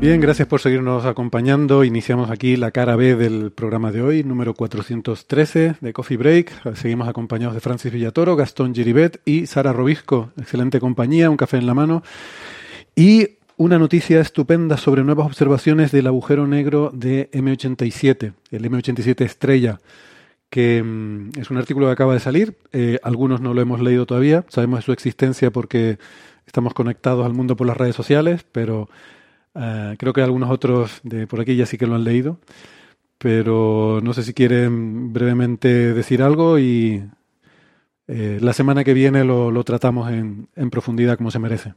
Bien, gracias por seguirnos acompañando. Iniciamos aquí la cara B del programa de hoy, número 413 de Coffee Break. Seguimos acompañados de Francis Villatoro, Gastón Giribet y Sara Robisco. Excelente compañía, un café en la mano. Y una noticia estupenda sobre nuevas observaciones del agujero negro de M87, el M87 estrella, que mm, es un artículo que acaba de salir. Eh, algunos no lo hemos leído todavía. Sabemos de su existencia porque estamos conectados al mundo por las redes sociales, pero Uh, creo que algunos otros de por aquí ya sí que lo han leído, pero no sé si quieren brevemente decir algo y eh, la semana que viene lo, lo tratamos en, en, profundidad como se merece.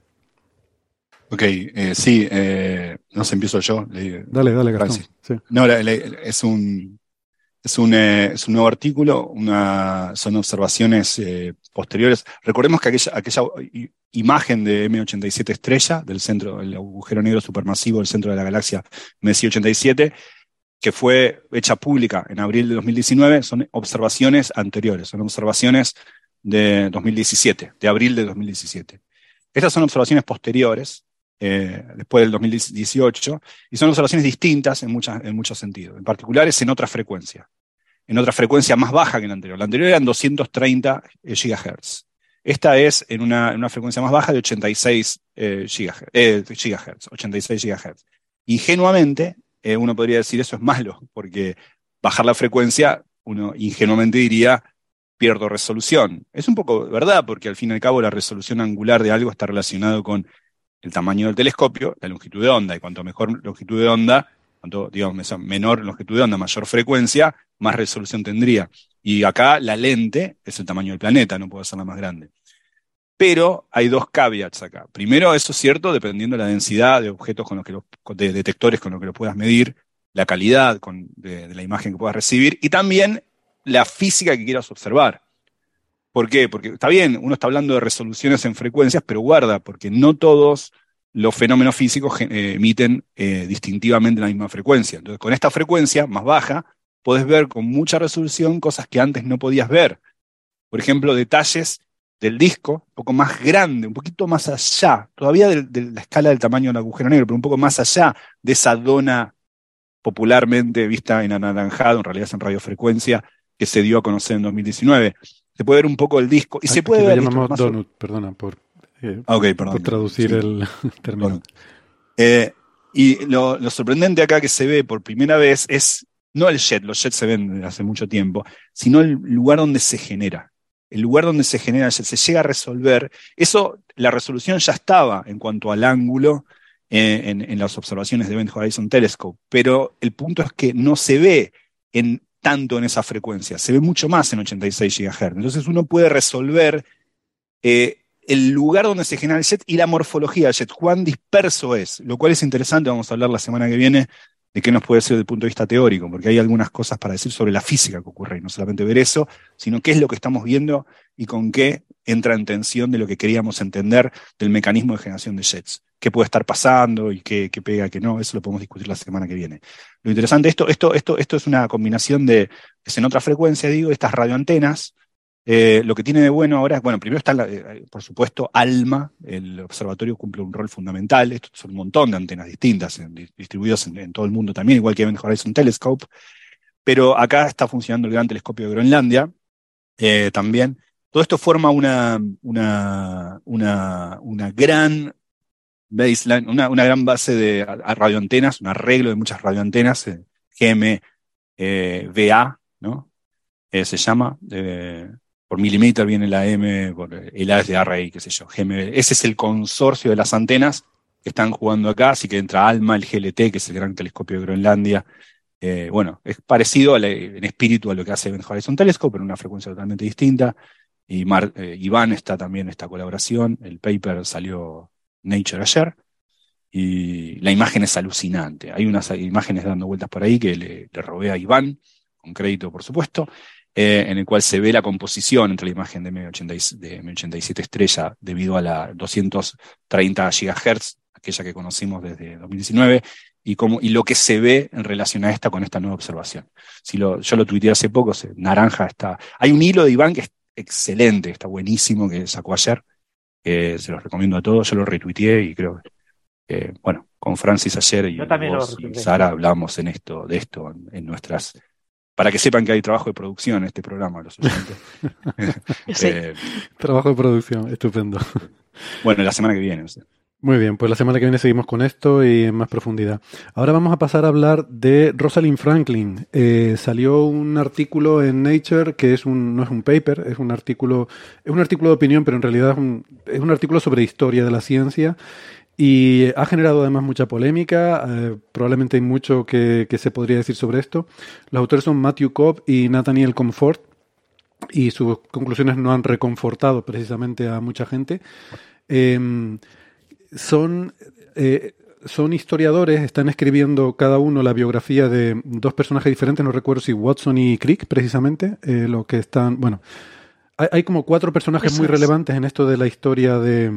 Ok, eh, sí, eh, no sé, empiezo yo. Dale, dale, Gastón. Sí. No, es un, es un, eh, es un, nuevo artículo, son observaciones eh, posteriores. Recordemos que aquella, aquella imagen de M87 estrella, del centro, el agujero negro supermasivo del centro de la galaxia Messi 87, que fue hecha pública en abril de 2019, son observaciones anteriores, son observaciones de 2017, de abril de 2017. Estas son observaciones posteriores, eh, después del 2018, y son observaciones distintas en, muchas, en muchos sentidos. En particular es en otra frecuencia, en otra frecuencia más baja que la anterior. La anterior eran 230 GHz. Esta es en una, una frecuencia más baja de 86 eh, gigahertz, eh, gigahertz, 86 gigahertz. Ingenuamente, eh, uno podría decir eso es malo, porque bajar la frecuencia, uno ingenuamente diría, pierdo resolución. Es un poco verdad, porque al fin y al cabo la resolución angular de algo está relacionado con el tamaño del telescopio, la longitud de onda, y cuanto mejor longitud de onda, cuanto digamos menor longitud de onda, mayor frecuencia, más resolución tendría. Y acá la lente es el tamaño del planeta, no puede hacerla más grande. Pero hay dos caveats acá. Primero, eso es cierto, dependiendo de la densidad de objetos con los que los, de detectores con los que lo puedas medir, la calidad de, de la imagen que puedas recibir y también la física que quieras observar. ¿Por qué? Porque está bien, uno está hablando de resoluciones en frecuencias, pero guarda, porque no todos los fenómenos físicos eh, emiten eh, distintivamente la misma frecuencia. Entonces, con esta frecuencia más baja, podés ver con mucha resolución cosas que antes no podías ver. Por ejemplo, detalles del disco, un poco más grande, un poquito más allá, todavía de, de, la escala del tamaño del agujero negro, pero un poco más allá de esa dona popularmente vista en anaranjado, en realidad es en radiofrecuencia, que se dio a conocer en 2019. Se puede ver un poco el disco y Ay, se puede ver. llamamos donut, perdona por, eh, okay, perdón, por traducir sí. el término. Eh, y lo, lo, sorprendente acá que se ve por primera vez es no el jet, los jets se ven desde hace mucho tiempo, sino el lugar donde se genera. El lugar donde se genera el jet, se llega a resolver. Eso, la resolución ya estaba en cuanto al ángulo eh, en, en, las observaciones de Event Horizon Telescope, pero el punto es que no se ve en, tanto en esa frecuencia, se ve mucho más en 86 GHz. Entonces uno puede resolver eh, el lugar donde se genera el jet y la morfología del jet, cuán disperso es, lo cual es interesante, vamos a hablar la semana que viene de qué nos puede ser desde el punto de vista teórico, porque hay algunas cosas para decir sobre la física que ocurre, y no solamente ver eso, sino qué es lo que estamos viendo y con qué entra en tensión de lo que queríamos entender del mecanismo de generación de jets. Qué puede estar pasando y qué, qué pega, qué no, eso lo podemos discutir la semana que viene. Lo interesante, esto, esto, esto, esto es una combinación de, es en otra frecuencia, digo, estas radioantenas, eh, lo que tiene de bueno ahora bueno, primero está, eh, por supuesto, ALMA, el observatorio cumple un rol fundamental, estos son un montón de antenas distintas, en, distribuidas en, todo el mundo también, igual que Event Horizon Telescope, pero acá está funcionando el gran telescopio de Groenlandia, eh, también. Todo esto forma una, una, una gran baseline, una, una, gran base de radioantenas, un arreglo de muchas radioantenas, GMVA, ¿no? se llama, por milímetro viene la M, por el A es de array, qué sé yo, GMB. Ese es el consorcio de las antenas que están jugando acá, así que entra ALMA, el GLT, que es el gran telescopio de Groenlandia, Eh, bueno, es parecido en espíritu a lo que hace Event Horizon Telescope, pero en una frecuencia totalmente distinta. Y eh, Iván está también en esta colaboración. El paper salió Nature ayer. Y la imagen es alucinante. Hay unas imágenes dando vueltas por ahí que le, robé a Iván, con crédito por supuesto, eh, en el cual se ve la composición entre la imagen de M87 estrella debido a la 230 GHz, aquella que conocimos desde 2019, y, y lo que se ve en relación a esta con esta nueva observación. Si lo, yo lo tuiteé hace poco, naranja está. Hay un hilo de Iván que es excelente, está buenísimo, que sacó ayer. Se los recomiendo a todos, yo lo retuiteé y creo que, bueno, con Francis ayer y, y Sara hablamos en esto, de esto, en, nuestras para que sepan que hay trabajo de producción en este programa, los oyentes. Eh, trabajo de producción, estupendo. Bueno, la semana que viene. Muy bien, pues la semana que viene seguimos con esto y en más profundidad. Ahora vamos a pasar a hablar de Rosalind Franklin. Eh, salió un artículo en Nature que es un, no es un paper, es un artículo, es un artículo de opinión, pero en realidad es un, es un artículo sobre historia de la ciencia y ha generado además mucha polémica. Eh, probablemente hay mucho que, se podría decir sobre esto. Los autores son Matthew Cobb y Nathaniel Comfort y sus conclusiones no han reconfortado precisamente a mucha gente. Em, son, eh, son historiadores, están escribiendo cada uno la biografía de dos personajes diferentes, no recuerdo si Watson y Crick, precisamente, eh, lo que están, bueno, hay, como cuatro personajes muy relevantes en esto de la historia de,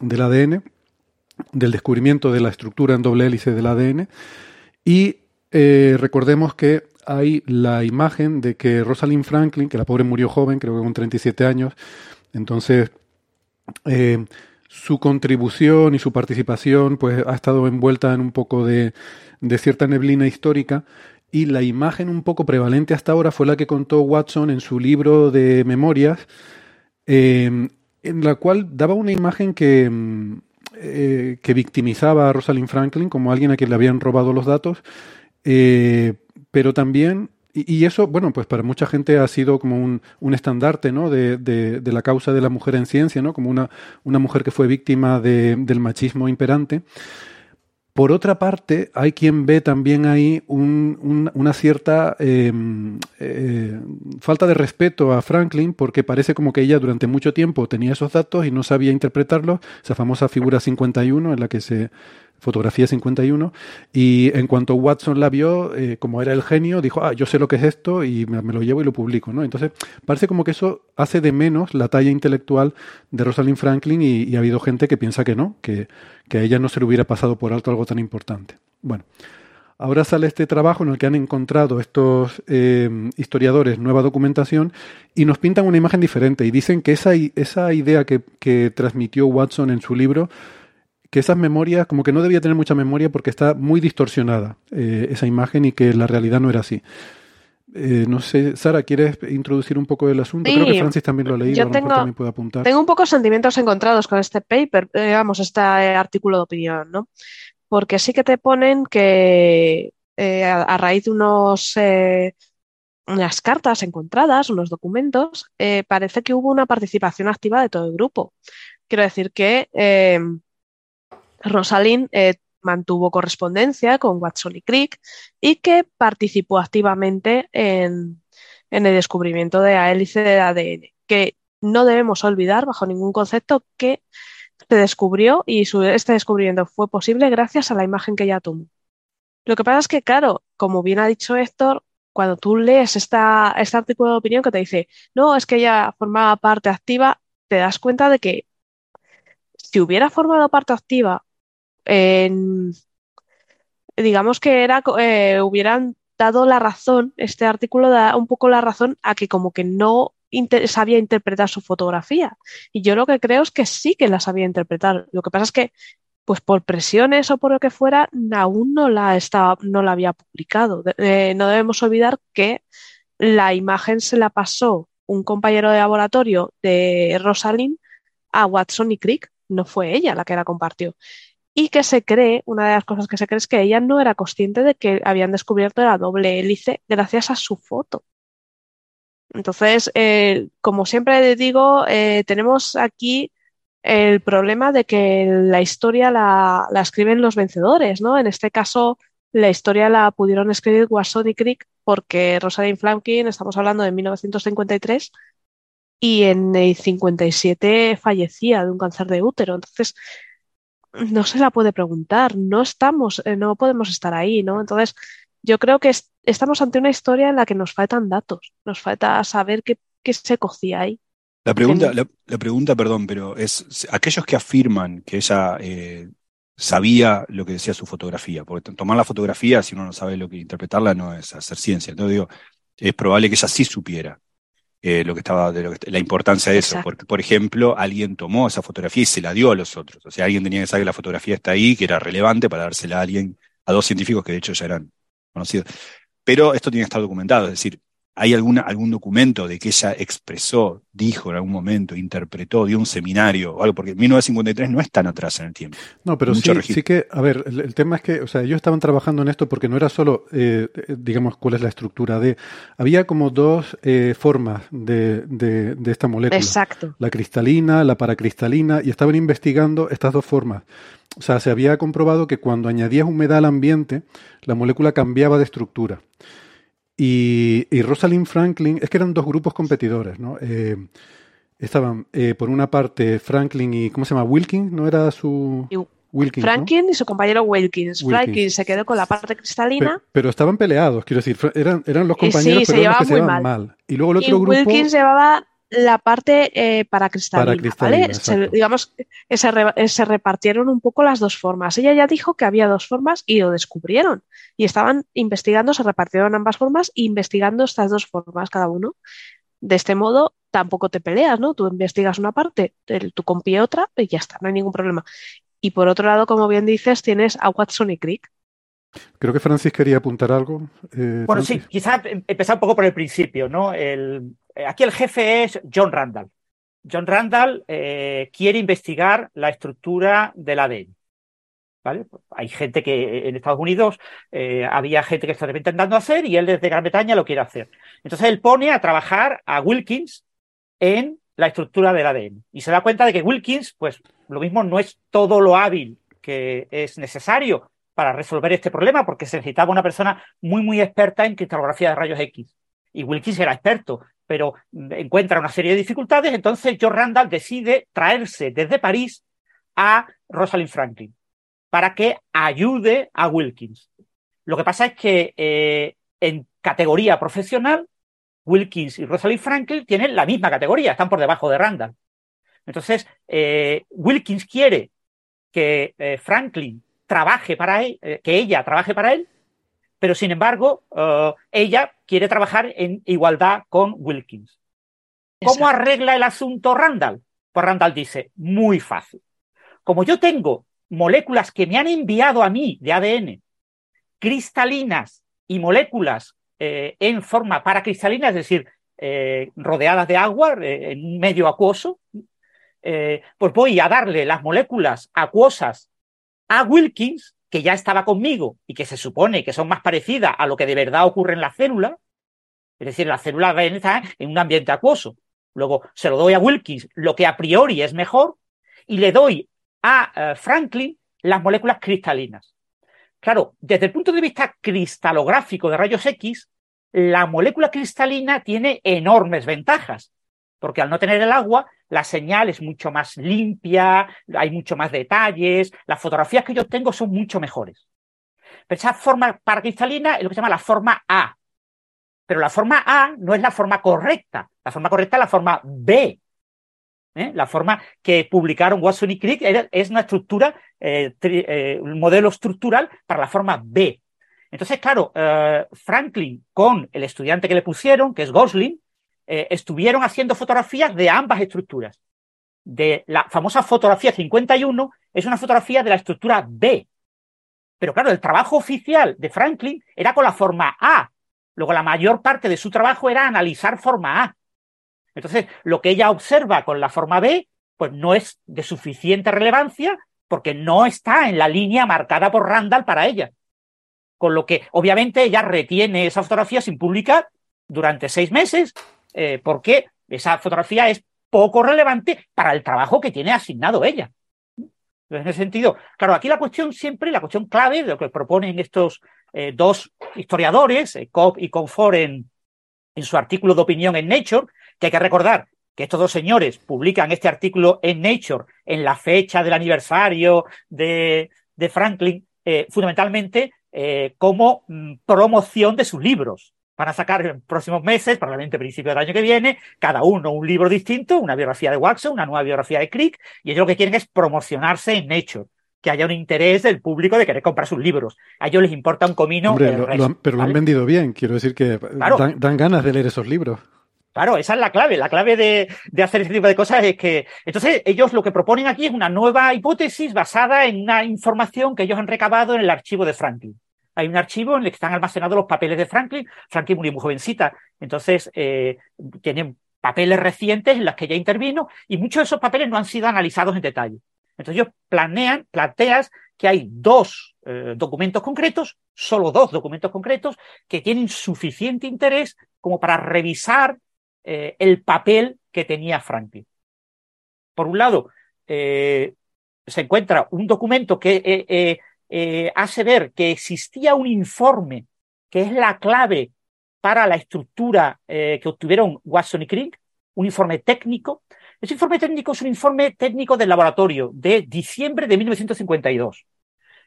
del ADN, del descubrimiento de la estructura en doble hélice del ADN, y eh, recordemos que hay la imagen de que Rosalind Franklin, que la pobre murió joven, creo que con 37 años, entonces su contribución y su participación pues ha estado envuelta en un poco de, cierta neblina histórica. Y la imagen un poco prevalente hasta ahora fue la que contó Watson en su libro de memorias, em, en la cual daba una imagen que, em, eh, que victimizaba a Rosalind Franklin como alguien a quien le habían robado los datos, eh, pero también y, eso, bueno, pues para mucha gente ha sido como un, un estandarte, ¿no? De, de, la causa de la mujer en ciencia, ¿no? Como una, una mujer que fue víctima del machismo imperante. Por otra parte, hay quien ve también ahí una cierta em, eh, falta de respeto a Franklin, porque parece como que ella durante mucho tiempo tenía esos datos y no sabía interpretarlos. Esa famosa figura 51 en la que se, fotografía 51, y en cuanto Watson la vio, eh, como era el genio, dijo, ah, yo sé lo que es esto y me, lo llevo y lo publico, ¿no? Entonces, parece como que eso hace de menos la talla intelectual de Rosalind Franklin y, ha habido gente que piensa que no, que, a ella no se le hubiera pasado por alto algo tan importante. Bueno, ahora sale este trabajo en el que han encontrado estos eh, historiadores nueva documentación y nos pintan una imagen diferente y dicen que esa, esa idea que, que transmitió Watson en su libro que esas memorias, como que no debía tener mucha memoria porque está muy distorsionada eh, esa imagen y que la realidad no era así. Eh, no sé, Sara, ¿quieres introducir un poco el asunto? Creo que Francis también lo ha leído, yo tengo, también puede apuntar. Tengo un poco sentimientos encontrados con este paper, digamos, este artículo de opinión, ¿no? Porque sí que te ponen que eh, a, raíz de unos unas cartas encontradas, unos documentos, parece que hubo una participación activa de todo el grupo. Quiero decir que Rosalind eh, mantuvo correspondencia con Watson y Crick y que participó activamente en, el descubrimiento de la hélice de ADN, que no debemos olvidar bajo ningún concepto que se descubrió y este descubrimiento fue posible gracias a la imagen que ella tomó. Lo que pasa es que, claro, como bien ha dicho Héctor, cuando tú lees esta, este artículo de opinión que te dice, no, es que ella formaba parte activa, te das cuenta de que si hubiera formado parte activa digamos que era, eh, hubieran dado la razón, este artículo da un poco la razón a que como que no sabía interpretar su fotografía. Y yo lo que creo es que sí que la sabía interpretar. Lo que pasa es que, pues por presiones o por lo que fuera, aún no la, estaba, no la había publicado. Eh, no debemos olvidar que la imagen se la pasó un compañero de laboratorio de Rosalind a Watson y Crick. No fue ella la que la compartió y que se cree, una de las cosas que se cree es que ella no era consciente de que habían descubierto la doble hélice gracias a su foto. Entonces, eh, como siempre digo, eh, tenemos aquí el problema de que la historia la, escriben los vencedores, ¿no? En este caso, la historia la pudieron escribir Wasson y Crick porque Rosalind Franklin, estamos hablando de 1953, y en el 57 fallecía de un cáncer de útero. Entonces, no se la puede preguntar, no estamos, eh, no podemos estar ahí, ¿no? Entonces, yo creo que estamos ante una historia en la que nos faltan datos, nos falta saber qué, se cocía ahí. La pregunta, la, pregunta, perdón, pero es aquellos que afirman que ella eh, sabía lo que decía su fotografía, porque tomar la fotografía, si uno no sabe lo que interpretarla, no es hacer ciencia. Entonces digo, es probable que ella sí supiera eh, lo que estaba, de la importancia de eso. Porque, por ejemplo, alguien tomó esa fotografía y se la dio a los otros. O sea, alguien tenía que saber que la fotografía está ahí, que era relevante para dársela a alguien, a dos científicos que de hecho ya eran conocidos. Pero esto tiene que estar documentado, es decir, ¿Hay alguna, algún documento de que ella expresó, dijo en algún momento, interpretó, dio un seminario o algo? Porque 1953 no es tan atrás en el tiempo. No, pero sí, sí, que, a ver, el, tema es que, o sea, ellos estaban trabajando en esto porque no era solo, eh, digamos, cuál es la estructura de... Había como dos eh, formas de, de, de, esta molécula. Exacto. La cristalina, la paracristalina, y estaban investigando estas dos formas. O sea, se había comprobado que cuando añadías humedad al ambiente, la molécula cambiaba de estructura. Y, Rosalind Franklin, es que eran dos grupos competidores, ¿no? Eh, estaban, eh, por una parte, Franklin y, ¿cómo se llama? Wilkins, ¿no era su...? Wilkins, Franklin y su compañero Wilkins. Franklin se quedó con la parte cristalina. Pero, estaban peleados, quiero decir, eran, eran los compañeros, pero se, que se llevaban mal. Y luego el otro grupo... Wilkins llevaba la parte eh, para cristalina, ¿vale? digamos, se, se, repartieron un poco las dos formas. Ella ya dijo que había dos formas y lo descubrieron. Y estaban investigando, se repartieron ambas formas, investigando estas dos formas cada uno. De este modo, tampoco te peleas, ¿no? Tú investigas una parte, tú compie otra y ya está, no hay ningún problema. Y por otro lado, como bien dices, tienes a Watson y Crick. Creo que Francis quería apuntar algo. Eh, bueno, sí, quizás empezar un poco por el principio, ¿no? El, aquí el jefe es John Randall. John Randall eh, quiere investigar la estructura del ADN. Hay gente que en Estados Unidos eh, había gente que estaba intentando hacer y él desde Gran Bretaña lo quiere hacer. Entonces él pone a trabajar a Wilkins en la estructura del ADN y se da cuenta de que Wilkins, pues lo mismo no es todo lo hábil que es necesario para resolver este problema porque se necesitaba una persona muy, muy experta en cristalografía de rayos X. Y Wilkins era experto, pero encuentra una serie de dificultades, entonces John Randall decide traerse desde París a Rosalind Franklin para que ayude a Wilkins. Lo que pasa es que eh, en categoría profesional, Wilkins y Rosalind Franklin tienen la misma categoría, están por debajo de Randall. Entonces, eh, Wilkins quiere que eh, Franklin trabaje para él, que ella trabaje para él, pero sin embargo, ella quiere trabajar en igualdad con Wilkins. ¿Cómo arregla el asunto Randall? Pues Randall dice, muy fácil. Como yo tengo moléculas que me han enviado a mí de ADN, cristalinas y moléculas eh, en forma paracristalina, es decir, eh, rodeadas de agua en un medio acuoso, pues voy a darle las moléculas acuosas a Wilkins que ya estaba conmigo y que se supone que son más parecidas a lo que de verdad ocurre en la célula, es decir, la célula va en un ambiente acuoso. Luego se lo doy a Wilkins, lo que a priori es mejor, y le doy a eh, Franklin las moléculas cristalinas. Claro, desde el punto de vista cristalográfico de rayos X, la molécula cristalina tiene enormes ventajas, porque al no tener el agua, la señal es mucho más limpia, hay mucho más detalles, las fotografías que yo tengo son mucho mejores. Pero esa forma paracristalina es lo que se llama la forma A. Pero la forma A no es la forma correcta. La forma correcta es la forma B. ¿eh? La forma que publicaron Watson y Crick es una estructura, eh, eh, un modelo estructural para la forma B. Entonces, claro, Franklin con el estudiante que le pusieron, que es Gosling, eh, estuvieron haciendo fotografías de ambas estructuras. De la famosa fotografía 51 es una fotografía de la estructura B. Pero claro, el trabajo oficial de Franklin era con la forma A. Luego la mayor parte de su trabajo era analizar forma A. Entonces, lo que ella observa con la forma B, pues no es de suficiente relevancia porque no está en la línea marcada por Randall para ella. Con lo que, obviamente, ella retiene esa fotografía sin publicar durante seis meses eh, porque esa fotografía es poco relevante para el trabajo que tiene asignado ella. En ese sentido, claro, aquí la cuestión siempre, la cuestión clave de lo que proponen estos eh, dos historiadores, eh, Cobb y Comfort, en, en su artículo de opinión en Nature, que hay que recordar que estos dos señores publican este artículo en Nature en la fecha del aniversario de, de Franklin, eh, fundamentalmente eh, como mm, promoción de sus libros. Van a sacar en próximos meses, probablemente a principios del año que viene, cada uno un libro distinto, una biografía de Watson, una nueva biografía de Crick, y ellos lo que quieren es promocionarse en Nature que haya un interés del público de querer comprar sus libros. A ellos les importa un comino. Hombre, lo, lo han, pero ¿vale? lo han vendido bien, quiero decir que claro. dan, dan, ganas de leer esos libros. Claro, esa es la clave. La clave de, de, hacer este tipo de cosas es que. Entonces, ellos lo que proponen aquí es una nueva hipótesis basada en una información que ellos han recabado en el archivo de Franklin. Hay un archivo en el que están almacenados los papeles de Franklin. Franklin murió muy jovencita, entonces eh, tienen papeles recientes en los que ya intervino y muchos de esos papeles no han sido analizados en detalle. Entonces ellos planean, planteas que hay dos eh, documentos concretos, solo dos documentos concretos, que tienen suficiente interés como para revisar eh, el papel que tenía Franklin. Por un lado, se encuentra un documento que eh, hace ver que existía un informe que es la clave para la estructura que obtuvieron Watson y Crick, un informe técnico, ese informe técnico es un informe técnico del laboratorio de diciembre de 1952.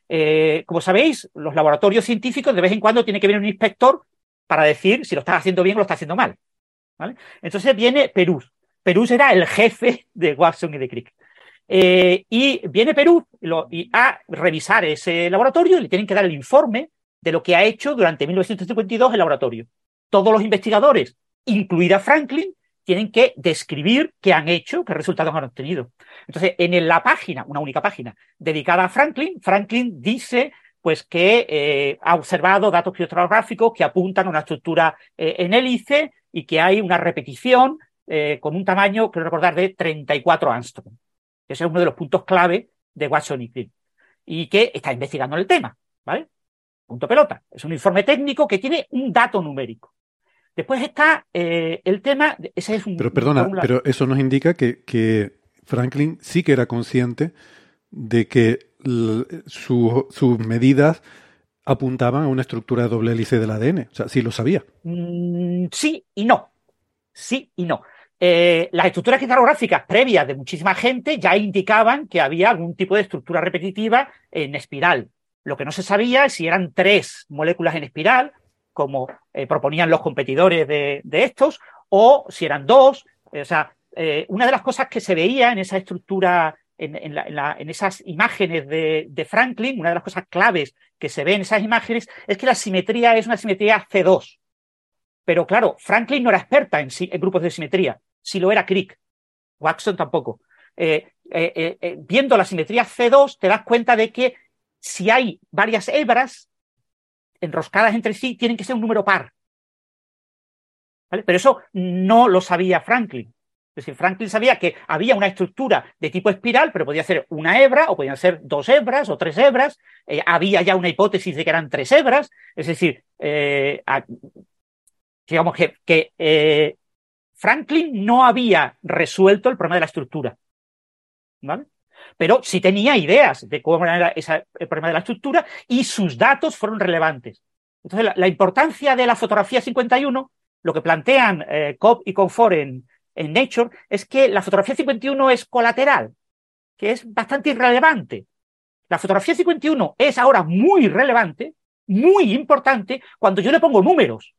Eh, como sabéis, los laboratorios científicos de vez en cuando tiene que venir un inspector para decir si lo estás haciendo bien o lo estás haciendo mal. Entonces viene Perú. Perú era el jefe de Watson y de Crick. Eh, y viene Perú a revisar ese laboratorio y le tienen que dar el informe de lo que ha hecho durante 1952 el laboratorio. Todos los investigadores, incluida Franklin, tienen que describir qué han hecho, qué resultados han obtenido. Entonces, en la página, una única página dedicada a Franklin, Franklin dice pues que eh, ha observado datos criptográficos que apuntan a una estructura eh, en hélice y que hay una repetición eh, con un tamaño, quiero recordar, de 34 angstrom. Ese es uno de los puntos clave de Watson y Crick. Y que está investigando el tema, ¿vale? Punto pelota. Es un informe técnico que tiene un dato numérico. Después está eh, el tema, ese es un... Pero perdona, pero eso nos indica que, que, Franklin sí que era consciente de que su, sus medidas apuntaban a una estructura de doble hélice del ADN. O sea, sí lo sabía. Mm, sí y no. Sí y no. Eh, las estructuras cristalográficas previas de muchísima gente ya indicaban que había algún tipo de estructura repetitiva en espiral. Lo que no se sabía es si eran tres moléculas en espiral como eh, proponían los competidores de, estos, o si eran dos. O sea, eh, una de las cosas que se veía en esa estructura, en, esas imágenes de, Franklin, una de las cosas claves que se ve en esas imágenes es que la simetría es una simetría C2. Pero claro, Franklin no era experta en grupos de simetría, si lo era Crick. Watson tampoco. Eh, viendo la simetría C2, te das cuenta de que si hay varias hebras, enroscadas entre sí tienen que ser un número par. ¿Vale? Pero eso no lo sabía Franklin. Es decir, Franklin sabía que había una estructura de tipo espiral, pero podía ser una hebra, o podían ser dos hebras o tres hebras. Eh, había ya una hipótesis de que eran tres hebras. Es decir, eh, digamos que, que eh, Franklin no había resuelto el problema de la estructura. ¿Vale? pero sí tenía ideas de cómo era ese, el problema de la estructura y sus datos fueron relevantes. Entonces, la, importancia de la fotografía 51, lo que plantean eh, Cobb y Comfort en, en Nature, es que la fotografía 51 es colateral, que es bastante irrelevante. La fotografía 51 es ahora muy relevante, muy importante, cuando yo le pongo números.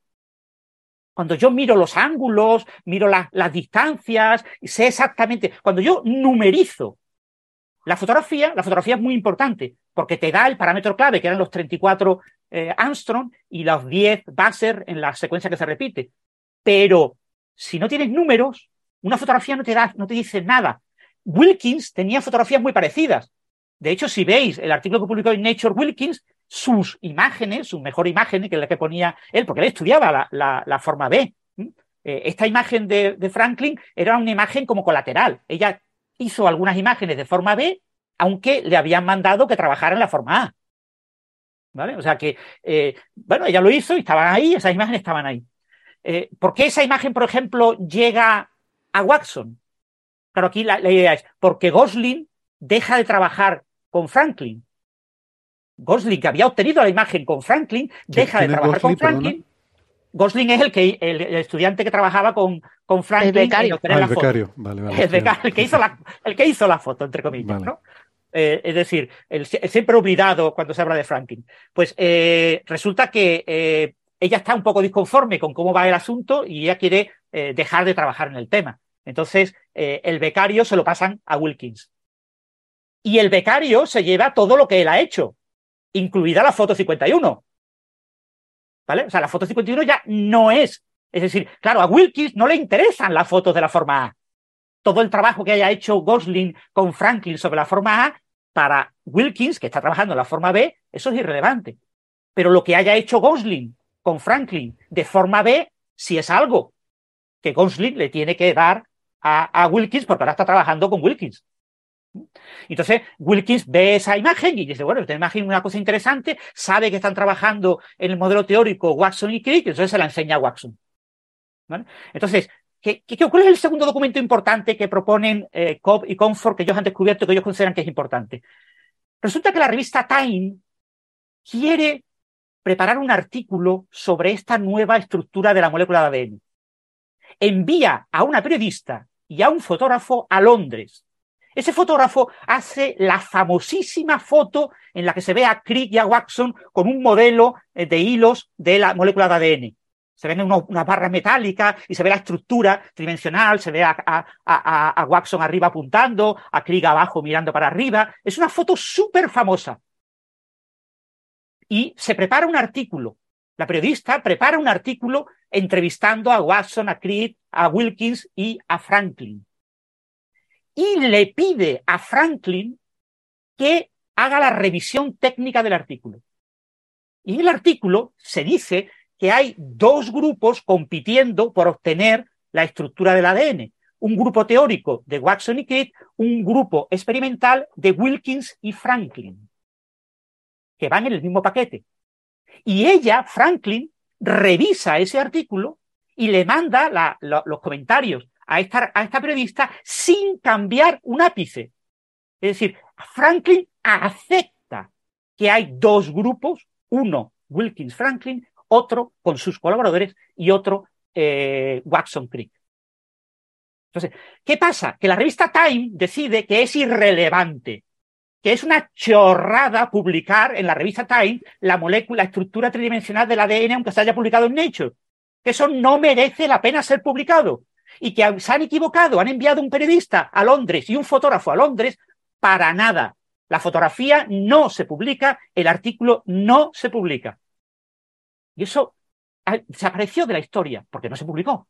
Cuando yo miro los ángulos, miro la, las distancias, sé exactamente, cuando yo numerizo la fotografía, la fotografía es muy importante porque te da el parámetro clave, que eran los 34 eh, Armstrong y los 10 Basser en la secuencia que se repite. Pero si no tienes números, una fotografía no te da, no te dice nada. Wilkins tenía fotografías muy parecidas. De hecho, si veis el artículo que publicó en Nature Wilkins, sus imágenes, su mejor imagen, que es la que ponía él, porque él estudiaba la, forma B. Eh, esta imagen de, de Franklin era una imagen como colateral. Ella hizo algunas imágenes de forma B, aunque le habían mandado que trabajara en la forma A. ¿Vale? O sea que, eh, bueno, ella lo hizo y estaban ahí, esas imágenes estaban ahí. Eh, ¿Por qué esa imagen, por ejemplo, llega a Watson? Claro, aquí la idea es porque Gosling deja de trabajar con Franklin. Gosling, que había obtenido la imagen con Franklin, deja de trabajar con Franklin. Gosling es el que el, estudiante que trabajaba con, con Franklin. El becario. Ah, el becario. Vale, vale, el, becario el, que hizo la, el que hizo la foto, entre comillas, vale. ¿no? Eh, es decir, el, siempre olvidado cuando se habla de Franklin. Pues eh, resulta que eh, ella está un poco disconforme con cómo va el asunto y ella quiere eh, dejar de trabajar en el tema. Entonces, eh, el becario se lo pasan a Wilkins. Y el becario se lleva todo lo que él ha hecho, incluida la foto 51. ¿Vale? O sea, la foto 51 ya no es. Es decir, claro, a Wilkins no le interesan las fotos de la forma A. Todo el trabajo que haya hecho Gosling con Franklin sobre la forma A, para Wilkins, que está trabajando en la forma B, eso es irrelevante. Pero lo que haya hecho Gosling con Franklin de forma B, sí es algo que Gosling le tiene que dar a, a Wilkins porque ahora está trabajando con Wilkins. Entonces, Wilkins ve esa imagen y dice, bueno, esta imagen es una cosa interesante, sabe que están trabajando en el modelo teórico Watson y Crick, entonces se la enseña a Watson. Entonces, ¿qué, qué, ¿cuál es el segundo documento importante que proponen eh, Cobb y Comfort que ellos han descubierto que ellos consideran que es importante? Resulta que la revista Time quiere preparar un artículo sobre esta nueva estructura de la molécula de ADN. Envía a una periodista y a un fotógrafo a Londres ese fotógrafo hace la famosísima foto en la que se ve a Crick y a Watson con un modelo eh, de hilos de la molécula de ADN. Se ven unas una barras metálicas y se ve la estructura tridimensional, se ve a, a, Watson arriba apuntando, a Crick abajo mirando para arriba. Es una foto súper famosa. Y se prepara un artículo. La periodista prepara un artículo entrevistando a Watson, a Crick, a Wilkins y a Franklin y le pide a Franklin que haga la revisión técnica del artículo. Y en el artículo se dice que hay dos grupos compitiendo por obtener la estructura del ADN. Un grupo teórico de Watson y Crick, un grupo experimental de Wilkins y Franklin, que van en el mismo paquete. Y ella, Franklin, revisa ese artículo y le manda los comentarios a esta, a esta periodista sin cambiar un ápice. Es decir, Franklin acepta que hay dos grupos, uno Wilkins Franklin, otro con sus colaboradores y otro eh, Watson Creek. Entonces, ¿qué pasa? Que la revista Time decide que es irrelevante, que es una chorrada publicar en la revista Time la molécula, la estructura tridimensional del ADN, aunque se haya publicado en Nature. Que eso no merece la pena ser publicado y que se han equivocado, han enviado un periodista a Londres y un fotógrafo a Londres para nada. La fotografía no se publica, el artículo no se publica. Y eso desapareció de la historia porque no se publicó.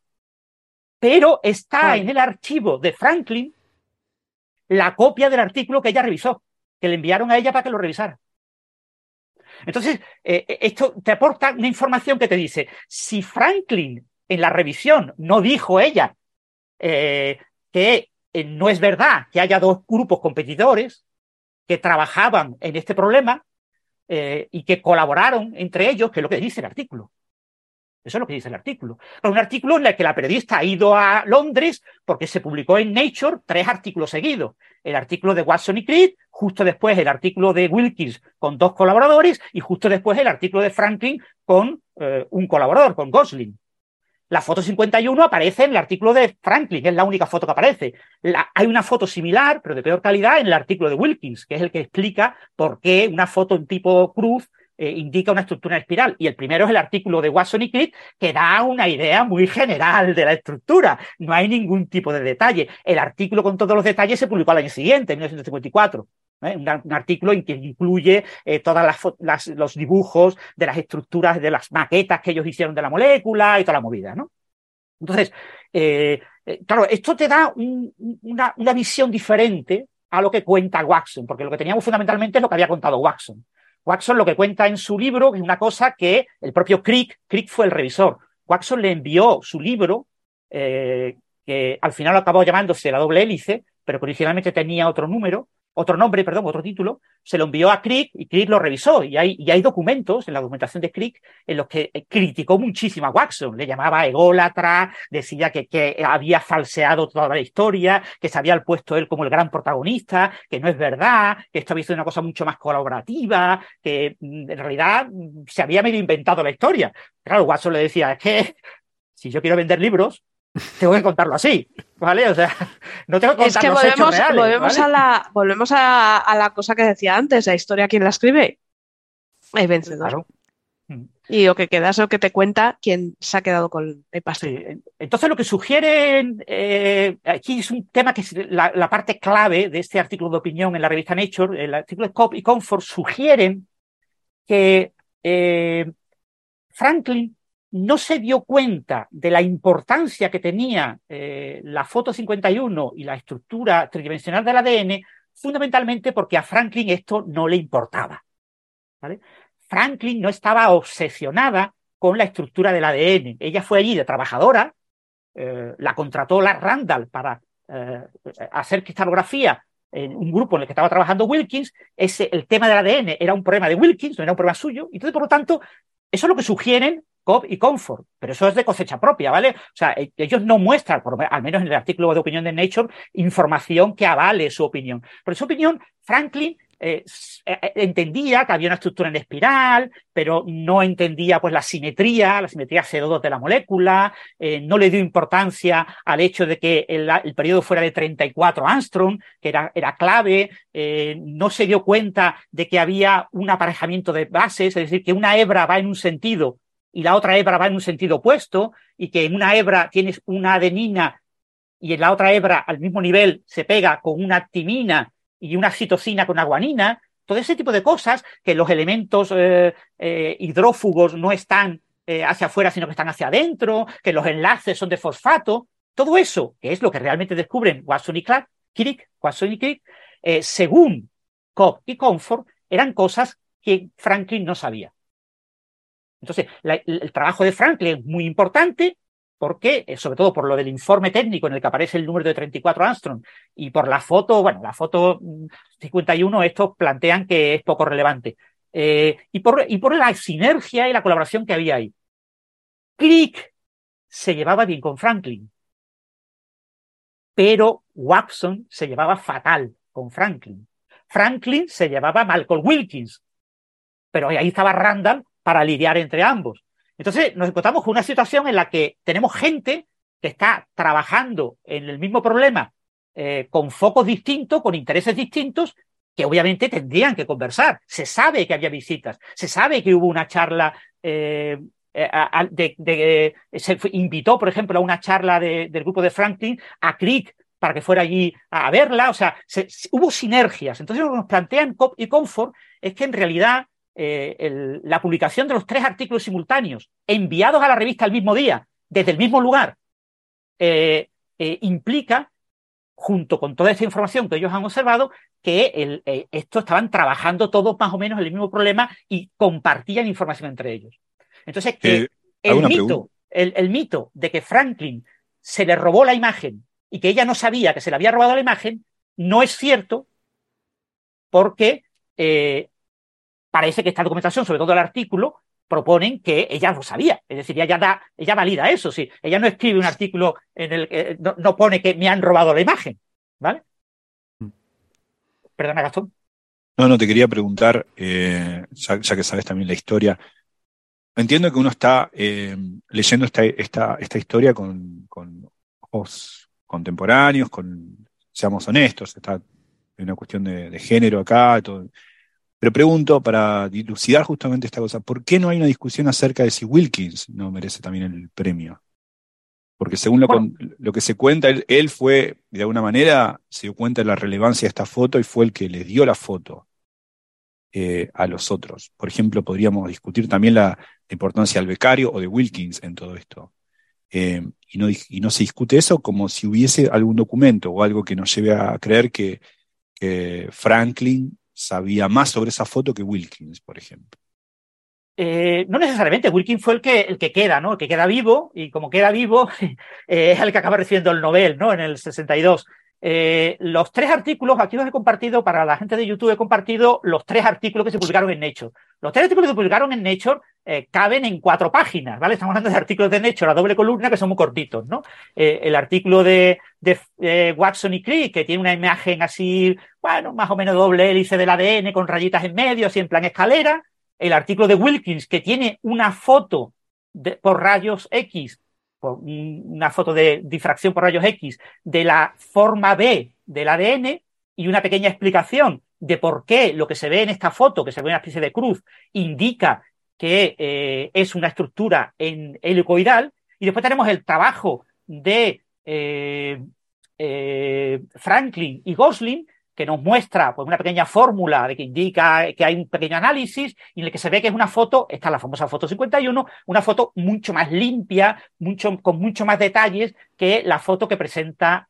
Pero está en el archivo de Franklin la copia del artículo que ella revisó, que le enviaron a ella para que lo revisara. Entonces, eh, esto te aporta una información que te dice, si Franklin en la revisión no dijo ella eh, que eh, no es verdad que haya dos grupos competidores que trabajaban en este problema eh, y que colaboraron entre ellos, que es lo que dice el artículo. Eso es lo que dice el artículo. Es un artículo en el que la periodista ha ido a Londres porque se publicó en Nature tres artículos seguidos. El artículo de Watson y Creed, justo después el artículo de Wilkins con dos colaboradores y justo después el artículo de Franklin con un colaborador, con Gosling. La foto 51 aparece en el artículo de Franklin, es la única foto que aparece. Hay una foto similar, pero de peor calidad, en el artículo de Wilkins, que es el que explica por qué una foto en tipo cruz eh, indica una estructura espiral. Y el primero es el artículo de Watson y Crick, que da una idea muy general de la estructura. No hay ningún tipo de detalle. El artículo con todos los detalles se publicó al año siguiente, en 1954. ¿Eh? Un, artículo en que incluye eh, todos las, los dibujos de las estructuras, de las maquetas que ellos hicieron de la molécula y toda la movida, ¿no? Entonces, eh, eh claro, esto te da un, una, una, visión diferente a lo que cuenta Watson, porque lo que teníamos fundamentalmente es lo que había contado Watson. Watson lo que cuenta en su libro es una cosa que el propio Crick, Crick fue el revisor. Watson le envió su libro, que al final acabó llamándose La doble hélice, pero que originalmente tenía otro número, otro nombre, perdón, otro título, se lo envió a Crick y Crick lo revisó. Y hay, y hay documentos en la documentación de Crick en los que eh, criticó muchísimo a Watson. Le llamaba ególatra, decía que, que había falseado toda la historia, que se había puesto él como el gran protagonista, que no es verdad, que esto había sido una cosa mucho más colaborativa, que mm, en realidad mm, se había medio inventado la historia. Claro, Watson le decía, es que si yo quiero vender libros, tengo que contarlo así, ¿vale? O sea, no tengo que contar Es que los volvemos, reales, volvemos, ¿vale? a la, volvemos a, a la cosa que decía antes, la historia, ¿quién la escribe? El vencedor. Claro. Y lo que queda es lo que te cuenta quien se ha quedado con el pastel. Sí. Entonces, lo que sugieren eh, aquí es un tema que es la, la, parte clave de este artículo de opinión en la revista Nature, el artículo de Cobb y Comfort, sugieren que eh, Franklin no se dio cuenta de la importancia que tenía eh, la foto 51 y la estructura tridimensional del ADN, fundamentalmente porque a Franklin esto no le importaba. Franklin no estaba obsesionada con la estructura del ADN. Ella fue allí de trabajadora, eh, la contrató la Randall para eh, hacer cristalografía en un grupo en el que estaba trabajando Wilkins. Ese, el tema del ADN era un problema de Wilkins, no era un problema suyo. Entonces, por lo tanto, eso es lo que sugieren Cobb y Comfort, pero eso es de cosecha propia, ¿vale? O sea, ellos no muestran, por, al menos en el artículo de opinión de Nature, información que avale su opinión. Por su opinión, Franklin eh, entendía que había una estructura en espiral, pero no entendía pues la simetría, la simetría CO2 de la molécula, eh, no le dio importancia al hecho de que el, el periodo fuera de 34 angstrom, que era, era clave, eh, no se dio cuenta de que había un aparejamiento de bases, es decir, que una hebra va en un sentido y la otra hebra va en un sentido opuesto, y que en una hebra tienes una adenina y en la otra hebra al mismo nivel se pega con una timina y una citosina con una guanina, todo ese tipo de cosas que los elementos eh, eh, hidrófugos no están eh, hacia afuera, sino que están hacia adentro, que los enlaces son de fosfato, todo eso, que es lo que realmente descubren Watson y Clark, Crick, Watson y Crick, según Cobb y Comfort, eran cosas que Franklin no sabía. Entonces, el trabajo de Franklin es muy importante porque, sobre todo por lo del informe técnico en el que aparece el número de 34 Armstrong y por la foto, bueno, la foto 51, estos plantean que es poco relevante. Eh, y, por, y por la sinergia y la colaboración que había ahí. Crick se llevaba bien con Franklin, pero Watson se llevaba fatal con Franklin. Franklin se llevaba mal con Wilkins, pero ahí estaba Randall para lidiar entre ambos. Entonces nos encontramos con una situación en la que tenemos gente que está trabajando en el mismo problema eh, con focos distintos, con intereses distintos, que obviamente tendrían que conversar. Se sabe que había visitas, se sabe que hubo una charla, eh, de, se invitó, por ejemplo, a una charla de, del grupo de Franklin a Crick para que fuera allí a verla, o sea, se, hubo sinergias. Entonces lo que nos plantean Cobb y Comfort es que en realidad eh, el, la publicación de los tres artículos simultáneos enviados a la revista el mismo día, desde el mismo lugar, eh, eh, implica, junto con toda esta información que ellos han observado, que el, esto estaban trabajando todos más o menos en el mismo problema y compartían información entre ellos. Entonces, que el mito, el, el mito de que Franklin se le robó la imagen y que ella no sabía que se le había robado la imagen, no es cierto porque eh, parece que esta documentación, sobre todo el artículo, proponen que ella lo sabía. Es decir, ella, da, ella valida eso. Sí. Ella no escribe un artículo en el que no, no pone que me han robado la imagen. ¿Vale? Perdona, Gastón. No, no, te quería preguntar, eh, ya, ya, que sabes también la historia. Entiendo que uno está eh, leyendo esta, esta, esta historia con, con ojos contemporáneos, con, seamos honestos, está hay una cuestión de, de género acá, todo. Pero pregunto, para dilucidar justamente esta cosa, ¿por qué no hay una discusión acerca de si Wilkins no merece también el premio? Porque según lo, bueno. con, lo que se cuenta, él, él, fue, de alguna manera, se dio cuenta de la relevancia de esta foto y fue el que le dio la foto eh, a los otros. Por ejemplo, podríamos discutir también la, la, importancia del becario o de Wilkins en todo esto. Eh, y, no, y no se discute eso como si hubiese algún documento o algo que nos lleve a creer que, que Franklin sabía más sobre esa foto que Wilkins, por ejemplo. Eh, no necesariamente, Wilkins fue el que, el que queda, ¿no? El que queda vivo, y como queda vivo, eh, es el que acaba recibiendo el Nobel, ¿no? En el 62. eh, los tres artículos, aquí los he compartido para la gente de YouTube, he compartido los tres artículos que se publicaron en Nature. Los tres artículos que se publicaron en Nature eh, caben en cuatro páginas, ¿vale? Estamos hablando de artículos de Nature a doble columna que son muy cortitos, ¿no? Eh, el artículo de, de Watson y Crick, que tiene una imagen así, bueno, más o menos doble hélice del ADN con rayitas en medio, así en plan escalera. El artículo de Wilkins, que tiene una foto por rayos X una foto de difracción por rayos X de la forma B del ADN y una pequeña explicación de por qué lo que se ve en esta foto, que se ve una especie de cruz, indica que eh, es una estructura en helicoidal. Y después tenemos el trabajo de eh, eh, Franklin y Gosling, que nos muestra pues, una pequeña fórmula de que indica que hay un pequeño análisis y en el que se ve que es una foto, está la famosa foto 51, una foto mucho más limpia, mucho, con mucho más detalles que la foto que presenta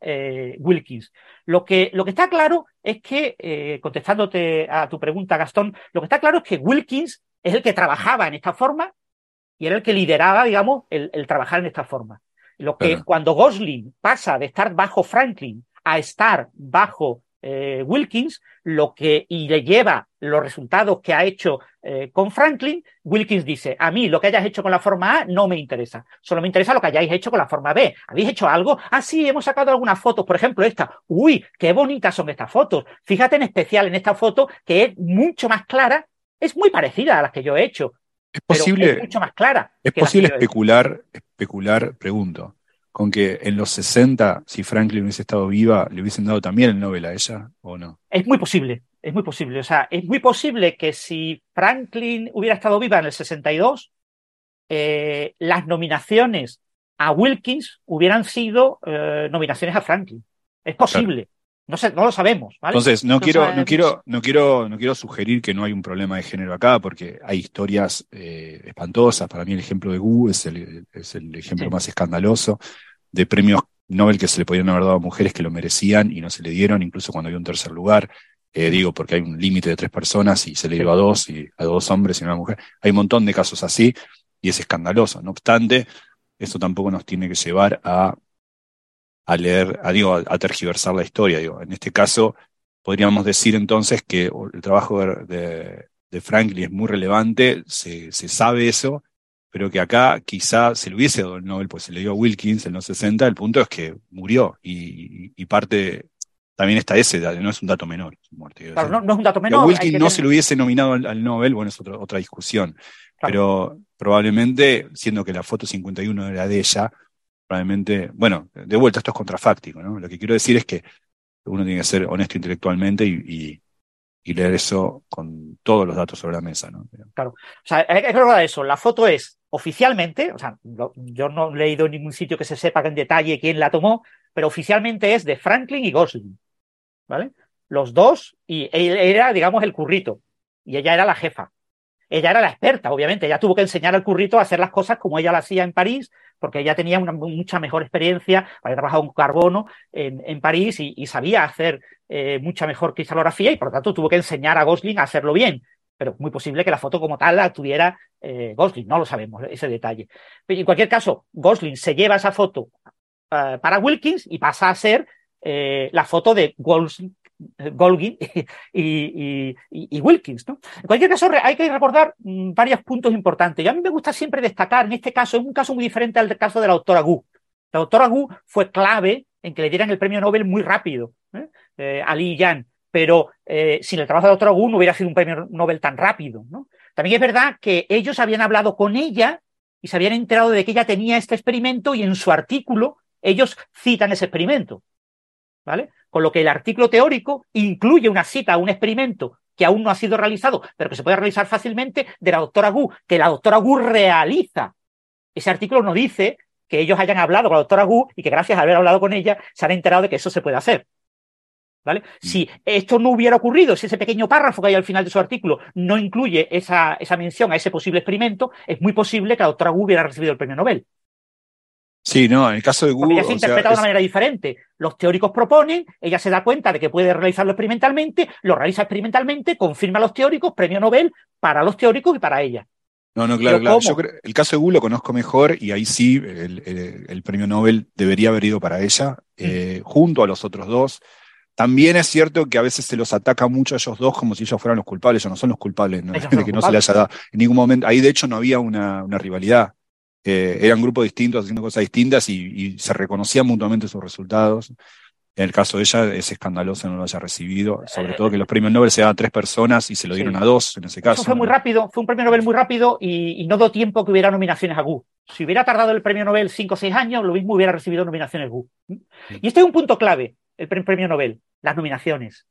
Wilkins. Lo que, lo que está claro es que, contestándote a tu pregunta, Gastón, lo que está claro es que Wilkins es el que trabajaba en esta forma y era el que lideraba, digamos, el, trabajar en esta forma. Lo que cuando Gosling pasa de estar bajo Franklin a estar bajo eh, Wilkins, lo que, y le lleva los resultados que ha hecho eh, con Franklin, Wilkins dice, a mí lo que hayas hecho con la forma A no me interesa, solo me interesa lo que hayáis hecho con la forma B. ¿Habéis hecho algo? Ah, sí, hemos sacado algunas fotos, por ejemplo esta. Uy, qué bonitas son estas fotos. Fíjate en especial en esta foto que es mucho más clara, es muy parecida a las que yo he hecho. Es posible, es mucho más clara. Es posible especular, especular, pregunto con que en los 60, si Franklin hubiese estado viva, le hubiesen dado también el Nobel a ella, ¿o no? Es muy posible, es muy posible. O sea, es muy posible que si Franklin hubiera estado viva en el 62, eh, las nominaciones a Wilkins hubieran sido eh, nominaciones a Franklin. Es posible. No, sé, no lo sabemos. Entonces, no, quiero, no, quiero, no, quiero, no quiero sugerir que no hay un problema de género acá, porque hay historias eh, espantosas. Para mí el ejemplo de Gu es el, es el ejemplo más escandaloso de premios Nobel que se le podían haber dado a mujeres que lo merecían y no se le dieron, incluso cuando había un tercer lugar. Eh, digo, porque hay un límite de tres personas y se le dio a dos, y a dos hombres y a una mujer. Hay un montón de casos así y es escandaloso. No obstante, esto tampoco nos tiene que llevar a a leer, a, digo, a, tergiversar la historia. Digo. En este caso, podríamos decir entonces que el trabajo de, de, Franklin es muy relevante, se, se, sabe eso, pero que acá quizá se le hubiese dado el Nobel, pues se le dio a Wilkins en los 60, el punto es que murió y, y parte, también está ese, no es un dato menor. Muerte, claro, no, es un dato menor. Wilkins no se lo hubiese nominado al, Nobel, bueno, es otra, otra discusión, pero probablemente, siendo que la foto 51 era de ella, probablemente, bueno, de vuelta esto es contrafáctico, ¿no? Lo que quiero decir es que uno tiene que ser honesto intelectualmente y, leer eso con todos los datos sobre la mesa, ¿no? Claro. O sea, es que eso. La foto es oficialmente, o sea, yo no he leído en ningún sitio que se sepa en detalle quién la tomó, pero oficialmente es de Franklin y Gosling, ¿vale? Los dos, y él era, digamos, el currito, y ella era la jefa. Ella era la experta, obviamente, ella tuvo que enseñar al currito a hacer las cosas como ella lo hacía en París, porque ella tenía una mucha mejor experiencia, había trabajado en carbono en, París y, sabía hacer eh, mucha mejor cristalografía y por lo tanto tuvo que enseñar a Gosling a hacerlo bien. Pero muy posible que la foto como tal la tuviera eh, Gosling, no lo sabemos ese detalle. Pero en cualquier caso, Gosling se lleva esa foto eh, para Wilkins y pasa a ser la foto de Gosling, Golgi y, Wilkins. ¿no? En cualquier caso, hay que recordar mm, varios puntos importantes. Y a mí me gusta siempre destacar, en este caso, es un caso muy diferente al caso de la doctora Gu. La doctora Gu fue clave en que le dieran el premio Nobel muy rápido ¿eh? Eh, a Li Yan, pero eh, sin el trabajo de la doctora Gu no hubiera sido un premio Nobel tan rápido. ¿no? También es verdad que ellos habían hablado con ella y se habían enterado de que ella tenía este experimento y en su artículo ellos citan ese experimento. ¿Vale? Con lo que el artículo teórico incluye una cita a un experimento que aún no ha sido realizado, pero que se puede realizar fácilmente, de la doctora Gu, que la doctora Gu realiza. Ese artículo no dice que ellos hayan hablado con la doctora Gu y que gracias a haber hablado con ella se han enterado de que eso se puede hacer. ¿Vale? Mm. Si esto no hubiera ocurrido, si ese pequeño párrafo que hay al final de su artículo no incluye esa, esa mención a ese posible experimento, es muy posible que la doctora Gu hubiera recibido el premio Nobel. Sí, no, en el caso de Google. ella se interpreta de una manera diferente. Los teóricos proponen, ella se da cuenta de que puede realizarlo experimentalmente, lo realiza experimentalmente, confirma a los teóricos, premio Nobel para los teóricos y para ella. No, no, claro, claro. Yo creo, el caso de Wu lo conozco mejor y ahí sí el, premio Nobel debería haber ido para ella, eh, junto a los otros dos. También es cierto que a veces se los ataca mucho a ellos dos como si ellos fueran los culpables. Ellos no son los culpables, ¿no? de que no se les haya dado en ningún momento. Ahí de hecho no había una, rivalidad. Eh, eran grupos distintos haciendo cosas distintas y, se reconocían mutuamente sus resultados. En el caso de ella es escandaloso no lo haya recibido, sobre todo que los premios Nobel se daban a tres personas y se lo dieron a dos en ese caso. Eso fue muy rápido, fue un premio Nobel muy rápido y, no dio tiempo que hubiera nominaciones a Gu. Si hubiera tardado el premio Nobel cinco o seis años, lo mismo hubiera recibido nominaciones Gu. Y este es un punto clave, el premio Nobel, las nominaciones.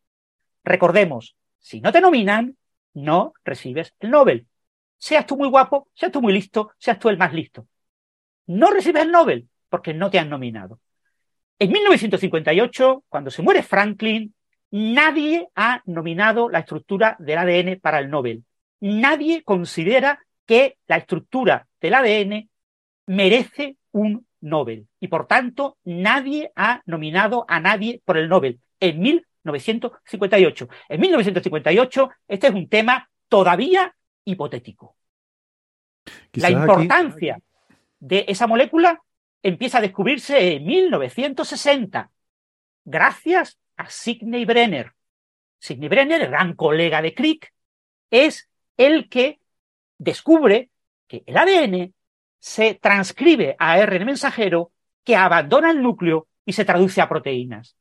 Recordemos, si no te nominan, no recibes el Nobel. Seas tú muy guapo, seas tú muy listo, seas tú el más listo. No recibes el Nobel porque no te han nominado. En 1958, cuando se muere Franklin, nadie ha nominado la estructura del ADN para el Nobel. Nadie considera que la estructura del ADN merece un Nobel. Y por tanto, nadie ha nominado a nadie por el Nobel en 1958. En 1958, este es un tema todavía hipotético. la importancia de esa molécula empieza a descubrirse en 1960, gracias a Sidney Brenner. Sidney Brenner, gran colega de Crick, es el que descubre que el ADN se transcribe a ARN mensajero que abandona el núcleo y se traduce a proteínas.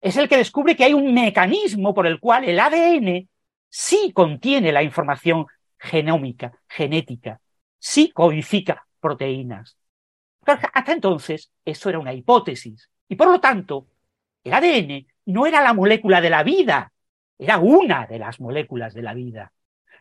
Es el que descubre que hay un mecanismo por el cual el ADN sí contiene la información genómica, genética, sí codifica proteínas hasta entonces eso era una hipótesis. Y por lo tanto, el ADN no era la molécula de la vida, era una de las moléculas de la vida.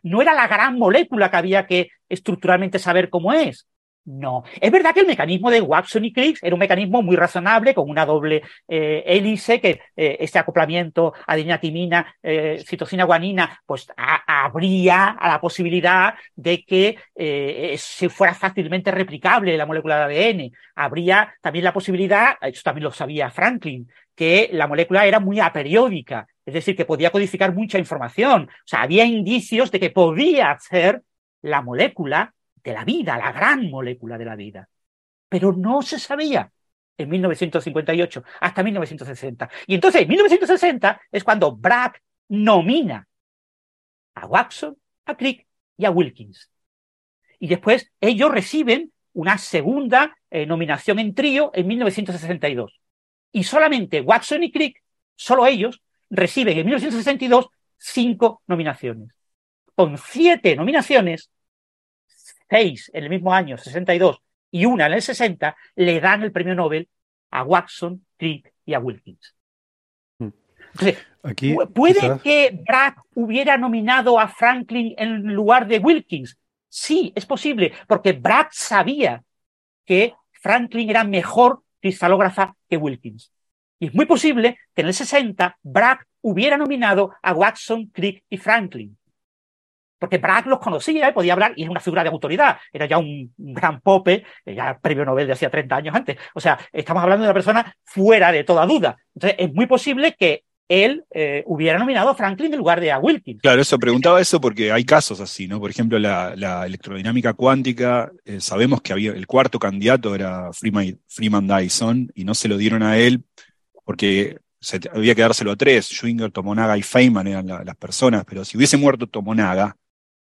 No era la gran molécula que había que estructuralmente saber cómo es. No. Es verdad que el mecanismo de Watson y Crick era un mecanismo muy razonable, con una doble eh, hélice, que eh, este acoplamiento adenina-timina, eh, citosina-guanina, pues habría a la posibilidad de que se fuera fácilmente replicable la molécula de ADN. Habría también la posibilidad, eso también lo sabía Franklin, que la molécula era muy aperiódica, es decir, que podía codificar mucha información. O sea, había indicios de que podía ser la molécula de la vida, la gran molécula de la vida. Pero no se sabía en 1958 hasta 1960. Y entonces, en 1960 es cuando Bragg nomina a Watson, a Crick y a Wilkins. Y después ellos reciben una segunda eh, nominación en trío en 1962. Y solamente Watson y Crick, solo ellos, reciben en 1962 cinco nominaciones. Con siete nominaciones, seis en el mismo año, 62, y una en el 60, le dan el premio Nobel a Watson, Crick y a Wilkins. Hmm. ¿puede que Bragg hubiera nominado a Franklin en lugar de Wilkins? Sí, es posible, porque Bragg sabía que Franklin era mejor cristalógrafa que Wilkins. Y es muy posible que en el 60 Bragg hubiera nominado a Watson, Crick y Franklin porque Bragg los conocía y podía hablar, y es una figura de autoridad, era ya un gran pope, eh, ya premio Nobel de hacía 30 años antes. O sea, estamos hablando de una persona fuera de toda duda. Entonces, es muy posible que él eh, hubiera nominado a Franklin en lugar de a Wilkins. Claro, eso preguntaba eso porque hay casos así, ¿no? Por ejemplo, la, electrodinámica cuántica, eh, sabemos que había el cuarto candidato era Freeman Dyson y no se lo dieron a él porque había que dárselo a tres. Schwinger, Tomonaga y Feynman eran las personas, pero si hubiese muerto Tomonaga,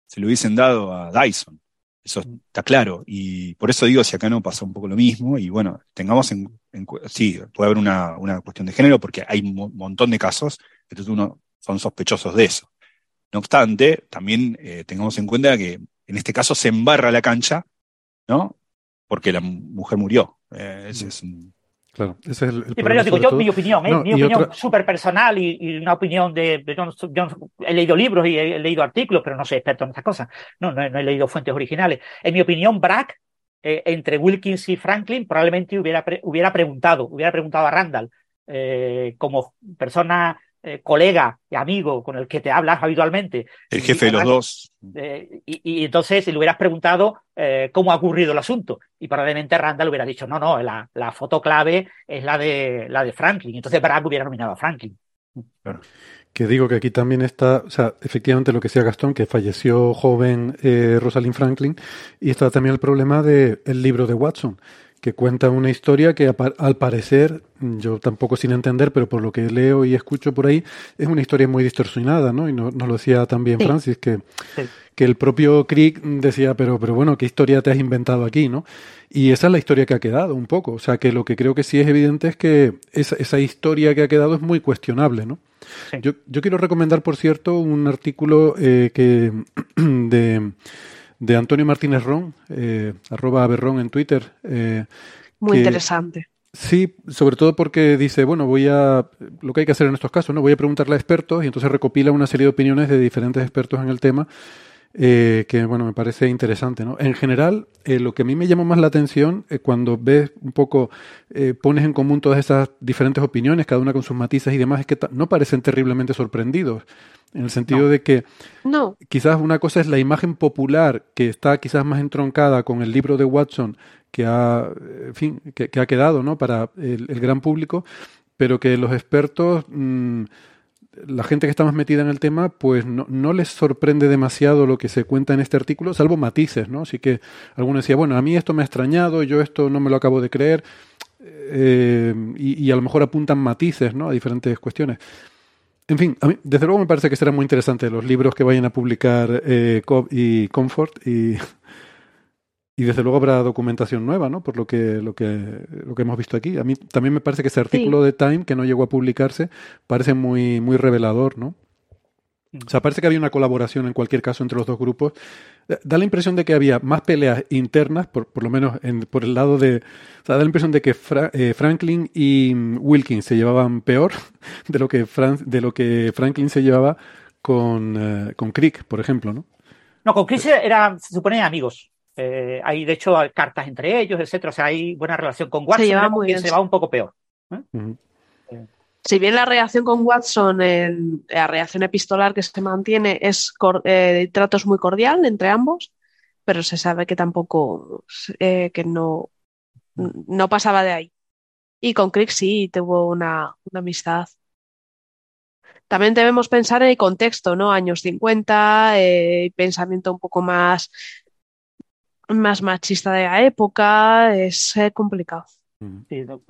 se lo hubiesen dado a Dyson. Eso está claro. Y por eso digo, si acá no pasa un poco lo mismo, y bueno, tengamos en, sí, puede haber una, una, cuestión de género porque hay un montón de casos, entonces uno son sospechosos de eso. No obstante, también eh, tengamos en cuenta que en este caso se embarra la cancha, ¿no? Porque la mujer murió. Eh, ese es un, Claro, ese es el, sí, pero yo digo, yo, mi opinión, ¿eh? mi opinión súper personal y, una opinión de, yo, he leído libros y he, leído artículos, pero no soy experto en estas cosas. No, no, he leído fuentes originales. En mi opinión, Bragg, eh, entre Wilkins y Franklin, probablemente hubiera, hubiera preguntado, hubiera preguntado a Randall, eh, como persona eh, colega y amigo con el que te hablas habitualmente. El jefe de los dos. Eh, y, entonces le hubieras preguntado eh, cómo ha ocurrido el asunto. Y probablemente Randall hubiera dicho, no, no, la, foto clave es la de, la de Franklin. Entonces Bragg hubiera nominado a Franklin. Que digo que aquí también está, o sea, efectivamente lo que decía Gastón, que falleció joven eh, Rosalind Franklin, y está también el problema del libro de Watson, que cuenta una historia que al parecer, yo tampoco sin entender, pero por lo que leo y escucho por ahí, es una historia muy distorsionada, ¿no? Y nos lo decía también Francis, que, que el propio Crick decía, pero, pero bueno, ¿qué historia te has inventado aquí, no? Y esa es la historia que ha quedado un poco. O sea, que lo que creo que sí es evidente es que esa, esa historia que ha quedado es muy cuestionable, ¿no? Yo, yo, quiero recomendar, por cierto, un artículo eh, que de, de, Antonio Martínez Ron, eh, arroba Aberrón en Twitter. Eh, muy interesante. Sí, sobre todo porque dice, bueno, voy a, lo que hay que hacer en estos casos, ¿no? Voy a preguntarle a expertos y entonces recopila una serie de opiniones de diferentes expertos en el tema eh, que bueno, me parece interesante. ¿no? En general, eh, lo que a mí me llama más la atención es cuando ves un poco, eh, pones en común todas esas diferentes opiniones, cada una con sus matices y demás, es que no parecen terriblemente sorprendidos. En el sentido de que no. quizás una cosa es la imagen popular que está quizás más entroncada con el libro de Watson que ha, en fin, que, ha quedado ¿no? para el, gran público, pero que los expertos... Mm, la gente que está más metida en el tema, pues no, no, les sorprende demasiado lo que se cuenta en este artículo, salvo matices, ¿no? Así que alguno decía, bueno, a mí esto me ha extrañado, yo esto no me lo acabo de creer, eh, y, a lo mejor apuntan matices, ¿no? A diferentes cuestiones. En fin, a mí, desde luego me parece que será muy interesante los libros que vayan a publicar eh, Cobb y Comfort y y desde luego habrá documentación nueva, ¿no? Por lo que, lo que, lo que hemos visto aquí. A mí también me parece que ese artículo de Time, que no llegó a publicarse, parece muy, muy revelador, ¿no? O sea, parece que había una colaboración en cualquier caso entre los dos grupos. Eh, da la impresión de que había más peleas internas, por, por lo menos en, por el lado de... O sea, da la impresión de que eh, Franklin y Wilkins se llevaban peor de lo que, de lo que Franklin se llevaba con, eh, con Crick, por ejemplo, ¿no? No, con Crick era, se supone, amigos. Eh, hay, de hecho, cartas entre ellos, etcétera. O sea, hay buena relación con Watson. Se, muy se va un poco peor. ¿eh? Eh. Si bien la relación con Watson, la relación epistolar que se mantiene, es de tratos muy cordial entre ambos, pero se sabe que tampoco, que no, no pasaba de ahí. Y con Crick sí tuvo una, una amistad también debemos pensar en el contexto, ¿no? Años 50, pensamiento un poco más más machista de la época, es eh, complicado.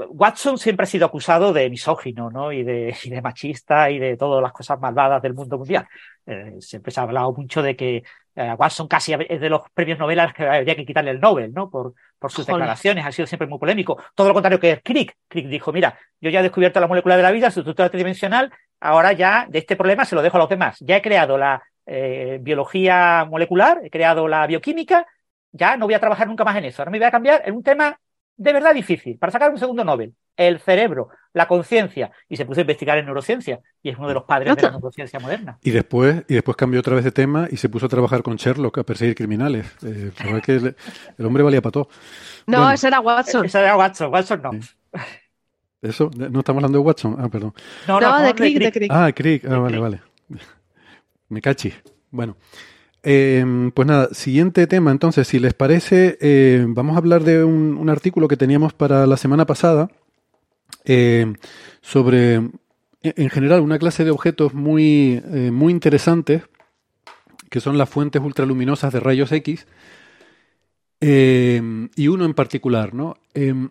Watson siempre ha sido acusado de misógino, ¿no? Y de, de, machista y de todas las cosas malvadas del mundo mundial. Eh, siempre se ha hablado mucho de que eh, Watson casi es de los premios novelas que habría que quitarle el Nobel, ¿no? Por, por sus declaraciones, ha sido siempre muy polémico. Todo lo contrario que Crick. Crick dijo, mira, yo ya he descubierto la molécula de la vida, su estructura tridimensional, ahora ya de este problema se lo dejo a los demás. Ya he creado la biología molecular, he creado la bioquímica, ya no voy a trabajar nunca más en eso. Ahora me voy a cambiar en un tema de verdad difícil, para sacar un segundo Nobel, el cerebro, la conciencia, y se puso a investigar en neurociencia, y es uno de los padres de la neurociencia moderna. Y después, y después cambió otra vez de tema y se puso a trabajar con Sherlock a perseguir criminales. Eh, que el, hombre valía para todo. No, ese era Watson. Ese era Watson, Watson no. ¿Eso? ¿No estamos hablando de Watson? Ah, perdón. No, no, de, Crick, de Crick. Ah, Crick. Ah, vale, vale. Me cachi. Bueno. Em, pues nada, siguiente tema. Entonces, si les parece, eh, vamos a hablar de un, artículo que teníamos para la semana pasada em, sobre, en general, una clase de objetos muy, eh, muy interesantes, que son las fuentes ultraluminosas de rayos X, em, y uno en particular, ¿no?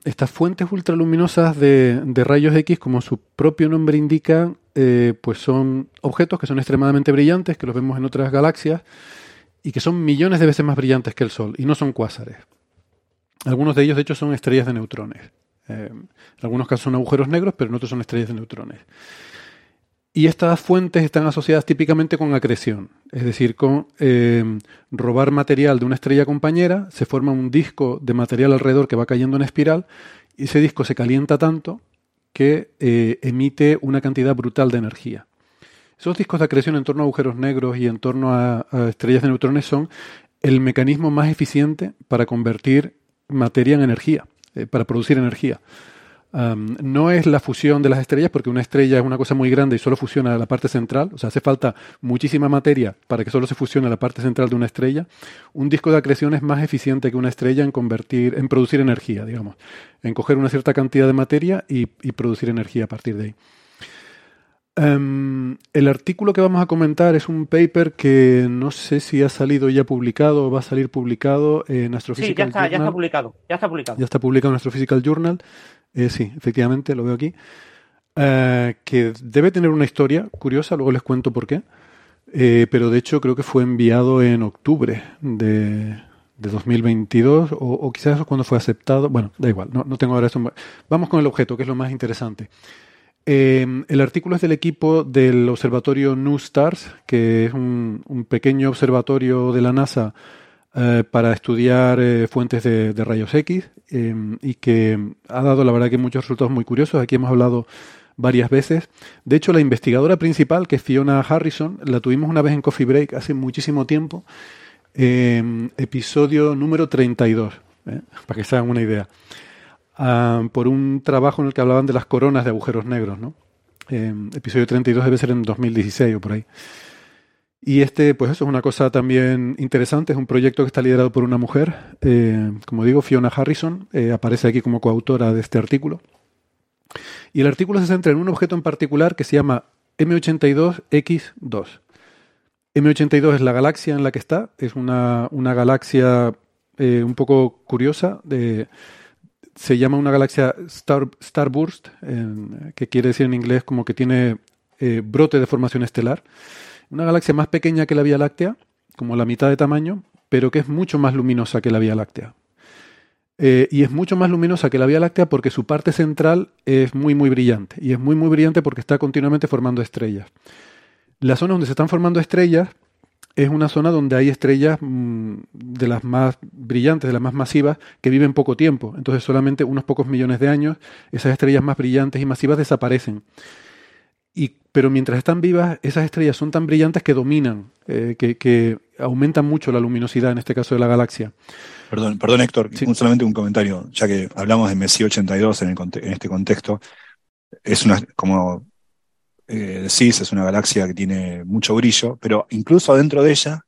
estas fuentes ultraluminosas de, de, rayos X, como su propio nombre indica, eh, pues son objetos que son extremadamente brillantes, que los vemos en otras galaxias, y que son millones de veces más brillantes que el Sol y no son cuásares. Algunos de ellos, de hecho, son estrellas de neutrones. Eh, en algunos casos son agujeros negros, pero en otros son estrellas de neutrones. Y estas fuentes están asociadas típicamente con acreción, es decir, con eh, robar material de una estrella compañera, se forma un disco de material alrededor que va cayendo en espiral, y ese disco se calienta tanto que eh, emite una cantidad brutal de energía. Esos discos de acreción en torno a agujeros negros y en torno a, estrellas de neutrones son el mecanismo más eficiente para convertir materia en energía, eh, para producir energía. no es la fusión de las estrellas, porque una estrella es una cosa muy grande y solo fusiona la parte central, o sea, hace falta muchísima materia para que solo se fusione la parte central de una estrella. Un disco de acreción es más eficiente que una estrella en convertir, en producir energía, digamos, en coger una cierta cantidad de materia y producir energía a partir de ahí. Um, el artículo que vamos a comentar es un paper que no sé si ha salido ya publicado o va a salir publicado en Astrophysical sí, ya está, Journal. ya está publicado. Ya está publicado. Ya está publicado en Astrophysical Journal. Eh, sí, efectivamente, lo veo aquí. Uh, que debe tener una historia curiosa, luego les cuento por qué. Eh, pero de hecho creo que fue enviado en octubre de, de 2022 o, o, quizás eso cuando fue aceptado. Bueno, da igual, no, no tengo ahora eso. Vamos con el objeto, que es lo más interesante. Eh, el artículo es del equipo del observatorio New Stars, que es un, pequeño observatorio de la NASA eh, para estudiar eh, fuentes de, de, rayos X y que ha dado, la verdad, que muchos resultados muy curiosos. Aquí hemos hablado varias veces. De hecho, la investigadora principal, que es Fiona Harrison, la tuvimos una vez en Coffee Break hace muchísimo tiempo, episodio número 32, para que se hagan una idea. Uh, por un trabajo en el que hablaban de las coronas de agujeros negros, ¿no? Eh, episodio 32 debe ser en 2016 o por ahí. Y este, pues eso es una cosa también interesante, es un proyecto que está liderado por una mujer, eh, como digo, Fiona Harrison, eh, aparece aquí como coautora de este artículo. Y el artículo se centra en un objeto en particular que se llama M82X2. M82 es la galaxia en la que está, es una, una galaxia un poco curiosa, de, se llama una galaxia star, starburst, que quiere decir en inglés como que tiene eh, brote de formación estelar. Una galaxia más pequeña que la Vía Láctea, como la mitad de tamaño, pero que es mucho más luminosa que la Vía Láctea. Eh, y es mucho más luminosa que la Vía Láctea porque su parte central es muy, muy brillante. Y es muy, muy brillante porque está continuamente formando estrellas. La zona donde se están formando estrellas es una zona donde hay estrellas mmm, de las más brillantes, de las más masivas, que viven poco tiempo. Entonces solamente unos pocos millones de años esas estrellas más brillantes y masivas desaparecen. Y, pero mientras están vivas, esas estrellas son tan brillantes que dominan, eh, que, que, aumentan mucho la luminosidad, en este caso de la galaxia. Perdón, perdón Héctor, sí. un, solamente un comentario, ya que hablamos de Messi 82 en, el, en este contexto. Es una, como eh, decís, es una galaxia que tiene mucho brillo, pero incluso adentro de ella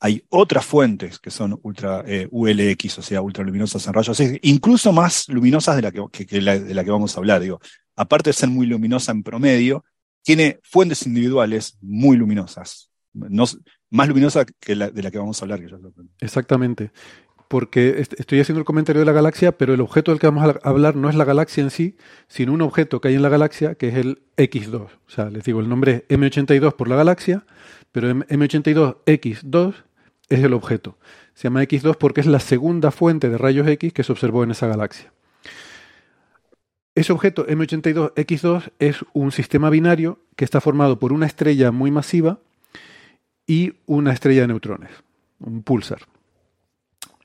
hay otras fuentes que son ultra eh, ULX, o sea, ultraluminosas en rayos X, incluso más luminosas de la que, de la que vamos a hablar. Digo, aparte de ser muy luminosa en promedio, tiene fuentes individuales muy luminosas, no, más luminosas que la, de la que vamos a hablar. Que Exactamente porque estoy haciendo el comentario de la galaxia, pero el objeto del que vamos a hablar no es la galaxia en sí, sino un objeto que hay en la galaxia que es el X2. O sea, les digo, el nombre es M82 por la galaxia, pero M82X2 es el objeto. Se llama X2 porque es la segunda fuente de rayos X que se observó en esa galaxia. Ese objeto M82X2 es un sistema binario que está formado por una estrella muy masiva y una estrella de neutrones, un pulsar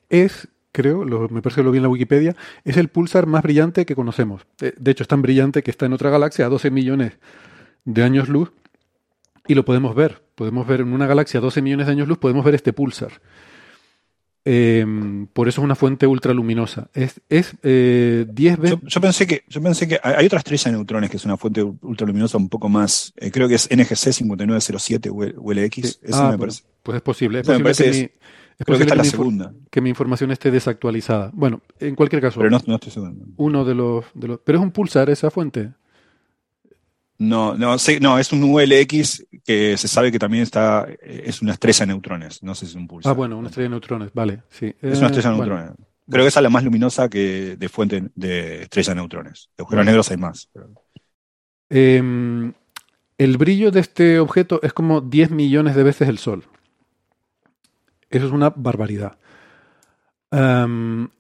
es, creo, lo, me parece que lo vi en la Wikipedia, es el pulsar más brillante que conocemos. De hecho, es tan brillante que está en otra galaxia a 12 millones de años luz y lo podemos ver. Podemos ver en una galaxia a 12 millones de años luz, podemos ver este pulsar. Eh, por eso es una fuente ultraluminosa. Es, es eh, 10 veces. Yo, yo, pensé que, yo pensé que hay otra estrella de neutrones que es una fuente ultraluminosa un poco más. Eh, creo que es NGC 5907 ULX. Sí. Ah, me parece. Pues es posible. Es no, posible que es, mi, es creo que está que la mi, segunda. que mi información esté desactualizada. Bueno, en cualquier caso, Pero no, no estoy seguro. uno de los, de los. Pero es un pulsar esa fuente. No, no, sí, no, es un ULX que se sabe que también está, es una estrella de neutrones, no sé si es un pulsar. Ah, bueno, una estrella de neutrones, vale, sí. Es una estrella de Eh, bueno. neutrones. Creo que esa es la más luminosa que de fuente de estrella de neutrones. De agujeros negros hay más. pero- Eh, el brillo de este objeto es como 10 millones de veces el Sol. Eso es una barbaridad.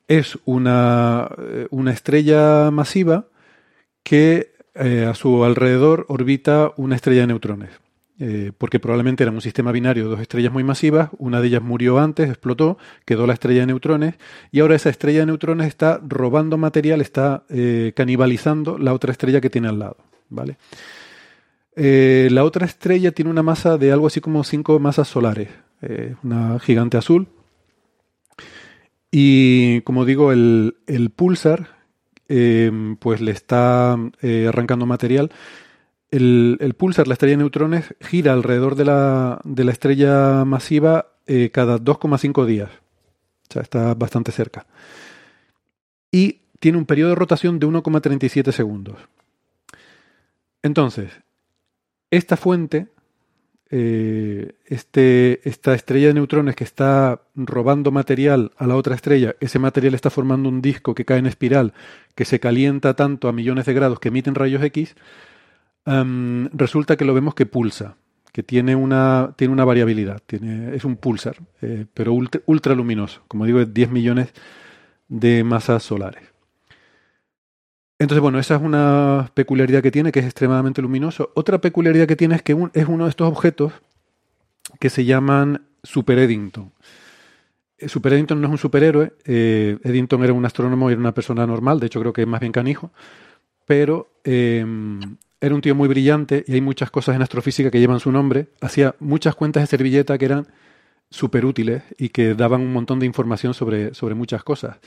Es una, eh, una estrella masiva que eh, a su alrededor orbita una estrella de neutrones. Eh, porque probablemente era un sistema binario dos estrellas muy masivas, una de ellas murió antes, explotó, quedó la estrella de neutrones, y ahora esa estrella de neutrones está robando material, está canibalizando la otra estrella que tiene al lado. ¿vale? La otra estrella tiene una masa de algo así como cinco masas solares, eh, una gigante azul. Y como digo, el, el pulsar eh, pues le está eh, arrancando material. El, el pulsar, la estrella de neutrones, gira alrededor de la, de la estrella masiva cada 2,5 días. O sea, está bastante cerca. Y tiene un periodo de rotación de 1,37 segundos. Entonces, Esta fuente, eh, este, esta estrella de neutrones que está robando material a la otra estrella, ese material está formando un disco que cae en espiral, que se calienta tanto a millones de grados que emiten rayos X, em, resulta que lo vemos que pulsa, que tiene una, tiene una variabilidad, tiene, es un pulsar, eh, pero ultra, ultraluminoso, como digo, es 10 millones de masas solares. Entonces, bueno, esa es una peculiaridad que tiene, que es extremadamente luminoso. Otra peculiaridad que tiene es que es uno de estos objetos que se llaman Super Eddington. Eh, Super Eddington no es un superhéroe. Eh, Eddington era un astrónomo y era una persona normal, de hecho creo que es más bien canijo, pero em, era un tío muy brillante y hay muchas cosas en astrofísica que llevan su nombre. Hacía muchas cuentas de servilleta que eran súper útiles y que daban un montón de información sobre, sobre muchas cosas.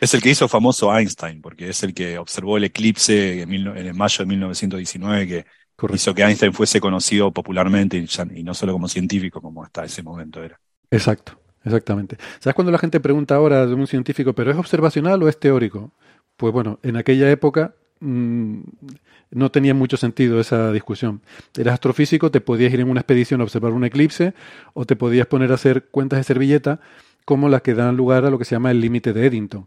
Es el que hizo famoso Einstein, porque es el que observó el eclipse en, mayo de 1919 que hizo que Einstein fuese conocido popularmente y, no solo como científico como hasta ese momento era. Exacto, exactamente. ¿Sabes cuando la gente pregunta ahora de un científico, pero es observacional o es teórico? Pues bueno, en aquella época mm, no tenía mucho sentido esa discusión. Eras astrofísico, te podías ir en una expedición a observar un eclipse o te podías poner a hacer cuentas de servilleta como las que dan lugar a lo que se llama el límite de Eddington.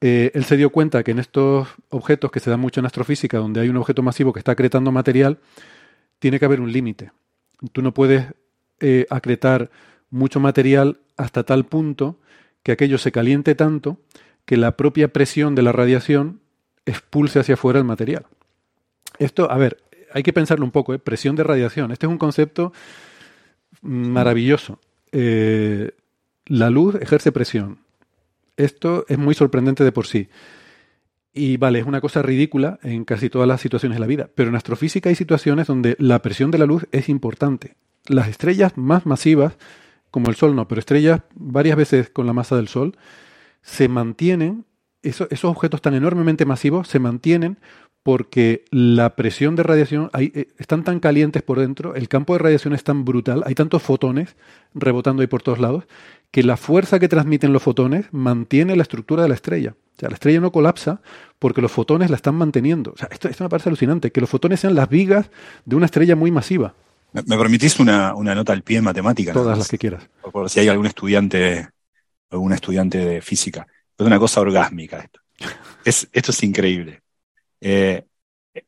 Eh, él se dio cuenta que en estos objetos que se dan mucho en astrofísica, donde hay un objeto masivo que está acretando material, tiene que haber un límite. Tú no puedes eh, acretar mucho material hasta tal punto que aquello se caliente tanto que la propia presión de la radiación expulse hacia afuera el material. Esto, a ver, hay que pensarlo un poco, ¿eh? presión de radiación. Este es un concepto maravilloso. Eh, la luz ejerce presión. Esto es muy sorprendente de por sí. Y vale, es una cosa ridícula en casi todas las situaciones de la vida, pero en astrofísica hay situaciones donde la presión de la luz es importante. Las estrellas más masivas, como el Sol no, pero estrellas varias veces con la masa del Sol, se mantienen, esos objetos tan enormemente masivos se mantienen porque la presión de radiación, eh, están tan calientes por dentro, el campo de radiación es tan brutal, hay tantos fotones rebotando ahí por todos lados, que la fuerza que transmiten los fotones mantiene la estructura de la estrella. O sea, la estrella no colapsa porque los fotones la están manteniendo. O sea, esto, esto me parece alucinante, que los fotones sean las vigas de una estrella muy masiva. ¿Me, permitís una, nota al pie en matemática? Todas las que quieras. Por, si hay algún estudiante, algún estudiante de física. Es una cosa orgásmica esto. Es, esto es increíble. Eh,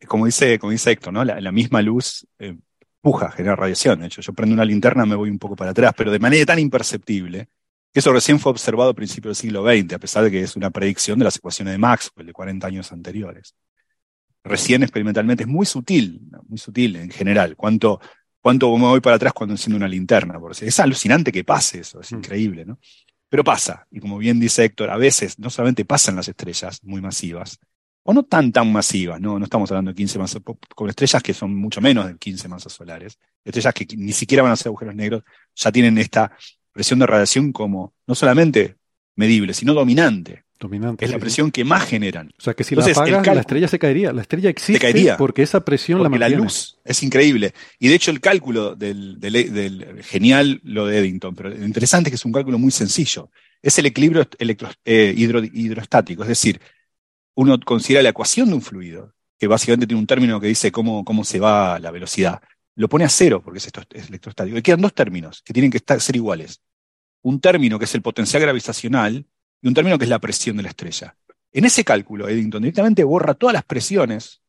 como, dice, como dice Héctor, ¿no? la, misma luz eh, puja, genera radiación. De hecho, yo prendo una linterna, me voy un poco para atrás, pero de manera tan imperceptible que eso recién fue observado a principios del siglo XX, a pesar de que es una predicción de las ecuaciones de Maxwell de 40 años anteriores. Recién experimentalmente es muy sutil, muy sutil en general. ¿Cuánto, cuánto me voy para atrás cuando enciendo una linterna? Por Es alucinante que pase eso, es mm. increíble, ¿no? Pero pasa, y como bien dice Héctor, a veces no solamente pasan las estrellas muy masivas, o no tan tan masivas, no, no estamos hablando de 15 masas, con estrellas que son mucho menos de 15 masas solares, estrellas que ni siquiera van a ser agujeros negros, ya tienen esta presión de radiación como no solamente medible, sino dominante. Dominante. Es la presión que más generan. O sea que si la apagas, la estrella se caería. La estrella existe caería, porque esa presión la mantiene. la luz es increíble. Y de hecho el cálculo del, del, genial lo de Eddington, pero lo interesante es que es un cálculo muy sencillo. Es el equilibrio electro, eh, hidrostático, es decir, uno considera la ecuación de un fluido, que básicamente tiene un término que dice cómo, cómo se va la velocidad, lo pone a cero porque es, esto, es electrostático. Y quedan dos términos que tienen que estar, ser iguales. Un término que es el potencial gravitacional y un término que es la presión de la estrella. En ese cálculo, Eddington directamente borra todas las presiones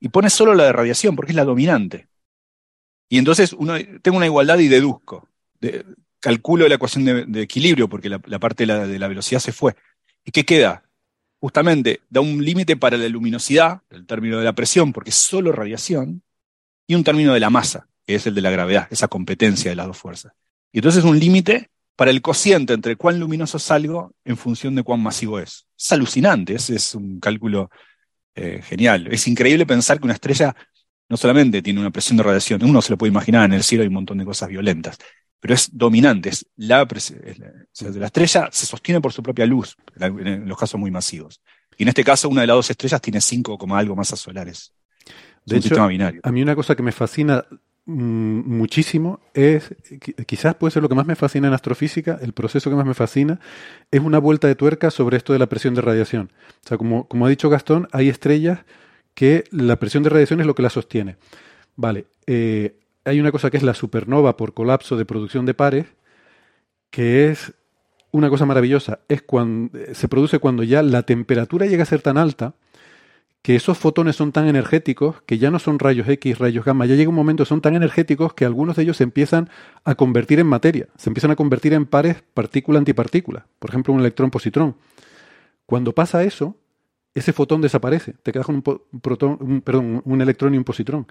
y pone solo la de radiación porque es la dominante. Y entonces uno, tengo una igualdad y deduzco. calculo la ecuación de, equilibrio porque la, parte de la, de la velocidad se fue. ¿Y qué queda? justamente da un límite para la luminosidad, el término de la presión, porque es solo radiación, y un término de la masa, que es el de la gravedad, esa competencia de las dos fuerzas. Y entonces un límite para el cociente entre cuán luminoso es algo en función de cuán masivo es. Es alucinante, ese es un cálculo eh, genial. Es increíble pensar que una estrella no solamente tiene una presión de radiación, uno se lo puede imaginar, en el cielo hay un montón de cosas violentas, pero es dominante, es la, la estrella se sostiene por su propia luz, en los casos muy masivos. Y en este caso, una de las dos estrellas tiene 5, algo masas solares. De hecho, a mí una cosa que me fascina muchísimo es, quizás puede ser lo que más me fascina en astrofísica, el proceso que más me fascina, es una vuelta de tuerca sobre esto de la presión de radiación. O sea, como, como ha dicho Gastón, hay estrellas que la presión de radiación es lo que la sostiene. Vale, eh, hay una cosa que es la supernova por colapso de producción de pares, que es una cosa maravillosa. Es cuando se produce cuando ya la temperatura llega a ser tan alta que esos fotones son tan energéticos que ya no son rayos X, rayos gamma, ya llega un momento, son tan energéticos que algunos de ellos se empiezan a convertir en materia, se empiezan a convertir en pares partícula-antipartícula, por ejemplo un electrón-positrón. Cuando pasa eso, ese fotón desaparece, te quedas con un, protón, perdón, un electrón y un positrón.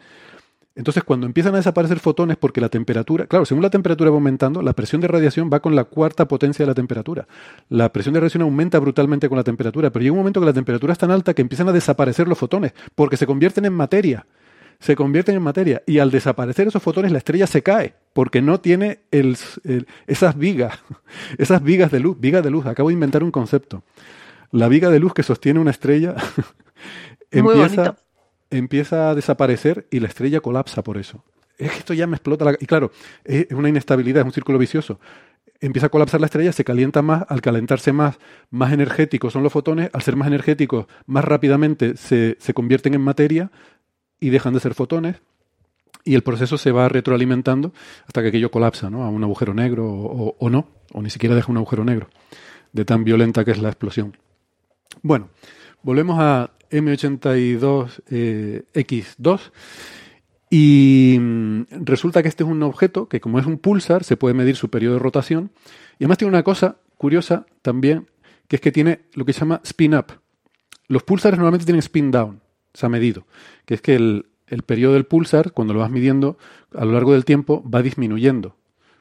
Entonces, cuando empiezan a desaparecer fotones, porque la temperatura, claro, según la temperatura va aumentando, la presión de radiación va con la cuarta potencia de la temperatura. La presión de radiación aumenta brutalmente con la temperatura, pero llega un momento que la temperatura es tan alta que empiezan a desaparecer los fotones, porque se convierten en materia. Se convierten en materia. Y al desaparecer esos fotones, la estrella se cae, porque no tiene esas vigas, esas vigas de luz, vigas de luz. Acabo de inventar un concepto. La viga de luz que sostiene una estrella empieza empieza a desaparecer y la estrella colapsa por eso. Es que esto ya me explota la... Y claro, es una inestabilidad, es un círculo vicioso. Empieza a colapsar la estrella, se calienta más, al calentarse más, más energéticos son los fotones, al ser más energéticos, más rápidamente se, convierten en materia y dejan de ser fotones, y el proceso se va retroalimentando hasta que aquello colapsa ¿no? a un agujero negro o, o, no, o ni siquiera deja un agujero negro, de tan violenta que es la explosión. Bueno, volvemos a M82X2 eh, y mm, resulta que este es un objeto que como es un pulsar se puede medir su periodo de rotación y además tiene una cosa curiosa también que es que tiene lo que se llama spin up. Los pulsares normalmente tienen spin down, se ha medido, que es que el, el periodo del pulsar, cuando lo vas midiendo a lo largo del tiempo, va disminuyendo.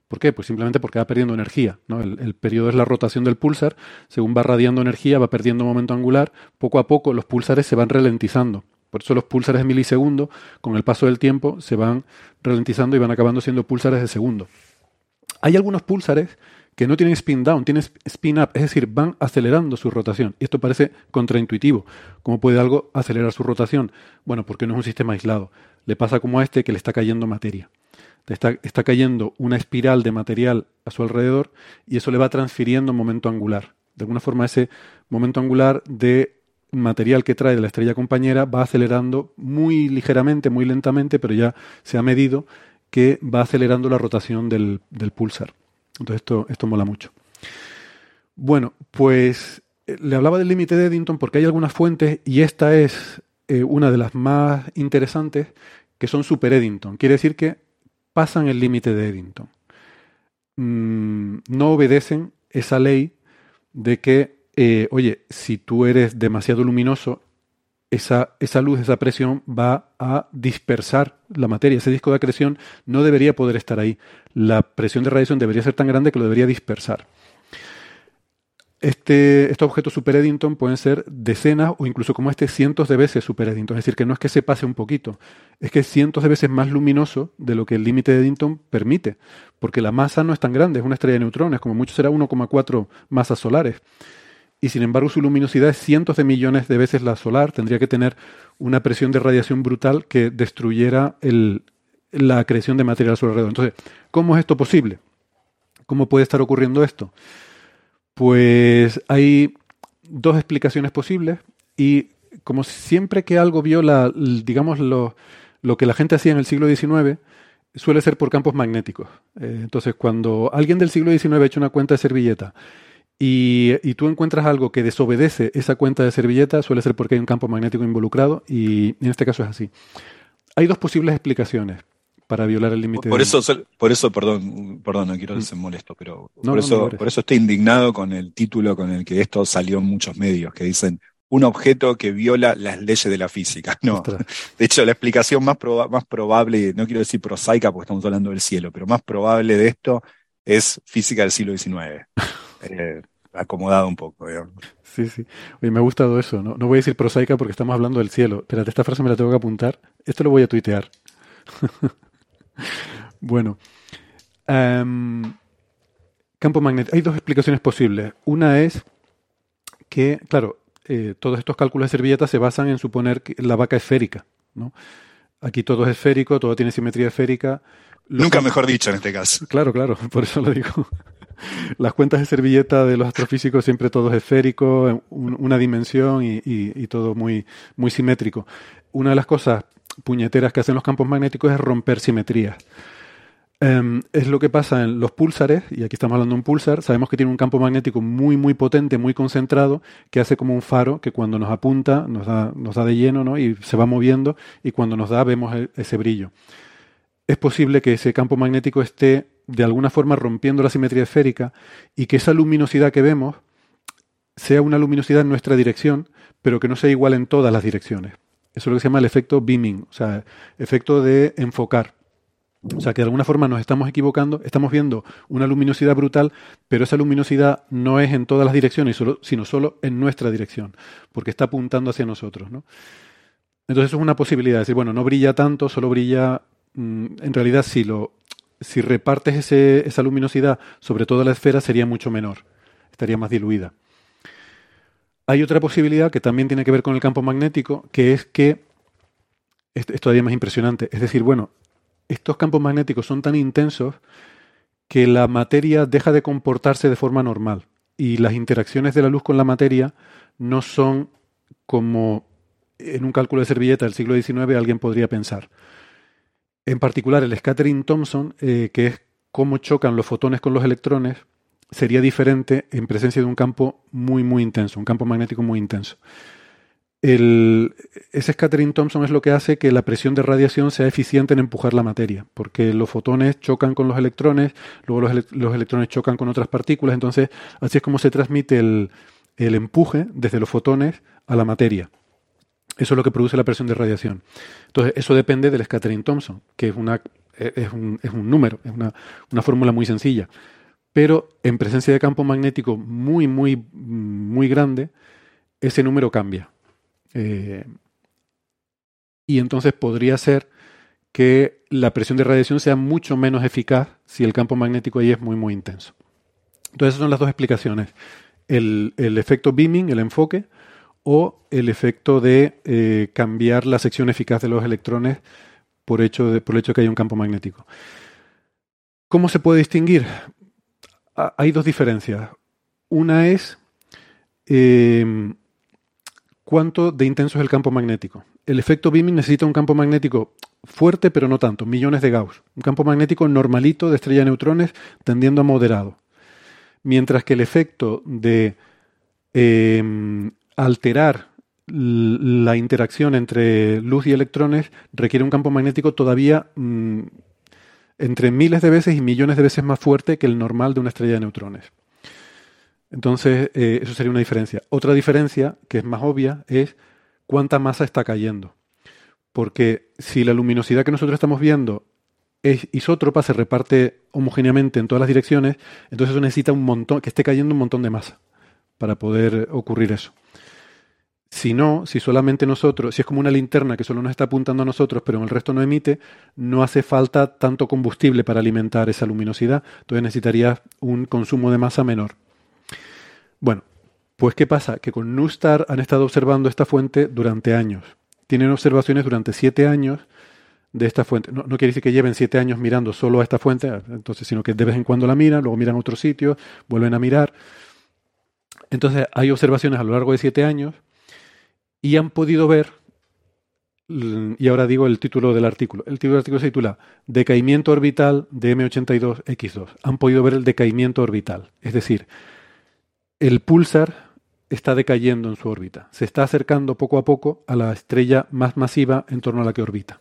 ¿Por qué? Pues simplemente porque va perdiendo energía. ¿no? El, periodo es la rotación del pulsar. Según va radiando energía, va perdiendo momento angular. Poco a poco los pulsares se van ralentizando. Por eso los pulsares de milisegundo, con el paso del tiempo, se van ralentizando y van acabando siendo pulsares de segundo. Hay algunos pulsares que no tienen spin down, tienen spin up, es decir, van acelerando su rotación. Y esto parece contraintuitivo. ¿Cómo puede algo acelerar su rotación? Bueno, porque no es un sistema aislado. Le pasa como a este que le está cayendo materia está, cayendo una espiral de material a su alrededor y eso le va transfiriendo momento angular. De alguna forma ese momento angular de material que trae de la estrella compañera va acelerando muy ligeramente, muy lentamente, pero ya se ha medido que va acelerando la rotación del, pulsar. Entonces esto, esto mola mucho. Bueno, pues eh, le hablaba del límite de Eddington porque hay algunas fuentes y esta es eh, una de las más interesantes que son super Eddington. Quiere decir que pasan el límite de Eddington. Mm, no obedecen esa ley de que, eh, oye, si tú eres demasiado luminoso, esa, esa, luz, esa presión va a dispersar la materia. Ese disco de acreción no debería poder estar ahí. La presión de radiación debería ser tan grande que lo debería dispersar. Este, estos objetos super Eddington pueden ser decenas o incluso como este cientos de veces super Eddington. Es decir, que no es que se pase un poquito, es que es cientos de veces más luminoso de lo que el límite de Eddington permite, porque la masa no es tan grande, es una estrella de neutrones, como mucho será 1,4 masas solares. Y sin embargo su luminosidad es cientos de millones de veces la solar, tendría que tener una presión de radiación brutal que destruyera la acreción de material a su alrededor. Entonces, ¿cómo es esto posible? ¿Cómo puede estar ocurriendo esto? Pues hay dos explicaciones posibles y como siempre que algo viola, digamos, lo, lo que la gente hacía en el siglo XIX, suele ser por campos magnéticos. Eh, entonces, cuando alguien del siglo XIX ha hecho una cuenta de servilleta y, y, tú encuentras algo que desobedece esa cuenta de servilleta, suele ser porque hay un campo magnético involucrado y en este caso es así. Hay dos posibles explicaciones para violar el límite. Por, eso, por eso, perdón, perdón, no quiero mm. ser molesto, pero por, eso, por eso estoy indignado con el título con el que esto salió en muchos medios, que dicen un objeto que viola las leyes de la física. No, de hecho, la explicación más, más probable, no quiero decir prosaica porque estamos hablando del cielo, pero más probable de esto es física del siglo XIX. Eh, acomodado un poco, Sí, sí. Oye, me ha gustado eso. ¿no? no voy a decir prosaica porque estamos hablando del cielo. Espérate, esta frase me la tengo que apuntar. Esto lo voy a tuitear. bueno. Em, campo magnético. Hay dos explicaciones posibles. Una es que, claro, eh, todos estos cálculos de servilletas se basan en suponer que la vaca esférica. ¿no? Aquí todo es esférico, todo tiene simetría esférica. Nunca mejor dicho en este caso. Claro, claro, por eso lo digo. Las cuentas de servilleta de los astrofísicos siempre todo es esférico, una dimensión y, y, todo muy, muy simétrico. Una de las cosas puñeteras que hacen los campos magnéticos es romper simetrías. Em, es lo que pasa en los púlsares, y aquí estamos hablando de un púlsar, sabemos que tiene un campo magnético muy, muy potente, muy concentrado, que hace como un faro que cuando nos apunta nos da, nos da de lleno ¿no? y se va moviendo, y cuando nos da vemos e, ese brillo. Es posible que ese campo magnético esté de alguna forma rompiendo la simetría esférica y que esa luminosidad que vemos sea una luminosidad en nuestra dirección, pero que no sea igual en todas las direcciones. Eso es lo que se llama el efecto beaming, o sea, efecto de enfocar. O sea que de alguna forma nos estamos equivocando, estamos viendo una luminosidad brutal, pero esa luminosidad no es en todas las direcciones, sino solo en nuestra dirección, porque está apuntando hacia nosotros. ¿no? Entonces eso es una posibilidad, de decir, bueno, no brilla tanto, solo brilla, mm, en realidad si, lo, si repartes ese, esa luminosidad sobre toda la esfera sería mucho menor, estaría más diluida. Hay otra posibilidad que también tiene que ver con el campo magnético, que es que, es todavía más impresionante, es decir, bueno, estos campos magnéticos son tan intensos que la materia deja de comportarse de forma normal y las interacciones de la luz con la materia no son como en un cálculo de servilleta del siglo XIX alguien podría pensar. En particular, el scattering Thomson, eh, que es cómo chocan los fotones con los electrones, sería diferente en presencia de un campo muy, muy intenso, un campo magnético muy intenso ese scattering Thomson es lo que hace que la presión de radiación sea eficiente en empujar la materia, porque los fotones chocan con los electrones, luego los, electrones chocan con otras partículas, entonces así es como se transmite el, empuje desde los fotones a la materia. Eso es lo que produce la presión de radiación. Entonces, eso depende del scattering Thomson, que es, es, un, número, es una fórmula muy sencilla. Pero en presencia de campo magnético muy, muy, muy grande, ese número cambia. Eh, y entonces podría ser que la presión de radiación sea mucho menos eficaz si el campo magnético ahí es muy, muy intenso. Entonces, esas son las dos explicaciones. El, efecto beaming, el enfoque, o el efecto de eh, cambiar la sección eficaz de los electrones por, hecho por el hecho de que hay un campo magnético. ¿Cómo se puede distinguir? Hay dos diferencias. Una es eh, cuánto de intenso es el campo magnético. El efecto beaming necesita un campo magnético fuerte, pero no tanto, millones de Gauss. Un campo magnético normalito de estrella de neutrones tendiendo a moderado. Mientras que el efecto de em, alterar la interacción entre luz y electrones requiere un campo magnético todavía mm, entre miles de veces y millones de veces más fuerte que el normal de una estrella de neutrones. Entonces, eh, eso sería una diferencia. Otra diferencia, que es más obvia, es cuánta masa está cayendo. Porque si la luminosidad que nosotros estamos viendo es isótropa, se reparte homogéneamente en todas las direcciones, entonces eso necesita un montón, que esté cayendo un montón de masa para poder ocurrir eso. Si no, si solamente nosotros, si es como una linterna que solo nos está apuntando a nosotros, pero en el resto no emite, no hace falta tanto combustible para alimentar esa luminosidad, entonces necesitaría un consumo de masa menor. Bueno, pues ¿qué pasa? Que con Nustar han estado observando esta fuente durante años. Tienen observaciones durante siete años de esta fuente. No, quiere decir que lleven siete años mirando solo a esta fuente, entonces, sino que de vez en cuando la miran, luego miran a otro sitio, vuelven a mirar. Entonces hay observaciones a lo largo de siete años y han podido ver, y ahora digo el título del artículo, el título del artículo se titula Decaimiento orbital de M82X2. Han podido ver el decaimiento orbital, es decir, el pulsar está decayendo en su órbita. Se está acercando poco a poco a la estrella más masiva en torno a la que orbita.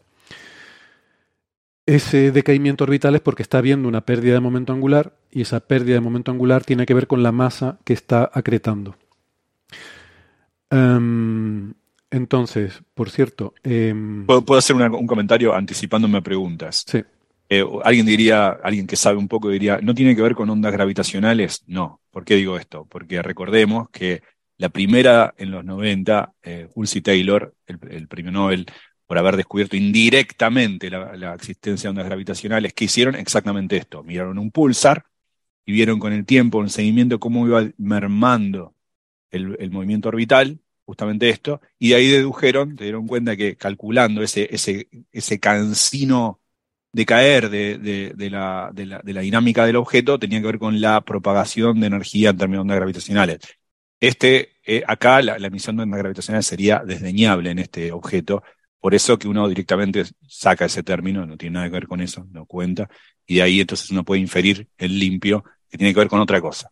Ese decaimiento orbital es porque está habiendo una pérdida de momento angular y esa pérdida de momento angular tiene que ver con la masa que está acretando. Em, entonces, por cierto... Em, ¿Puedo, hacer un comentario anticipándome a preguntas? Sí. Eh, alguien diría, alguien que sabe un poco diría, ¿no tiene que ver con ondas gravitacionales? No. ¿Por qué digo esto? Porque recordemos que la primera en los 90, eh, Taylor, el, premio Nobel, por haber descubierto indirectamente la, existencia de ondas gravitacionales, que hicieron exactamente esto. Miraron un pulsar y vieron con el tiempo, el seguimiento, cómo iba mermando el, movimiento orbital, justamente esto, y de ahí dedujeron, se dieron cuenta que calculando ese, ese, ese cansino decaer de, de, la, de, la, de, la, dinámica del objeto tenía que ver con la propagación de energía en términos de ondas gravitacionales. Este, eh, acá la, emisión de ondas gravitacionales sería desdeñable en este objeto, Por eso que uno directamente saca ese término, no tiene nada que ver con eso, no cuenta, y de ahí entonces uno puede inferir el limpio, que tiene que ver con otra cosa.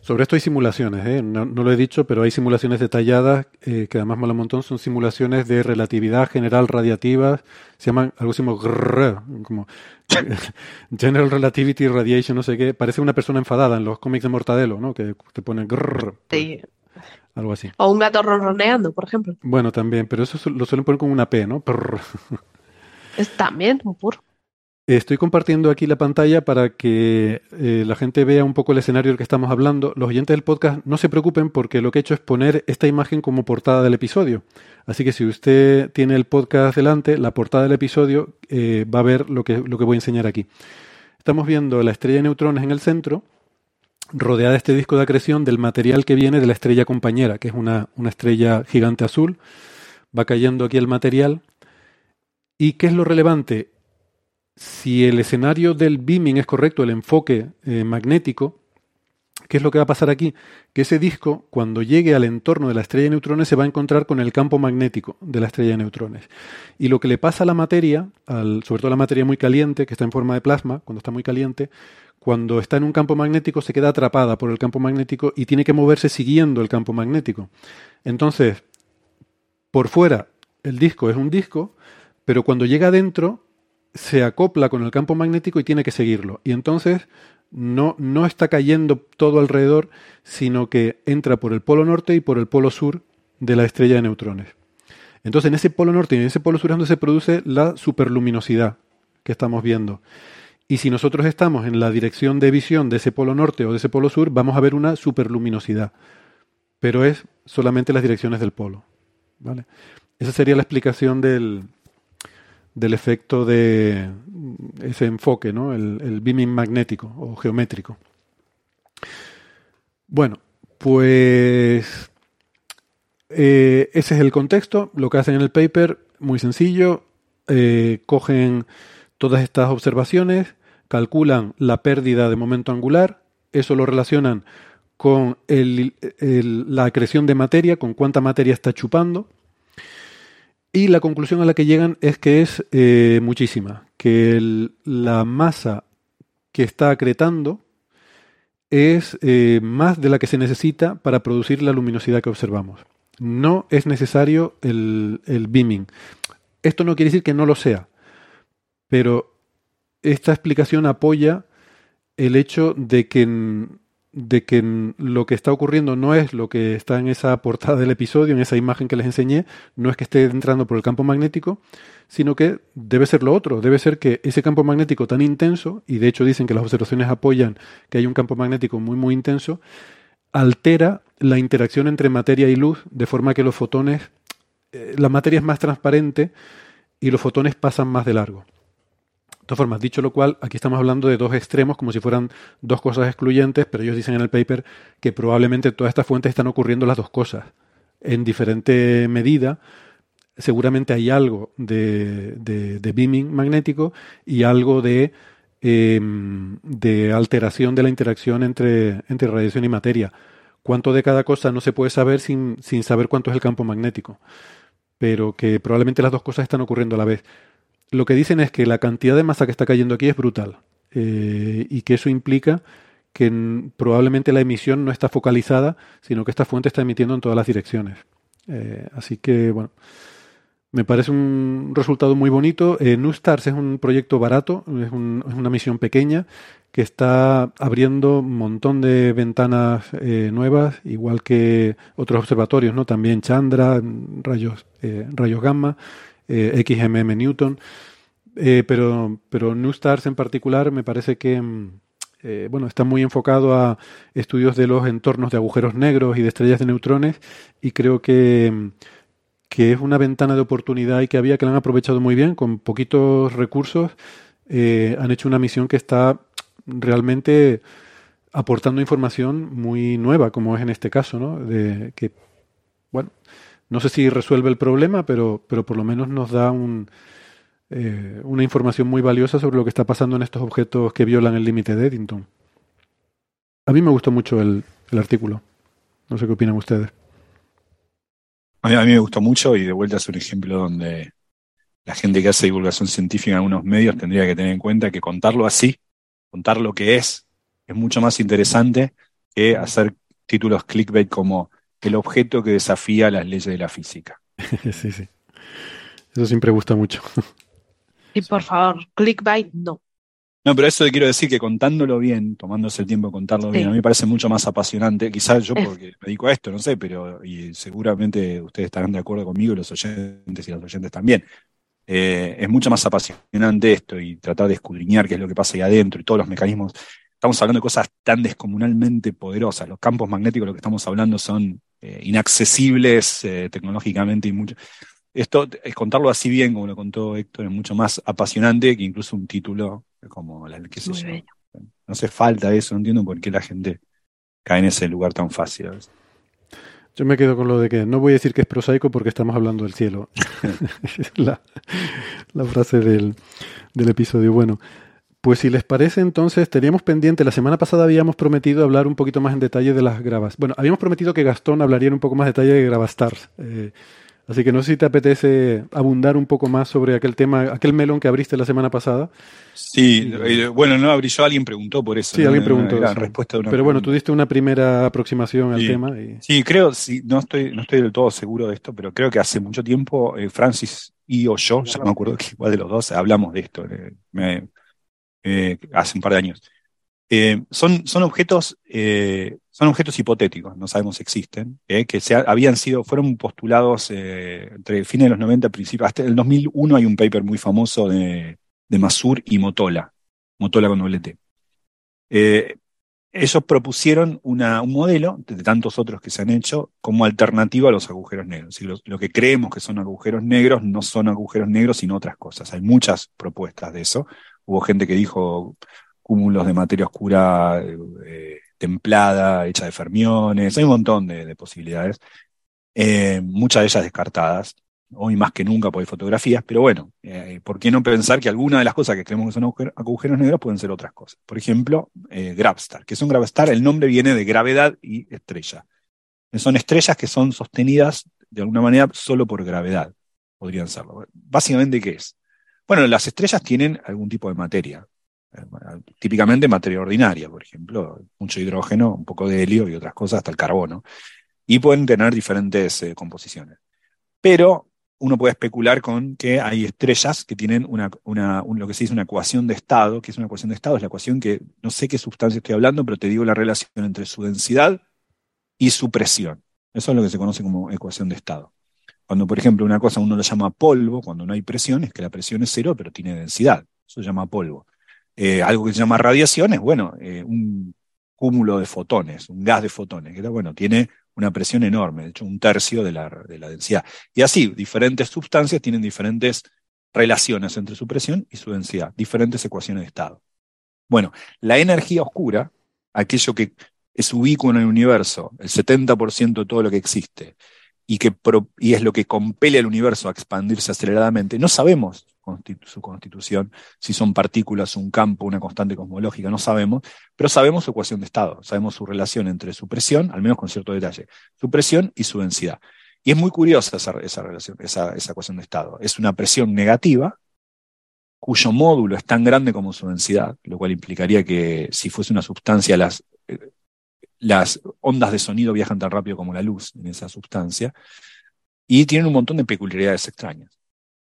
Sobre esto hay simulaciones, ¿eh? no, lo he dicho, pero hay simulaciones detalladas eh, que además mola un montón. Son simulaciones de relatividad general radiativa. Se llaman algo así como, General Relativity Radiation, no sé qué. Parece una persona enfadada en los cómics de Mortadelo, ¿no? Que te ponen grrr, Algo así. O un gato ronroneando, por ejemplo. Bueno, también, pero eso lo suelen poner con una P, ¿no? es también un puro. Estoy compartiendo aquí la pantalla para que eh, la gente vea un poco el escenario del que estamos hablando. Los oyentes del podcast no se preocupen porque lo que he hecho es poner esta imagen como portada del episodio. Así que si usted tiene el podcast delante, la portada del episodio eh, va a ver lo que, lo que voy a enseñar aquí. Estamos viendo la estrella de neutrones en el centro, rodeada de este disco de acreción del material que viene de la estrella compañera, que es una, una estrella gigante azul. Va cayendo aquí el material. ¿Y qué es lo relevante? Si el escenario del beaming es correcto, el enfoque eh, magnético, ¿qué es lo que va a pasar aquí? Que ese disco, cuando llegue al entorno de la estrella de neutrones, se va a encontrar con el campo magnético de la estrella de neutrones. Y lo que le pasa a la materia, sobre todo a la materia muy caliente, que está en forma de plasma, cuando está muy caliente, cuando está en un campo magnético se queda atrapada por el campo magnético y tiene que moverse siguiendo el campo magnético. Entonces, por fuera, el disco es un disco, pero cuando llega adentro, se acopla con el campo magnético y tiene que seguirlo. Y entonces no, no está cayendo todo alrededor, sino que entra por el polo norte y por el polo sur de la estrella de neutrones. Entonces en ese polo norte y en ese polo sur es donde se produce la superluminosidad que estamos viendo. Y si nosotros estamos en la dirección de visión de ese polo norte o de ese polo sur, vamos a ver una superluminosidad. Pero es solamente las direcciones del polo. ¿vale? Esa sería la explicación del, del efecto de ese enfoque, ¿no? el, beaming magnético o geométrico. Bueno, pues eh, ese es el contexto. Lo que hacen en el paper, muy sencillo, eh, cogen todas estas observaciones, calculan la pérdida de momento angular, eso lo relacionan con la acreción de materia, con cuánta materia está chupando, y la conclusión a la que llegan es que es eh, muchísima, que la masa que está acretando es eh, más de la que se necesita para producir la luminosidad que observamos. No es necesario el, el beaming. Esto no quiere decir que no lo sea, pero esta explicación apoya el hecho de que de que lo que está ocurriendo no es lo que está en esa portada del episodio, en esa imagen que les enseñé, no es que esté entrando por el campo magnético, sino que debe ser lo otro, debe ser que ese campo magnético tan intenso, y de hecho dicen que las observaciones apoyan que hay un campo magnético muy muy intenso, altera la interacción entre materia y luz de forma que los fotones, eh, la materia es más transparente y los fotones pasan más de largo. De todas formas, dicho lo cual, aquí estamos hablando de dos extremos como si fueran dos cosas excluyentes, pero ellos dicen en el paper que probablemente todas estas fuentes están ocurriendo las dos cosas en diferente medida. Seguramente hay algo de, de, beaming magnético y algo de, em, de alteración de la interacción entre, entre radiación y materia. Cuánto de cada cosa no se puede saber sin, sin saber cuánto es el campo magnético, pero que probablemente las dos cosas están ocurriendo a la vez lo que dicen es que la cantidad de masa que está cayendo aquí es brutal eh, y que eso implica que probablemente la emisión no está focalizada, sino que esta fuente está emitiendo en todas las direcciones. Eh, así que, bueno, me parece un resultado muy bonito. Eh, New Stars es un proyecto barato, es, una misión pequeña que está abriendo un montón de ventanas nuevas, igual que otros observatorios, ¿no? También Chandra, rayos, rayos gamma eh, XMM Newton, eh, pero, pero New Stars en particular me parece que mm, eh, bueno, está muy enfocado a estudios de los entornos de agujeros negros y de estrellas de neutrones y creo que, mm, que es una ventana de oportunidad y que había que la han aprovechado muy bien con poquitos recursos. han hecho una misión que está realmente aportando información muy nueva, como es en este caso, ¿no? De que, bueno, no sé si resuelve el problema, pero, pero por lo menos nos da eh, una información muy valiosa sobre lo que está pasando en estos objetos que violan el límite de Eddington. A mí me gustó mucho el, el artículo. No sé qué opinan ustedes. A mí, a mí me gustó mucho y de vuelta es un ejemplo donde la gente que hace divulgación científica en algunos medios tendría que tener en cuenta que contarlo así, contar lo que es, es mucho más interesante que hacer títulos clickbait como el objeto que desafía las leyes de la física. sí, sí. Eso siempre gusta mucho. Y por favor, clickbait no. No, pero eso quiero decir que contándolo bien, tomándose el tiempo de contarlo bien, a mí me parece mucho más apasionante. Quizás yo porque me dedico a esto, no sé, pero y seguramente ustedes estarán de acuerdo conmigo, y los oyentes y los oyentes también. Eh, es mucho más apasionante esto y tratar de escudriñar qué es lo que pasa ahí adentro y todos los mecanismos. Estamos hablando de cosas tan descomunalmente poderosas. Los campos magnéticos, lo que estamos hablando, son eh, inaccesibles eh, tecnológicamente y mucho. Esto, es contarlo así bien, como lo contó Héctor, es mucho más apasionante que incluso un título como la, Muy yo. bello. No hace falta eso, no entiendo por qué la gente cae en ese lugar tan fácil. Yo me quedo con lo de que no voy a decir que es prosaico porque estamos hablando del cielo. La, la frase del, del episodio. Bueno, pues si les parece, entonces teníamos pendiente. La semana pasada habíamos prometido hablar un poquito más en detalle de las gravas. Bueno, habíamos prometido que Gastón hablaría en un poco más detalle de Gravastars. Eh, así que no sé si te apetece abundar un poco más sobre aquel tema, aquel melón que abriste la semana pasada. Sí, eh, bueno, no abrí yo, alguien preguntó por eso. Sí, ¿no? alguien preguntó eso. respuesta de una Pero bueno, tú diste una primera aproximación al Sí. tema. Y... Sí, creo, sí, no estoy, no estoy del todo seguro de esto, pero creo que hace mucho tiempo eh, Francis y o yo, ya no me acuerdo que igual de los dos, hablamos de esto, me- eh, hace un par de años. Eh, son, son objetos, eh, son objetos hipotéticos, no sabemos si existen, que se ha- habían sido, fueron postulados entre fines de los 90 principios, hasta el 2001 hay un paper muy famoso de, de Masur y Motola, Motola con doble T. Ellos propusieron un modelo, de tantos otros que se han hecho, como alternativa a los agujeros negros. Y lo, que creemos que son agujeros negros no son agujeros negros, sino otras cosas. Hay muchas propuestas de eso. Hubo gente que dijo cúmulos de materia oscura eh, templada, hecha de fermiones. Hay un montón de, de posibilidades. Eh, muchas de ellas descartadas. Hoy más que nunca por fotografías, pero bueno, eh, ¿por qué no pensar que alguna de las cosas que creemos que son agujer- agujeros negros pueden ser otras cosas? Por ejemplo, eh, Gravstar, que es un Gravstar, el nombre viene de gravedad y estrella. Son estrellas que son sostenidas de alguna manera solo por gravedad, podrían serlo. Básicamente, ¿qué es? Bueno, las estrellas tienen algún tipo de materia, eh, típicamente materia ordinaria, por ejemplo, mucho hidrógeno, un poco de helio y otras cosas, hasta el carbono, y pueden tener diferentes eh, composiciones. Pero uno puede especular con que hay estrellas que tienen una, un- lo que se dice una ecuación de estado, que es una ecuación de estado, es la ecuación que no sé qué sustancia estoy hablando, pero te digo la relación entre su densidad y su presión. Eso es lo que se conoce como ecuación de estado. Cuando, por ejemplo, una cosa uno lo llama polvo, cuando no hay presión, es que la presión es cero, pero tiene densidad. Eso se llama polvo. Eh, algo que se llama radiación es, bueno, eh, un cúmulo de fotones, un gas de fotones, que bueno, tiene una presión enorme, de hecho, un tercio de la, de la densidad. Y así, diferentes sustancias tienen diferentes relaciones entre su presión y su densidad, diferentes ecuaciones de estado. Bueno, la energía oscura, aquello que es ubicuo en el universo, el 70% de todo lo que existe, y, que pro- y es lo que compele al universo a expandirse aceleradamente, no sabemos su constitución, si son partículas, un campo, una constante cosmológica, no sabemos, pero sabemos su ecuación de estado, sabemos su relación entre su presión, al menos con cierto detalle, su presión y su densidad. Y es muy curiosa esa, relación, esa, esa ecuación de estado. Es una presión negativa, cuyo módulo es tan grande como su densidad, lo cual implicaría que si fuese una sustancia, las, eh, las ondas de sonido viajan tan rápido como la luz en esa sustancia, y tienen un montón de peculiaridades extrañas.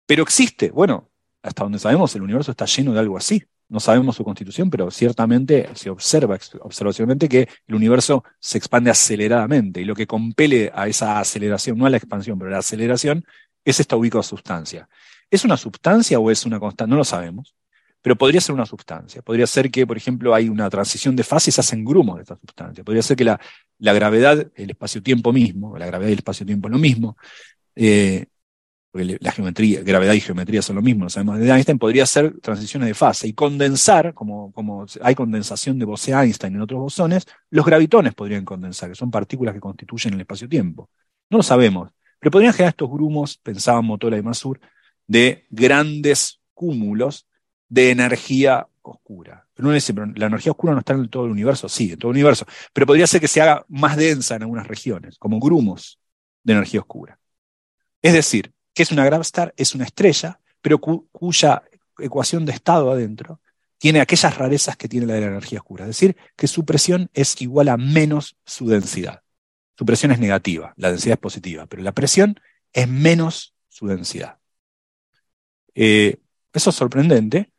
Pero existe, bueno, hasta donde sabemos, el universo está lleno de algo así. No sabemos su constitución, pero ciertamente se observa observacionalmente que el universo se expande aceleradamente y lo que compele a esa aceleración, no a la expansión, pero a la aceleración, es esta ubicada sustancia. ¿Es una sustancia o es una constante? No lo sabemos, pero podría ser una sustancia. Podría ser que, por ejemplo, hay una transición de fase y se hacen grumos de esta sustancia. Podría ser que la, la gravedad, el espacio-tiempo mismo, la gravedad y el espacio-tiempo es lo mismo, eh, porque la geometría, gravedad y geometría son lo mismo, lo sabemos de Einstein, podría ser transiciones de fase y condensar, como, como hay condensación de Bose-Einstein en otros bosones, los gravitones podrían condensar, que son partículas que constituyen el espacio-tiempo. No lo sabemos, pero podrían generar estos grumos, pensaban Motola y Masur, de grandes cúmulos de energía oscura. Pero uno dice, pero la energía oscura no está en todo el universo, sí, en todo el universo, pero podría ser que se haga más densa en algunas regiones, como grumos de energía oscura. Es decir, que es una Gravstar? Es una estrella, pero cuya ecuación de estado adentro tiene aquellas rarezas que tiene la de la energía oscura. Es decir, que su presión es igual a menos su densidad. Su presión es negativa, la densidad es positiva, pero la presión es menos su densidad. Eh, eso es sorprendente,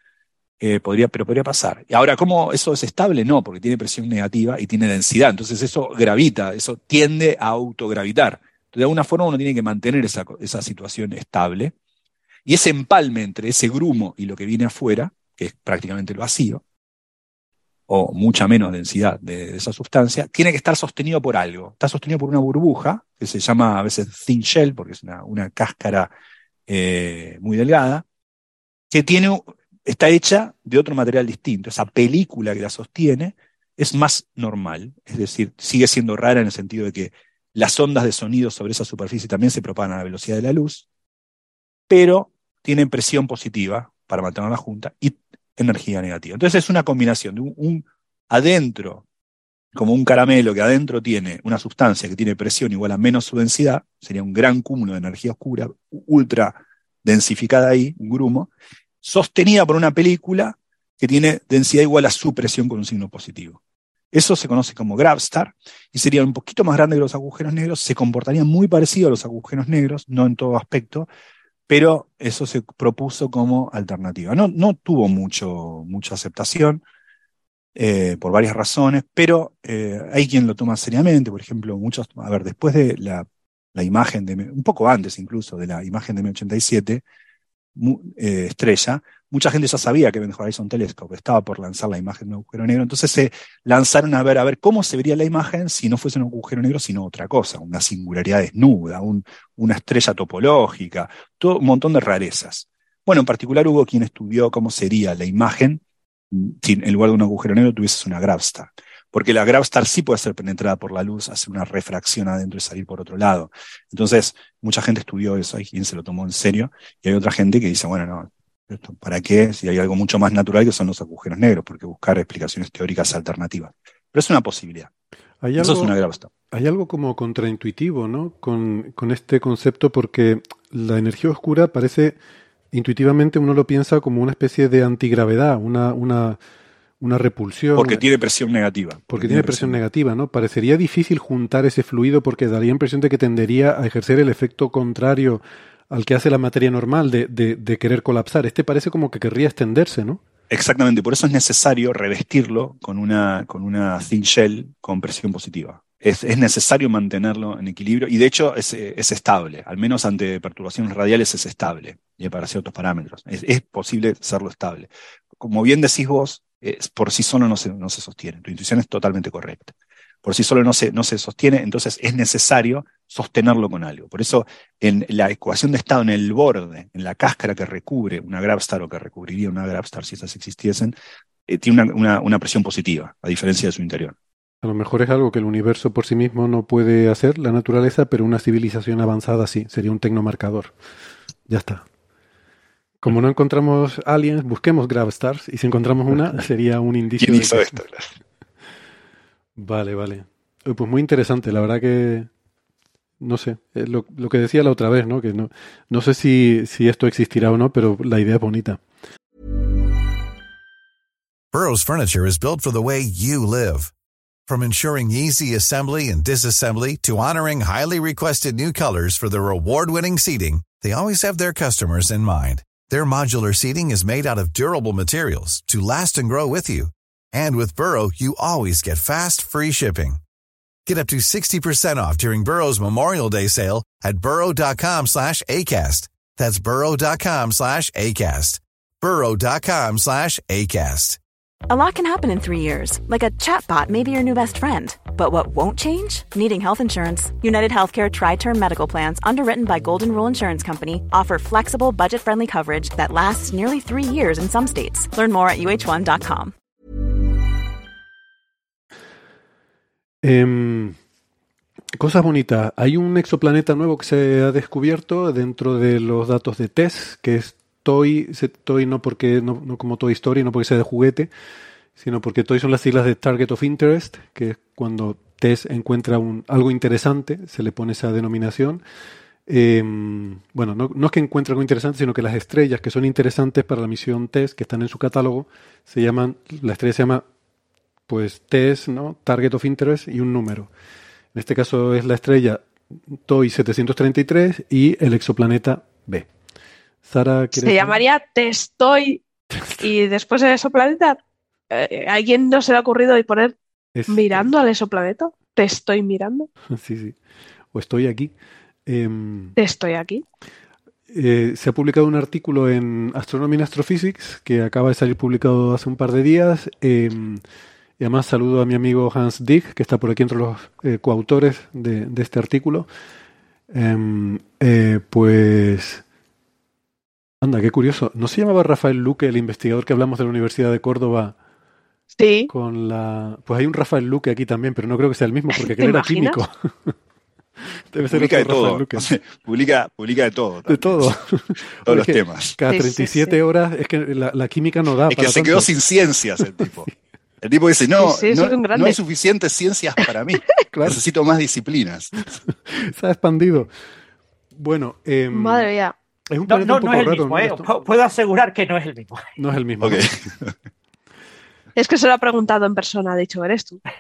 eh, podría, pero podría pasar. Y ahora, ¿cómo eso es estable? No, porque tiene presión negativa y tiene densidad. Entonces eso gravita, eso tiende a autogravitar. De alguna forma uno tiene que mantener esa, esa situación estable. Y ese empalme entre ese grumo y lo que viene afuera, que es prácticamente el vacío, o mucha menos densidad de, esa sustancia, tiene que estar sostenido por algo. Está sostenido por una burbuja, que se llama a veces thin shell, porque es una, cáscara eh, muy delgada, que tiene, está hecha de otro material distinto. Esa película que la sostiene es más normal, es decir, sigue siendo rara en el sentido de que las ondas de sonido sobre esa superficie también se propagan a la velocidad de la luz, pero tienen presión positiva para mantenerla junta y energía negativa. Entonces es una combinación de un, adentro, como un caramelo que adentro tiene una sustancia que tiene presión igual a menos su densidad, sería un gran cúmulo de energía oscura, ultra densificada ahí, un grumo, sostenida por una película que tiene densidad igual a su presión con un signo positivo. Eso se conoce como Gravstar y sería un poquito más grande que los agujeros negros, se comportaría muy parecido a los agujeros negros, no en todo aspecto, pero eso se propuso como alternativa. No, no tuvo mucho, mucha aceptación eh, por varias razones, pero eh, hay quien lo toma seriamente, por ejemplo, muchos, a ver, después de la, imagen de, un poco antes incluso de la imagen de M87, eh, estrella, mucha gente ya sabía que Event Horizon Telescope estaba por lanzar la imagen de un agujero negro, entonces se lanzaron a ver, a ver cómo se vería la imagen si no fuese un agujero negro, sino otra cosa, una singularidad desnuda, una estrella topológica, todo un montón de rarezas. Bueno, en particular hubo quien estudió cómo sería la imagen si en lugar de un agujero negro tuvieses una Gravstar porque la Gravstar sí puede ser penetrada por la luz, hacer una refracción adentro y salir por otro lado. Entonces, mucha gente estudió eso, hay quien se lo tomó en serio, y hay otra gente que dice, bueno, no, ¿para qué? Si hay algo mucho más natural que son los agujeros negros, porque buscar explicaciones teóricas alternativas. Pero es una posibilidad. ¿Hay eso algo, es una Gravstar. Hay algo como contraintuitivo, ¿no? Con, con este concepto, porque la energía oscura parece, intuitivamente uno lo piensa como una especie de antigravedad, una, una una repulsión. Porque tiene presión negativa. Porque, tiene, presión, negativa, ¿no? Parecería difícil juntar ese fluido porque daría impresión de que tendería a ejercer el efecto contrario al que hace la materia normal de, de, querer colapsar. Este parece como que querría extenderse, ¿no? Exactamente, por eso es necesario revestirlo con una, con una thin shell con presión positiva. Es, es necesario mantenerlo en equilibrio y de hecho es, es, estable, al menos ante perturbaciones radiales es estable y para ciertos parámetros. Es, es posible hacerlo estable. Como bien decís vos, por sí solo no se, sostiene. Tu intuición es totalmente correcta. Por sí solo no se, no se sostiene, entonces es necesario sostenerlo con algo. Por eso, en la ecuación de estado, en el borde, en la cáscara que recubre una Gravstar o que recubriría una Gravstar si esas existiesen, eh, tiene una, una, presión positiva, a diferencia de su interior. A lo mejor es algo que el universo por sí mismo no puede hacer, la naturaleza, pero una civilización avanzada sí, sería un tecnomarcador. Ya está. Como no encontramos aliens, busquemos Gravstars y si encontramos una sería un indicio. de esto? Vale, vale. Pues muy interesante, la verdad que no sé, lo, lo, que decía la otra vez, ¿no? Que no, no sé si, si esto existirá o no, pero la idea es bonita. Burroughs Furniture is built for the way you live. From ensuring easy assembly and disassembly to honoring highly requested new colors for their award-winning seating, they always have their customers in mind. Their modular seating is made out of durable materials to last and grow with you. And with Burrow, you always get fast, free shipping. Get up to 60% off during Burrow's Memorial Day sale at burrow.com slash ACAST. That's burrow.com slash ACAST. burrow.com slash ACAST. A lot can happen in three years, like a chatbot may be your new best friend. But what won't change? Needing health insurance. United Healthcare Tri Term Medical Plans, underwritten by Golden Rule Insurance Company, offer flexible, budget friendly coverage that lasts nearly three years in some states. Learn more at uh1.com. Eh, cosas bonitas. Hay un exoplaneta nuevo que se ha descubierto dentro de los datos de TESS, que es Toy, Toy no porque no, no como Toy Story, no porque sea de juguete, sino porque Toy son las siglas de Target of Interest, que es cuando TESS encuentra un, algo interesante, se le pone esa denominación. Eh, bueno, no, no, es que encuentre algo interesante, sino que las estrellas que son interesantes para la misión TESS, que están en su catálogo, se llaman, la estrella se llama, pues, TESS, ¿no? Target of Interest y un número. En este caso es la estrella TOI 733 y el exoplaneta B. Sara, Se llamaría Testoy y después el exoplaneta, ¿a alguien no se le ha ocurrido poner es, mirando al exoplaneta? ¿Te estoy mirando? Sí, sí. O estoy aquí. Eh, Te estoy aquí. Eh, se ha publicado un artículo en Astronomy and Astrophysics que acaba de salir publicado hace un par de días. Eh, y además saludo a mi amigo Hans Dick, que está por aquí entre los eh, coautores de, de, este artículo. pues, anda, qué curioso. ¿No se llamaba Rafael Luque, el investigador que hablamos de la Universidad de Córdoba? Sí. Con la, pues hay un Rafael Luque aquí también, pero no creo que sea el mismo, porque aquel era químico. Debe ser publica de todo. No sé, publica, publica de todo. También. De todo. Todos los temas. Cada 37 sí, sí, sí. horas es que la, la, química no da. Es que para se tanto. quedó sin ciencias el tipo. El tipo dice, no, Sí, sí, eso es un no, hay suficientes ciencias para mí. Claro. Necesito más disciplinas. Se ha expandido. Bueno, eh, Madre mía. es un No, no, un no es el raro, mismo, ¿no? ¿eh? Puedo asegurar que no es el mismo. No es el mismo. Ok. ¿No? Es que se lo ha preguntado en persona, ha dicho, ¿eres tú?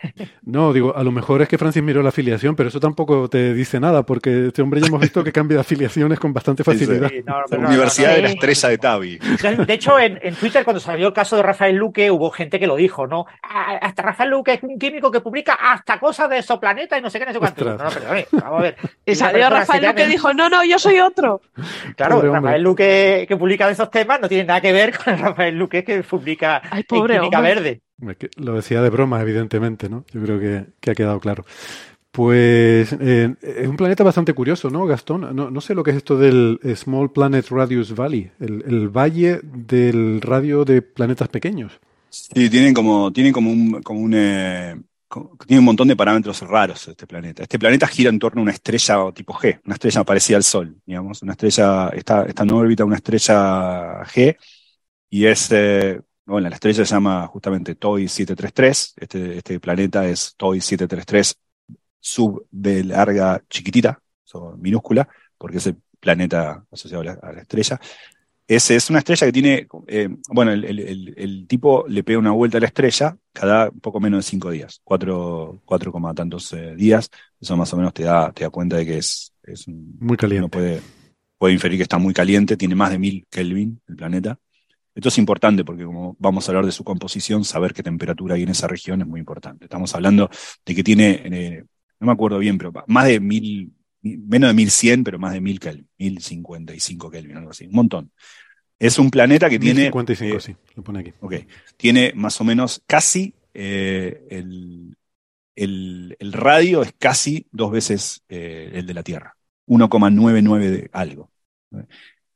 No, digo, a lo mejor es que Francis miró la afiliación, pero eso tampoco te dice nada, porque este hombre ya hemos visto que cambia de afiliaciones con bastante Sí, sí. facilidad. Sí, no, La pero no, Universidad no, de no. la Estrella de Tavi. De hecho, en, en Twitter, cuando salió el caso de Rafael Luque, hubo gente que lo dijo, ¿no? Ah, Hasta Rafael Luque es un químico que publica hasta cosas de exoplaneta y no sé qué, no sé cuánto. Ostras. No, no, perdone, vamos a ver. Y salió Rafael Luque y dijo, no, no, yo soy otro. Claro, Pobre hombre. Rafael Luque que publica de esos temas no tiene nada que ver con el Rafael Luque que publica Ay, en pobre química Lo decía de broma, evidentemente, ¿no? Yo creo que, que ha quedado claro. Pues es un planeta bastante curioso, ¿no, Gastón? No, no sé lo que es esto del Small Planet Radius Valley, el, el valle del radio de planetas pequeños. Sí, tienen como, tienen como un, como eh, tiene un montón de parámetros raros este planeta. Este planeta gira en torno a una estrella tipo G, una estrella parecida al Sol, digamos, una estrella, está, está en órbita una estrella G y es, eh, bueno, la estrella se llama justamente TOI 733, este, este planeta es TOI 733 sub B larga chiquitita, o minúscula, porque es el planeta asociado a la, a la estrella. Es, es una estrella que tiene, eh, bueno, el, el- el- el tipo le pega una vuelta a la estrella cada poco menos de cinco días, cuatro, cuatro coma tantos eh, días. Eso más o menos te da, te da cuenta de que es, es un- Muy caliente. uno puede, puede inferir que está muy caliente, tiene más de mil Kelvin el planeta. Esto es importante porque como vamos a hablar de su composición, saber qué temperatura hay en esa región es muy importante. Estamos hablando de que tiene, eh, no me acuerdo bien, pero más de mil, menos de 1100, pero más de mil Kelvin, 1055 Kelvin, algo así, un montón. Es un planeta que tiene... 55, eh, sí, lo pone aquí. Ok. Tiene más o menos casi eh, el, el- el radio es casi dos veces eh, el de la Tierra. 1,99 de algo.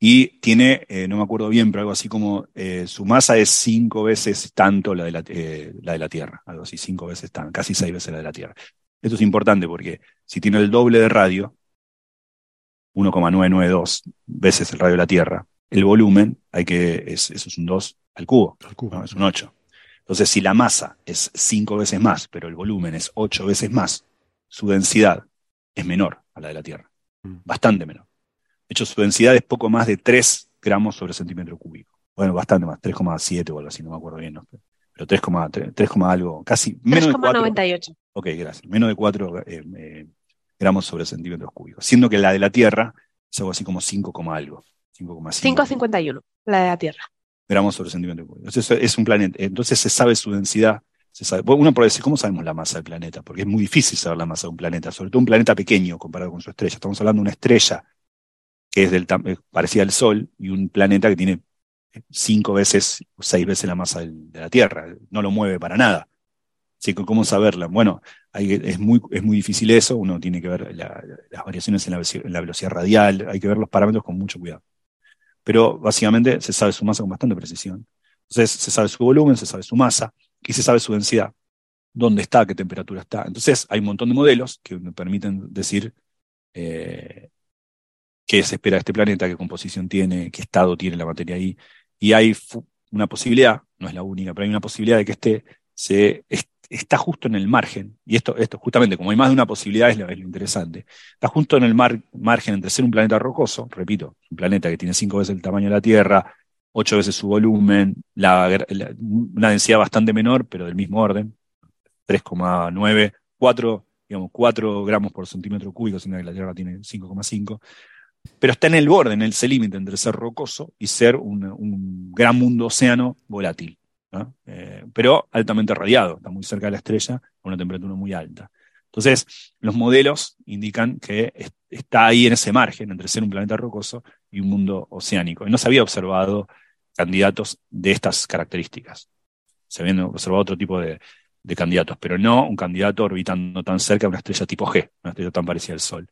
Y tiene, eh, no me acuerdo bien, pero algo así como eh, su masa es cinco veces tanto la de la, eh, la de la Tierra. Algo así, cinco veces tanto, casi seis veces la de la Tierra. Esto es importante porque si tiene el doble de radio, 1,992 veces el radio de la Tierra, el volumen, hay que, es, eso es un 2 al cubo. Al cubo. ¿no? Es un 8. Entonces, si la masa es 5 veces más, pero el volumen es 8 veces más, su densidad es menor a la de la Tierra. Mm. Bastante menor. Hecho, su densidad es poco más de 3 gramos sobre centímetro cúbico. Bueno, bastante más, 3,7 o algo así, no me acuerdo bien. ¿no? Pero 3, 3, 3, algo, casi menos de 4. 3,98. Ok, gracias. Menos de 4 eh, eh, gramos sobre centímetros cúbicos. Siendo que la de la Tierra es algo así como 5, algo. 5,5 5,51, la de la Tierra. gramos sobre centímetro cúbico. Entonces es un planeta. Entonces se sabe su densidad. Se sabe. Bueno, uno puede decir, ¿cómo sabemos la masa del planeta? Porque es muy difícil saber la masa de un planeta, sobre todo un planeta pequeño comparado con su estrella. Estamos hablando de una estrella que es del eh, parecida al Sol y un planeta que tiene cinco veces o seis veces la masa de la Tierra. No lo mueve para nada. Así que, ¿cómo saberla? Bueno, hay, es, muy, es muy difícil eso. Uno tiene que ver la- las variaciones en la, en la velocidad radial. Hay que ver los parámetros con mucho cuidado pero básicamente se sabe su masa con bastante precisión. Entonces se sabe su volumen, se sabe su masa y se sabe su densidad, dónde está, qué temperatura está. Entonces hay un montón de modelos que me permiten decir eh, qué se espera de este planeta, qué composición tiene, qué estado tiene la materia ahí. Y hay una posibilidad, no es la única, pero hay una posibilidad de que este se est- está justo en el margen, y esto, esto justamente, como hay más de una posibilidad, es lo, interesante, está justo en el margen entre ser un planeta rocoso, repito, un planeta que tiene cinco veces el tamaño de la Tierra, ocho veces su volumen, una densidad bastante menor, pero del mismo orden, 3,9, 4, digamos, 4 gramos por centímetro cúbico, siendo que la Tierra tiene 5,5, pero está en el borde, en el límite entre ser rocoso y ser un gran mundo océano volátil. Eh, pero altamente radiado, está muy cerca de la estrella, a una temperatura muy alta. Entonces, los modelos indican que está ahí en ese margen entre ser un planeta rocoso y un mundo oceánico. Y no se había observado candidatos de estas características. Se habían observado otro tipo de, candidatos, pero no un candidato orbitando tan cerca de una estrella tipo G, una estrella tan parecida al Sol.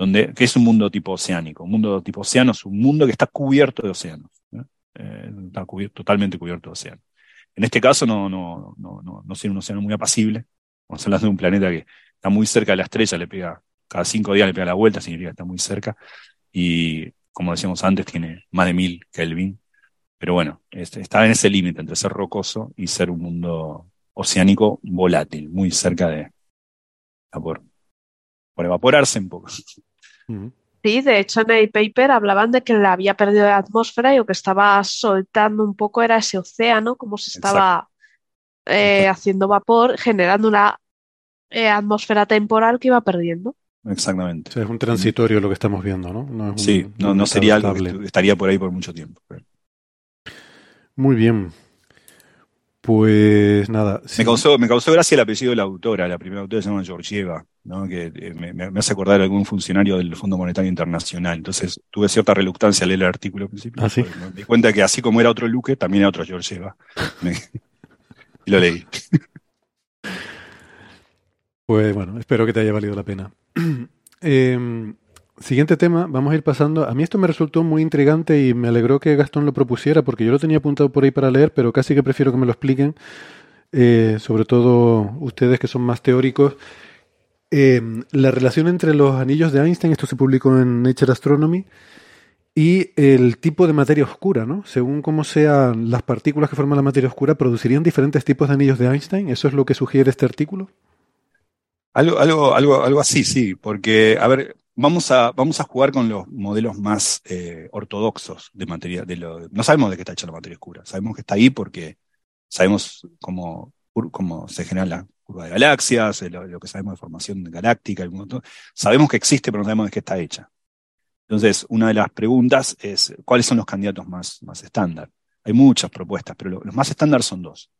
Donde, que es un mundo tipo oceánico. Un mundo tipo océano es un mundo que está cubierto de océanos. Eh, está totalmente cubierto de océanos. En este caso no, no, no, no, no un océano muy apacible. Vamos a hablar de un planeta que está muy cerca de la estrella, le pega, cada cinco días le pega la vuelta, significa que está muy cerca. Y como decíamos antes, tiene más de mil Kelvin. Pero bueno, está en ese límite entre ser rocoso y ser un mundo oceánico volátil, muy cerca de por, por evaporarse un poco. Sí, de hecho en el paper hablaban de que le había perdido la atmósfera y lo que estaba soltando un poco era ese océano, como se estaba eh, haciendo vapor, generando una eh, atmósfera temporal que iba perdiendo. Exactamente. es un transitorio lo que estamos viendo, ¿no? sí, no, no sería algo que estaría por ahí por mucho tiempo. Muy bien. Pues nada. Me, causó, me causó gracia el apellido de la autora. La primera autora se llama Georgieva, ¿no? que eh, me, hace acordar de algún funcionario del Fondo Monetario Internacional. Entonces tuve cierta reluctancia al leer el artículo al principio. ¿Ah, me di cuenta que así como era otro Luque, también era otro Georgieva. y lo leí. Pues bueno, espero que te haya valido la pena. eh, Siguiente tema, vamos a ir pasando. A mí esto me resultó muy intrigante y me alegró que Gastón lo propusiera porque yo lo tenía apuntado por ahí para leer, pero casi que prefiero que me lo expliquen, eh, sobre todo ustedes que son más teóricos. Eh, la relación entre los anillos de Einstein, esto se publicó en Nature Astronomy, y el tipo de materia oscura, ¿no? Según cómo sean las partículas que forman la materia oscura, ¿producirían diferentes tipos de anillos de Einstein? ¿Eso es lo que sugiere este artículo? Algo, algo, algo, algo así, sí, porque, a ver, Vamos a, vamos a jugar con los modelos más eh, ortodoxos de materia. De no sabemos de qué está hecha la materia oscura. Sabemos que está ahí porque sabemos cómo, cómo se genera la curva de galaxias, lo, lo que sabemos de formación galáctica. Sabemos que existe, pero no sabemos de qué está hecha. Entonces, una de las preguntas es, ¿cuáles son los candidatos más, más estándar? Hay muchas propuestas, pero los más estándar son dos.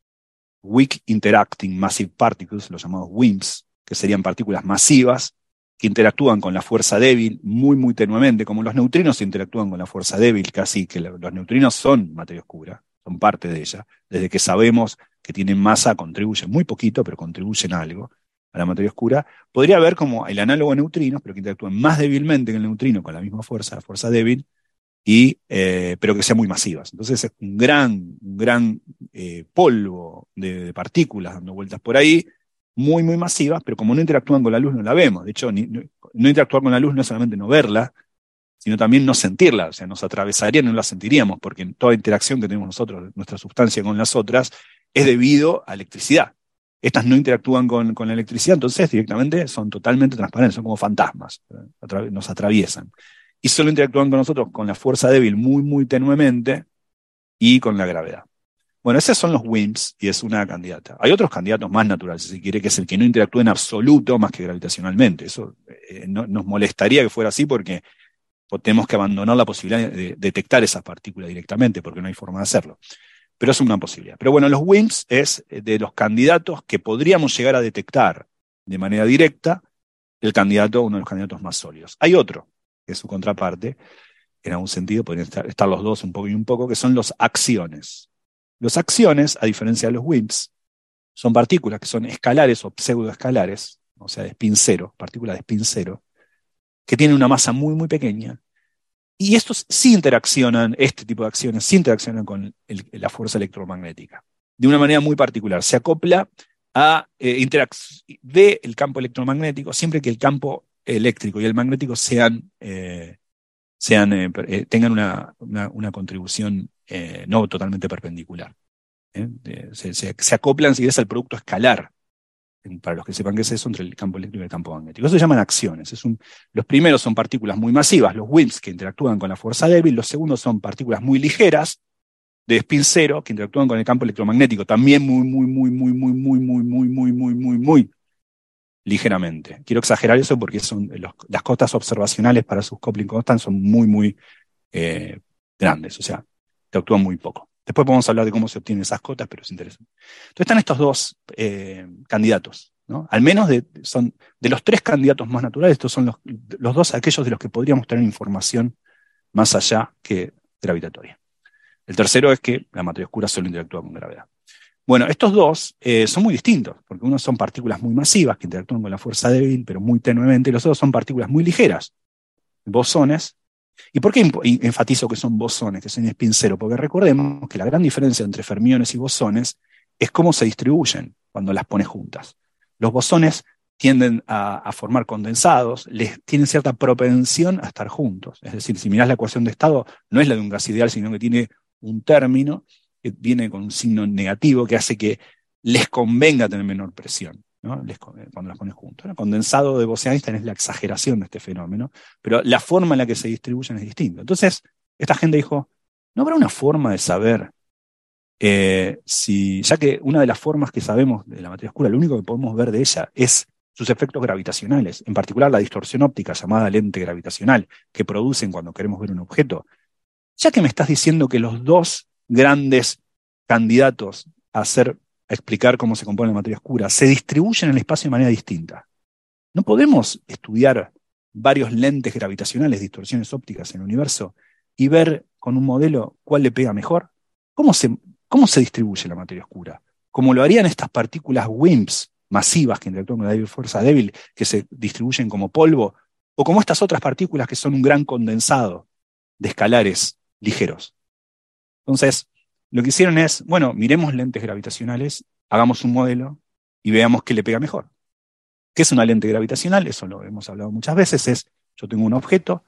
Weak Interacting Massive Particles, los llamados WIMPs, que serían partículas masivas que interactúan con la fuerza débil muy, muy tenuemente, como los neutrinos interactúan con la fuerza débil, casi que los neutrinos son materia oscura, son parte de ella. Desde que sabemos que tienen masa, contribuyen muy poquito, pero contribuyen algo a la materia oscura. Podría haber como el análogo de neutrinos, pero que interactúen más débilmente que el neutrino con la misma fuerza, la fuerza débil, y, eh, pero que sean muy masivas. Entonces es un gran, un gran eh, polvo de partículas dando vueltas por ahí, muy, muy masivas, pero como no interactúan con la luz no la vemos. De hecho, no, interactuar con la luz no es solamente no verla, sino también no sentirla, o sea, nos atravesaría, no la sentiríamos, porque toda interacción que tenemos nosotros, nuestra sustancia con las otras, es debido a electricidad. Estas no interactúan con, con la electricidad, entonces directamente son totalmente transparentes, son como fantasmas, nos atraviesan. Y solo interactúan con nosotros con la fuerza débil muy, muy tenuemente y con la gravedad. Bueno, esos son los WIMPs y es una candidata. Hay otros candidatos más naturales, si quiere, que es el que no interactúa en absoluto más que gravitacionalmente. Eso eh, no, nos molestaría que fuera así porque tenemos que abandonar la posibilidad de detectar esas partículas directamente porque no hay forma de hacerlo. Pero es una posibilidad. Pero bueno, los WIMPs es eh, de los candidatos que podríamos llegar a detectar de manera directa el candidato, uno de los candidatos más sólidos. Hay otro, que es su contraparte, en algún sentido podrían estar, estar los dos un poco y un poco, que son los acciones. Los acciones, a diferencia de los WIMPs, son partículas que son escalares o pseudoescalares, o sea, de spin cero, partículas de spin cero, que tienen una masa muy, muy pequeña. Y estos sí interaccionan, este tipo de acciones sí interaccionan con la fuerza electromagnética, de una manera muy particular. Se acopla a eh, ve el campo electromagnético siempre que el campo eléctrico y el magnético sean, eh, sean eh, eh, tengan una, una contribución eh, no totalmente perpendicular. ¿eh? Se, acoplan, si es al producto escalar para los que sepan qué es eso, entre el campo eléctrico y el campo magnético. Eso se llaman acciones. Es los primeros son partículas muy masivas, los WIMPs, que interactúan con la fuerza débil. Los segundos son partículas muy ligeras, de spin cero, que interactúan con el campo electromagnético, también muy, muy, muy, muy, muy, muy, muy, muy, muy, muy, muy, muy ligeramente. Quiero exagerar eso porque son las costas observacionales para sus coupling constants son muy, muy grandes, o sea, interactúan muy poco. Después podemos hablar de cómo se obtienen esas cotas, pero es interesante. Entonces están estos dos candidatos, ¿no? Al menos de, son, de los tres candidatos más naturales, estos son los, dos aquellos de los que podríamos tener información más allá que gravitatoria. El tercero es que la materia oscura solo interactúa con gravedad. Bueno, estos dos eh, son muy distintos, porque uno son partículas muy masivas que interactúan con la fuerza débil, pero muy tenuemente, y los otros son partículas muy ligeras, bosones. ¿Y por qué enfatizo que son bosones, que son spin cero? Porque recordemos que la gran diferencia entre fermiones y bosones es cómo se distribuyen cuando las pones juntas. Los bosones tienden a, formar condensados, les tienen cierta propensión a estar juntos. Es decir, si mirás la ecuación de estado, no es la de un gas ideal, sino que tiene un término que viene con un signo negativo que hace que les convenga tener menor presión. ¿No? cuando las pones juntas. El condensado de Bose-Einstein es la exageración de este fenómeno, pero la forma en la que se distribuyen es distinta. Entonces, esta gente dijo, ¿no habrá una forma de saber eh, si, ya que una de las formas que sabemos de la materia oscura, lo único que podemos ver de ella es sus efectos gravitacionales, en particular la distorsión óptica llamada lente gravitacional que producen cuando queremos ver un objeto, ya que me estás diciendo que los dos grandes candidatos a, hacer, explicar cómo se compone la materia oscura se distribuyen en el espacio de manera distinta, ¿no podemos estudiar varios lentes gravitacionales, distorsiones ópticas en el universo y ver con un modelo cuál le pega mejor? ¿Cómo se, cómo se distribuye la materia oscura? Como lo harían estas partículas WIMPs masivas que interactúan con la fuerza débil, que se distribuyen como polvo, o como estas otras partículas que son un gran condensado de escalares ligeros. Entonces, lo que hicieron es, bueno, miremos lentes gravitacionales, hagamos un modelo y veamos qué le pega mejor. ¿Qué es una lente gravitacional? Eso lo hemos hablado muchas veces, es yo tengo un objeto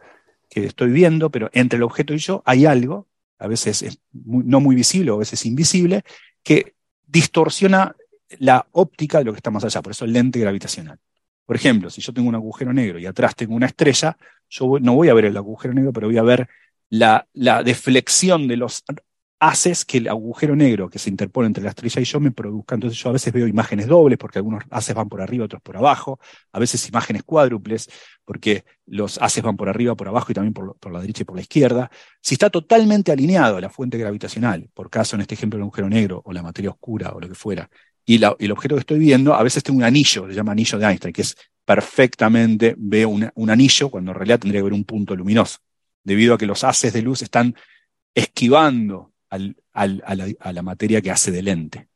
que estoy viendo, pero entre el objeto y yo hay algo, a veces es no muy visible o a veces invisible, que distorsiona la óptica de lo que está más allá, por eso lente gravitacional. Por ejemplo, si yo tengo un agujero negro y atrás tengo una estrella, yo no voy a ver el agujero negro, pero voy a ver la, deflexión de los haces que el agujero negro que se interpone entre la estrella y yo me produzca. Entonces yo a veces veo imágenes dobles porque algunos haces van por arriba, otros por abajo, a veces imágenes cuádruples porque los haces van por arriba, por abajo y también por, la derecha y por la izquierda. Si está totalmente alineado a la fuente gravitacional, por caso en este ejemplo el agujero negro o la materia oscura o lo que fuera, y, el objeto que estoy viendo, a veces tengo un anillo, se llama anillo de Einstein, que es perfectamente, veo un anillo cuando en realidad tendría que ver un punto luminoso debido a que los haces de luz están esquivando a, la, materia que hace de lente.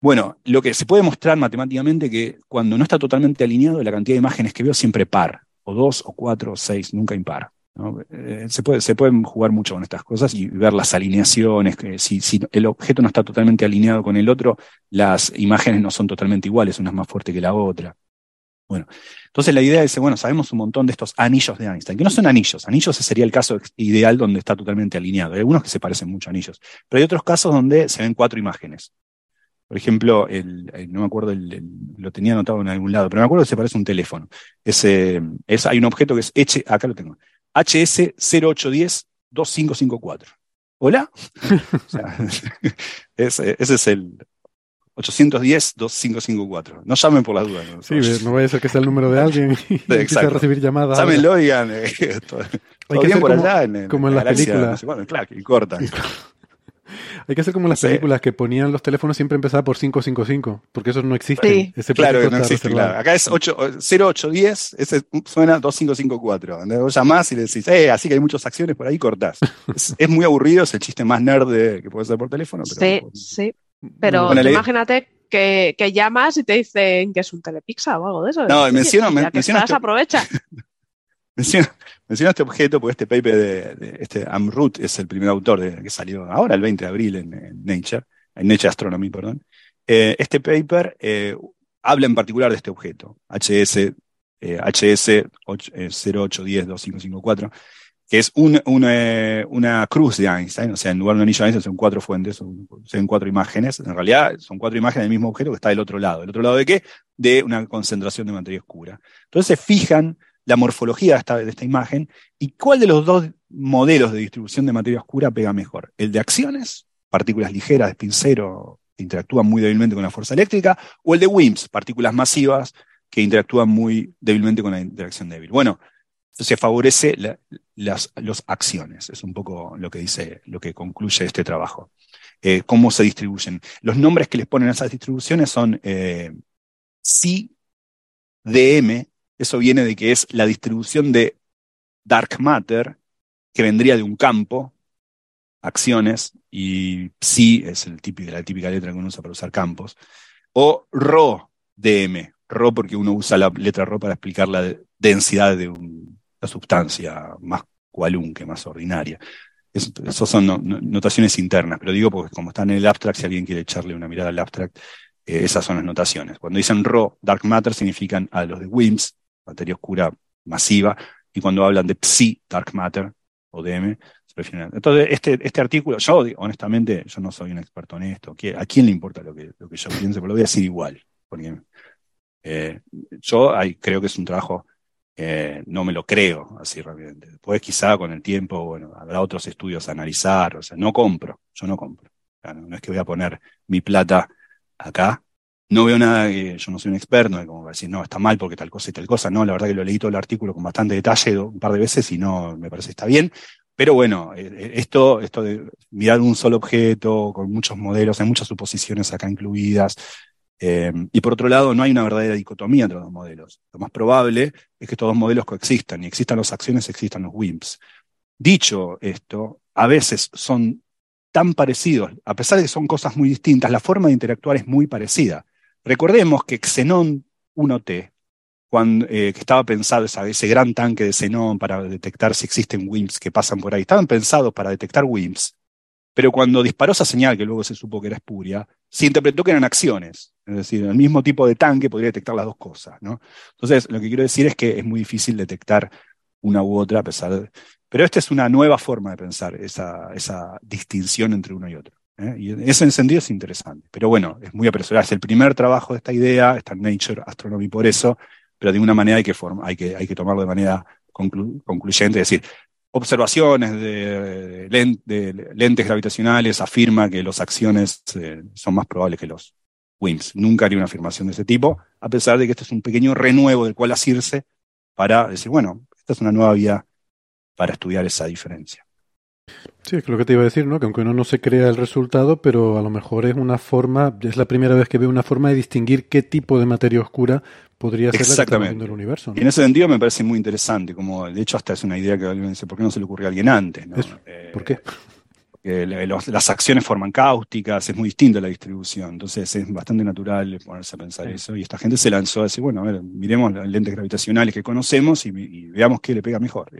Bueno, lo que se puede mostrar matemáticamente que cuando no está totalmente alineado, la cantidad de imágenes que veo siempre par, o dos, o cuatro, o seis, nunca impar. Eh, se, puede, se pueden jugar mucho con estas cosas y ver las alineaciones, si, si, el objeto no está totalmente alineado con el otro, las imágenes no son totalmente iguales, una es más fuerte que la otra. Bueno, entonces la idea es, bueno, sabemos un montón de estos anillos de Einstein, que no son anillos, anillos sería el caso ideal donde está totalmente alineado. Hay algunos que se parecen mucho a anillos, pero hay otros casos donde se ven cuatro imágenes. Por ejemplo, el, no me acuerdo, lo tenía anotado en algún lado, pero me acuerdo que se parece a un teléfono. Hay un objeto que es, H, acá lo tengo, HS 0810-2554. ¿Hola? ese es el, 810-2554. No llamen por la duda. ¿no? Sí, no vaya a ser que sea el número de alguien y empiece a recibir llamadas. Llámenlo, digan. Eh, Hay que hacer por como, allá en, como en, las películas. bueno, claro, y cortan. Hay que hacer como las películas que ponían los teléfonos siempre empezaba por 555, porque esos no existen. Sí. Ese claro que no existe, claro. Acá es 8, 0810, ese suena 2554. Donde vos llamás y le decís, eh, así que hay muchas acciones por ahí, cortás. es, es, muy aburrido, es el chiste más nerd que puede ser por teléfono. Pero sí, sí. Pero imagínate que, que, llamas y te dicen que es un telepizza o algo de eso. No, menciono, men, menciono este, aprovecha. menciono, menciono, este objeto porque este paper de, este Amrut es el primer autor de, que salió ahora, el 20 de abril, en, Nature, en Nature Astronomy, perdón. Eh, este paper eh, habla en particular de este objeto, HS, eh, HS 08102554, que es un, una cruz de Einstein, o sea, en lugar de un anillo de Einstein son cuatro fuentes, son, cuatro imágenes, en realidad son cuatro imágenes del mismo objeto que está del otro lado. ¿El otro lado de qué? De una concentración de materia oscura. Entonces se fijan la morfología de esta, imagen y cuál de los dos modelos de distribución de materia oscura pega mejor. El de acciones, partículas ligeras de spin que interactúan muy débilmente con la fuerza eléctrica, o el de WIMPs, partículas masivas que interactúan muy débilmente con la interacción débil. Bueno, se favorece las los acciones. Es un poco lo que dice, lo que concluye este trabajo. Eh, cómo se distribuyen. Los nombres que les ponen a esas distribuciones son eh, CDM, eso viene de que es la distribución de dark matter, que vendría de un campo, acciones, y psi es el típico, la típica letra que uno usa para usar campos, o rho DM, rho porque uno usa la letra rho para explicar la densidad de un, la sustancia más cualunque, más ordinaria. Esas son notaciones internas, pero digo porque como está en el abstract, si alguien quiere echarle una mirada al abstract, eh, esas son las notaciones. Cuando dicen RO, dark matter, significan a los de WIMPs, materia oscura masiva, y cuando hablan de psi, dark matter, o DM, se refieren a... Entonces, este, este artículo, yo honestamente, yo no soy un experto en esto, ¿a quién le importa lo que, lo que yo piense? Pero lo voy a decir igual, porque eh, yo creo que es un trabajo eh, no me lo creo así rápidamente. Después quizá con el tiempo, bueno, habrá otros estudios a analizar, o sea, no compro, yo no compro. no, es que voy a poner mi plata acá. No veo nada que yo no soy un experto, no como decir, no, está mal porque tal cosa y tal cosa. No, la verdad que lo leí todo el artículo con bastante detalle un par de veces y no me parece que está bien. Pero bueno, eh, eh, esto, esto de mirar un solo objeto con muchos modelos, hay muchas suposiciones acá incluidas, eh, y por otro lado, no hay una verdadera dicotomía entre los dos modelos. Lo más probable es que estos dos modelos coexistan y existan las acciones, existan los WIMPs. Dicho esto, a veces son tan parecidos, a pesar de que son cosas muy distintas, la forma de interactuar es muy parecida. Recordemos que Xenon 1T, cuando, eh, que estaba pensado ese gran tanque de xenón para detectar si existen WIMPs que pasan por ahí, estaban pensados para detectar WIMPs, pero cuando disparó esa señal, que luego se supo que era espuria, se interpretó que eran acciones. Es decir, el mismo tipo de tanque podría detectar las dos cosas. ¿no? Entonces, lo que quiero decir es que es muy difícil detectar una u otra a pesar de... Pero esta es una nueva forma de pensar esa, distinción entre uno y otro. ¿eh? Y ese sentido es interesante. Pero bueno, es muy apresurado. Es el primer trabajo de esta idea, está en Nature Astronomy por eso, pero de una manera hay que tomarlo de manera concluyente. Es decir, observaciones de, lentes gravitacionales afirma que las acciones eh, son más probables que los WIMPs. Nunca haría una afirmación de ese tipo, a pesar de que este es un pequeño renuevo del cual asirse para decir, bueno, esta es una nueva vía para estudiar esa diferencia. Sí, es lo que te iba a decir, ¿no? Que aunque uno no se crea el resultado, pero a lo mejor es una forma, es la primera vez que veo una forma de distinguir qué tipo de materia oscura podría ser la que del universo. Y en ese sentido me parece muy interesante, como de hecho hasta es una idea que alguien dice, ¿por qué no se le ocurrió a alguien antes? Eh, ¿Por qué? Las acciones forman cáusticas, es muy distinta la distribución, entonces es bastante natural ponerse a pensar eso. Y esta gente se lanzó a decir, bueno, a ver, miremos las lentes gravitacionales que conocemos y, veamos qué le pega mejor.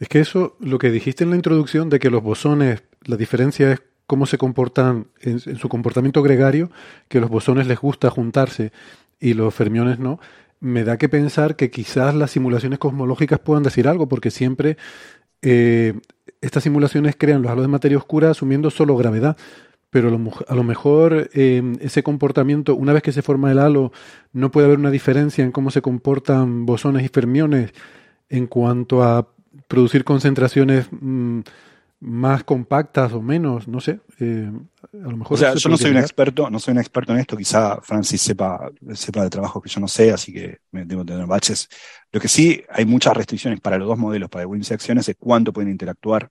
Es que eso, lo que dijiste en la introducción de que los bosones, la diferencia es cómo se comportan en, su comportamiento gregario, que los bosones les gusta juntarse y los fermiones no, me da que pensar que quizás las simulaciones cosmológicas puedan decir algo, porque siempre eh, estas simulaciones crean los halos de materia oscura asumiendo solo gravedad. Pero a lo mejor eh, ese comportamiento, una vez que se forma el halo, no puede haber una diferencia en cómo se comportan bosones y fermiones en cuanto a producir concentraciones mm, más compactas o menos, no sé. Eh, a lo mejor o sea, yo no soy un experto, no soy un experto en esto, quizá Francis sepa, sepa de trabajo que yo no sé, así que me debo tener baches. Lo que sí, hay muchas restricciones para los dos modelos, para WIMS y acciones, de cuánto pueden interactuar.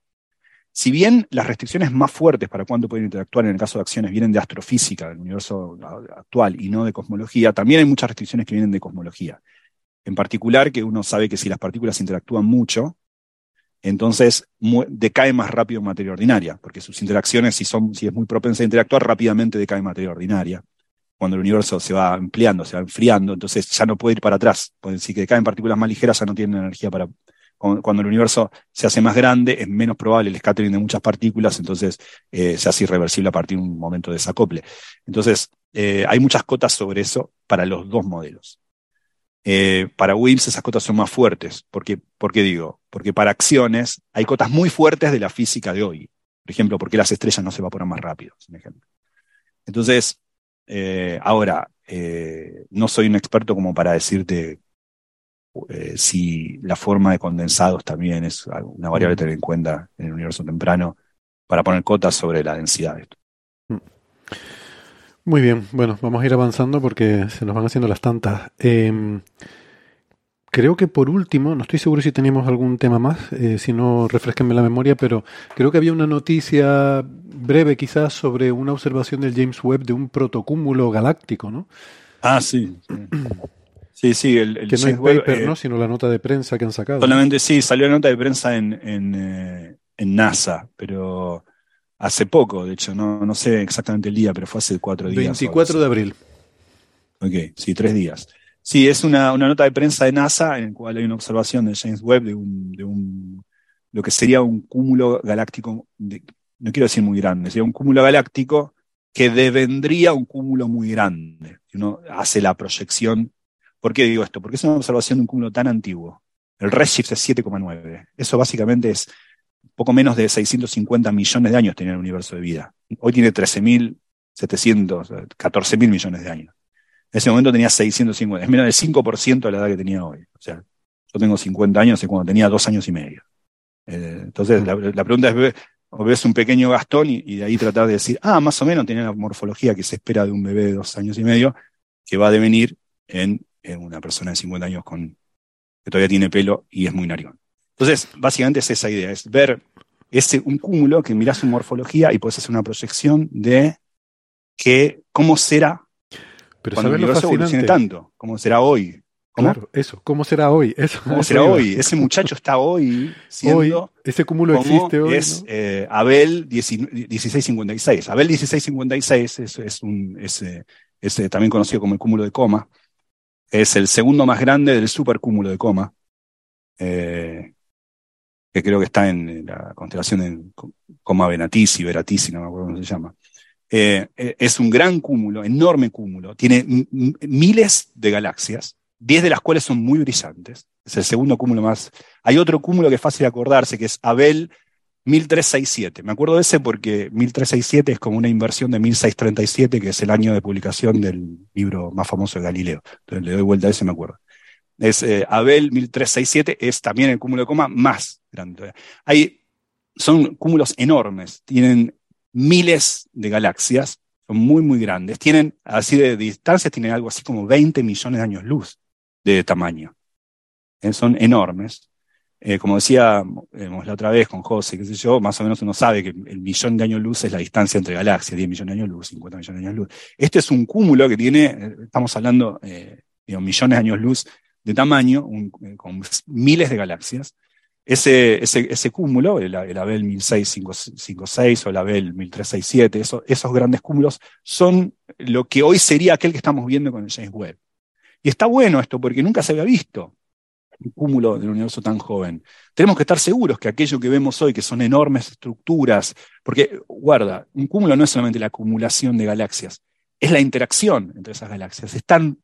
Si bien las restricciones más fuertes para cuánto pueden interactuar en el caso de acciones vienen de astrofísica, del universo actual, y no de cosmología, también hay muchas restricciones que vienen de cosmología. En particular, que uno sabe que si las partículas interactúan mucho, entonces decae más rápido en materia ordinaria, porque sus interacciones, si, son, es muy propensa a interactuar, rápidamente decae en materia ordinaria. Cuando el universo se va ampliando, se va enfriando, entonces ya no puede ir para atrás. Pueden decir que caen partículas más ligeras, ya no tienen energía para... Cuando el universo se hace más grande, es menos probable el scattering de muchas partículas, entonces eh, se hace irreversible a partir de un momento de desacople. Entonces, eh, hay muchas cotas sobre eso para los dos modelos. Eh, para WIMPs esas cotas son más fuertes. ¿Por qué, ¿Por qué digo? Porque para acciones hay cotas muy fuertes de la física de hoy. Por ejemplo, ¿por qué las estrellas no se evaporan más rápido? Entonces, eh, ahora, eh, no soy un experto como para decirte si la forma de condensados también es una variable a tener en cuenta en el universo temprano para poner cotas sobre la densidad de esto. Mm. Muy bien, bueno, vamos a ir avanzando porque se nos van haciendo las tantas. Em, creo que por último, no estoy seguro si teníamos algún tema más, eh, si no, refresquenme la memoria, pero creo que había una noticia breve quizás sobre una observación del James Webb de un protocúmulo galáctico, ¿no? Ah, sí. Sí, sí, el, el que no es paper, eh, ¿no? Sino la nota de prensa que han sacado. Solamente sí, salió la nota de prensa en, en, eh, en NASA, pero hace poco, de hecho, no, no sé exactamente el día, pero fue hace cuatro días. o algo 24 de abril. Ok, sí, tres días. Sí, es una, una nota de prensa de NASA en la cual hay una observación de James Webb de un, de un lo que sería un cúmulo galáctico, de- no quiero decir muy grande, sería un cúmulo galáctico que devendría un cúmulo muy grande. Uno hace la proyección. ¿Por qué digo esto? Porque es una observación de un cúmulo tan antiguo. El redshift es 7,9. Eso básicamente es poco menos de 650 millones de años tenía el universo de vida. Hoy tiene 13.700, 14.000 millones de años. En ese momento tenía 650, es menos del 5% de la edad que tenía hoy. O sea, yo tengo 50 años y cuando tenía dos años y medio. Eh, entonces, la, pregunta es, ves un pequeño Gastón y, y de ahí tratar de decir, ah, más o menos tiene la morfología que se espera de un bebé de dos años y medio, que va a devenir en, en una persona de 50 años con, que todavía tiene pelo y es muy narigón. Entonces, básicamente es esa idea, es ver ese, un cúmulo que mirás su morfología y puedes hacer una proyección de que, cómo será Pero cuando el ¿sabes lo universo evolucione tanto, cómo será hoy. ¿Cómo? Claro, eso. ¿Cómo será hoy? Eso, ¿Cómo eso será iba. hoy? Ese muchacho está hoy Hoy, siendo ese cúmulo existe hoy. es ¿no? eh, Abel 10 1656. Abel 1656 es, es un, es, eh, es, eh, también conocido como el cúmulo de coma. Es el segundo más grande del supercúmulo de coma, eh, que creo que está en la constelación de Coma Venatici, Veratici, no me acuerdo cómo se llama. Eh, eh, es un gran cúmulo, enorme cúmulo. Tiene miles de galaxias, 10 de las cuales son muy brillantes. Es el segundo cúmulo más. Hay otro cúmulo que es fácil de acordarse, que es Abel 1367. Me acuerdo de ese porque 1367 es como una inversión de 1637, que es el año de publicación del libro más famoso de Galileo. Entonces le doy vuelta a ese me acuerdo. Es eh, Abel 1367, es también el cúmulo de coma más Hay, son cúmulos enormes, tienen miles de galaxias, son muy, muy grandes. Tienen, así de distancia, tienen algo así como 20 millones de años luz de tamaño. Eh, son enormes. Eh, como decía eh, la otra vez con José, qué sé yo, más o menos uno sabe que el millón de años luz es la distancia entre galaxias, 10 millones de años luz, 50 millones de años luz. Este es un cúmulo que tiene, estamos hablando de millones de años luz de tamaño, con miles de galaxias. Ese, ese, ese cúmulo, el, el Abel 1656 o el Abel 1367, eso, esos grandes cúmulos son lo que hoy sería aquel que estamos viendo con el James Webb. Y está bueno esto porque nunca se había visto un cúmulo del universo tan joven. Tenemos que estar seguros que aquello que vemos hoy, que son enormes estructuras, porque, guarda, un cúmulo no es solamente la acumulación de galaxias, es la interacción entre esas galaxias. Están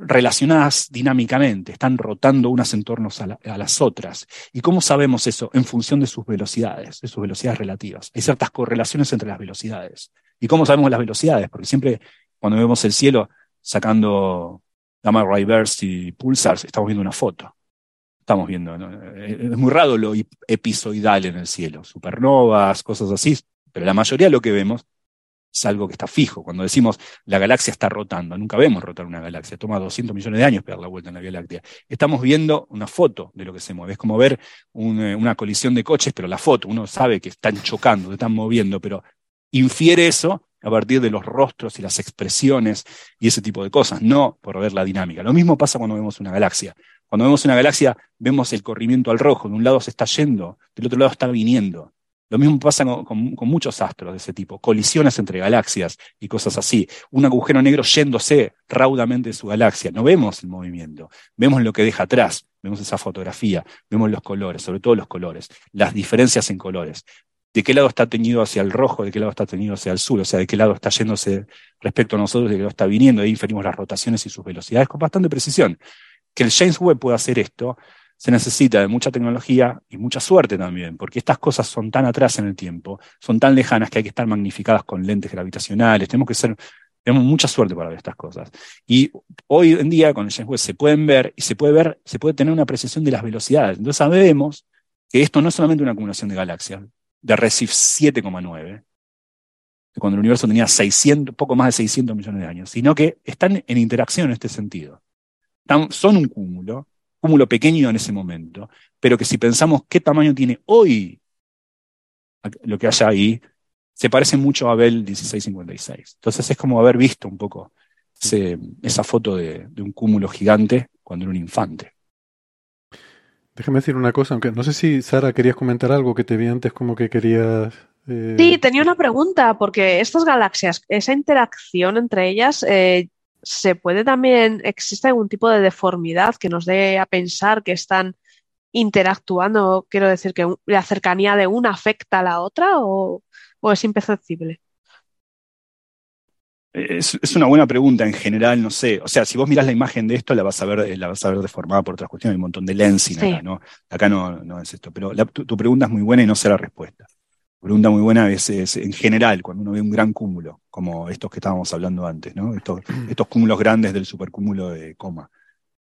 relacionadas dinámicamente, están rotando unas en torno a, la, a, las otras. ¿Y cómo sabemos eso? En función de sus velocidades, de sus velocidades relativas. Hay ciertas correlaciones entre las velocidades. ¿Y cómo sabemos las velocidades? Porque siempre cuando vemos el cielo sacando gamma ray bursts y pulsars, estamos viendo una foto. Estamos viendo, ¿no? es muy raro lo episoidal en el cielo, supernovas, cosas así, pero la mayoría de lo que vemos es algo que está fijo. Cuando decimos la galaxia está rotando, nunca vemos rotar una galaxia, toma 200 millones de años pegar la vuelta en la Vía Láctea. Estamos viendo una foto de lo que se mueve. Es como ver un, una colisión de coches, pero la foto, uno sabe que están chocando, se están moviendo, pero infiere eso a partir de los rostros y las expresiones y ese tipo de cosas, no por ver la dinámica. Lo mismo pasa cuando vemos una galaxia. Cuando vemos una galaxia, vemos el corrimiento al rojo, de un lado se está yendo, del otro lado está viniendo. Lo mismo pasa con, muchos astros de ese tipo, colisiones entre galaxias y cosas así. Un agujero negro yéndose raudamente de su galaxia. No vemos el movimiento, vemos lo que deja atrás, vemos esa fotografía, vemos los colores, sobre todo los colores, las diferencias en colores. de qué lado está teñido hacia el rojo, de qué lado está teñido hacia el sur, o sea, de qué lado está yéndose respecto a nosotros, de qué lado está viniendo, ahí inferimos las rotaciones y sus velocidades con bastante precisión. Que el James Webb pueda hacer esto, se necesita de mucha tecnología y mucha suerte también, porque estas cosas son tan atrás en el tiempo, son tan lejanas que hay que estar magnificadas con lentes gravitacionales, tenemos que ser, tenemos mucha suerte para ver estas cosas. Y hoy en día con el James Webb se pueden ver y se puede ver, se puede tener una precisión de las velocidades. Entonces sabemos que esto no es solamente una acumulación de galaxias, de Recife 7,9, cuando el universo tenía 600, poco más de 600 millones de años, sino que están en interacción en este sentido. son un cúmulo, cúmulo pequeño en ese momento, pero que si pensamos qué tamaño tiene hoy lo que haya ahí, se parece mucho a Bell 1656. Entonces es como haber visto un poco esa foto de, de un cúmulo gigante cuando era un infante. Déjame decir una cosa, aunque no sé si Sara querías comentar algo que te vi antes como que querías... Eh... Sí, tenía una pregunta, porque estas galaxias, esa interacción entre ellas, eh, ¿se puede también, existe algún tipo de deformidad que nos dé a pensar que están interactuando? Quiero decir, que la cercanía de una afecta a la otra o, o es imperceptible? Es, una buena pregunta en general, no sé. O sea, si vos mirás la imagen de esto, la vas a ver, eh, la vas a ver deformada por otras cuestiones, hay un montón de lensing acá, ¿no? Acá no, no es esto. Pero tu, pregunta es muy buena y no sé la respuesta. Pregunta muy buena es, en general, cuando uno ve un gran cúmulo, como estos que estábamos hablando antes, ¿no? Estos, estos cúmulos grandes del supercúmulo de coma.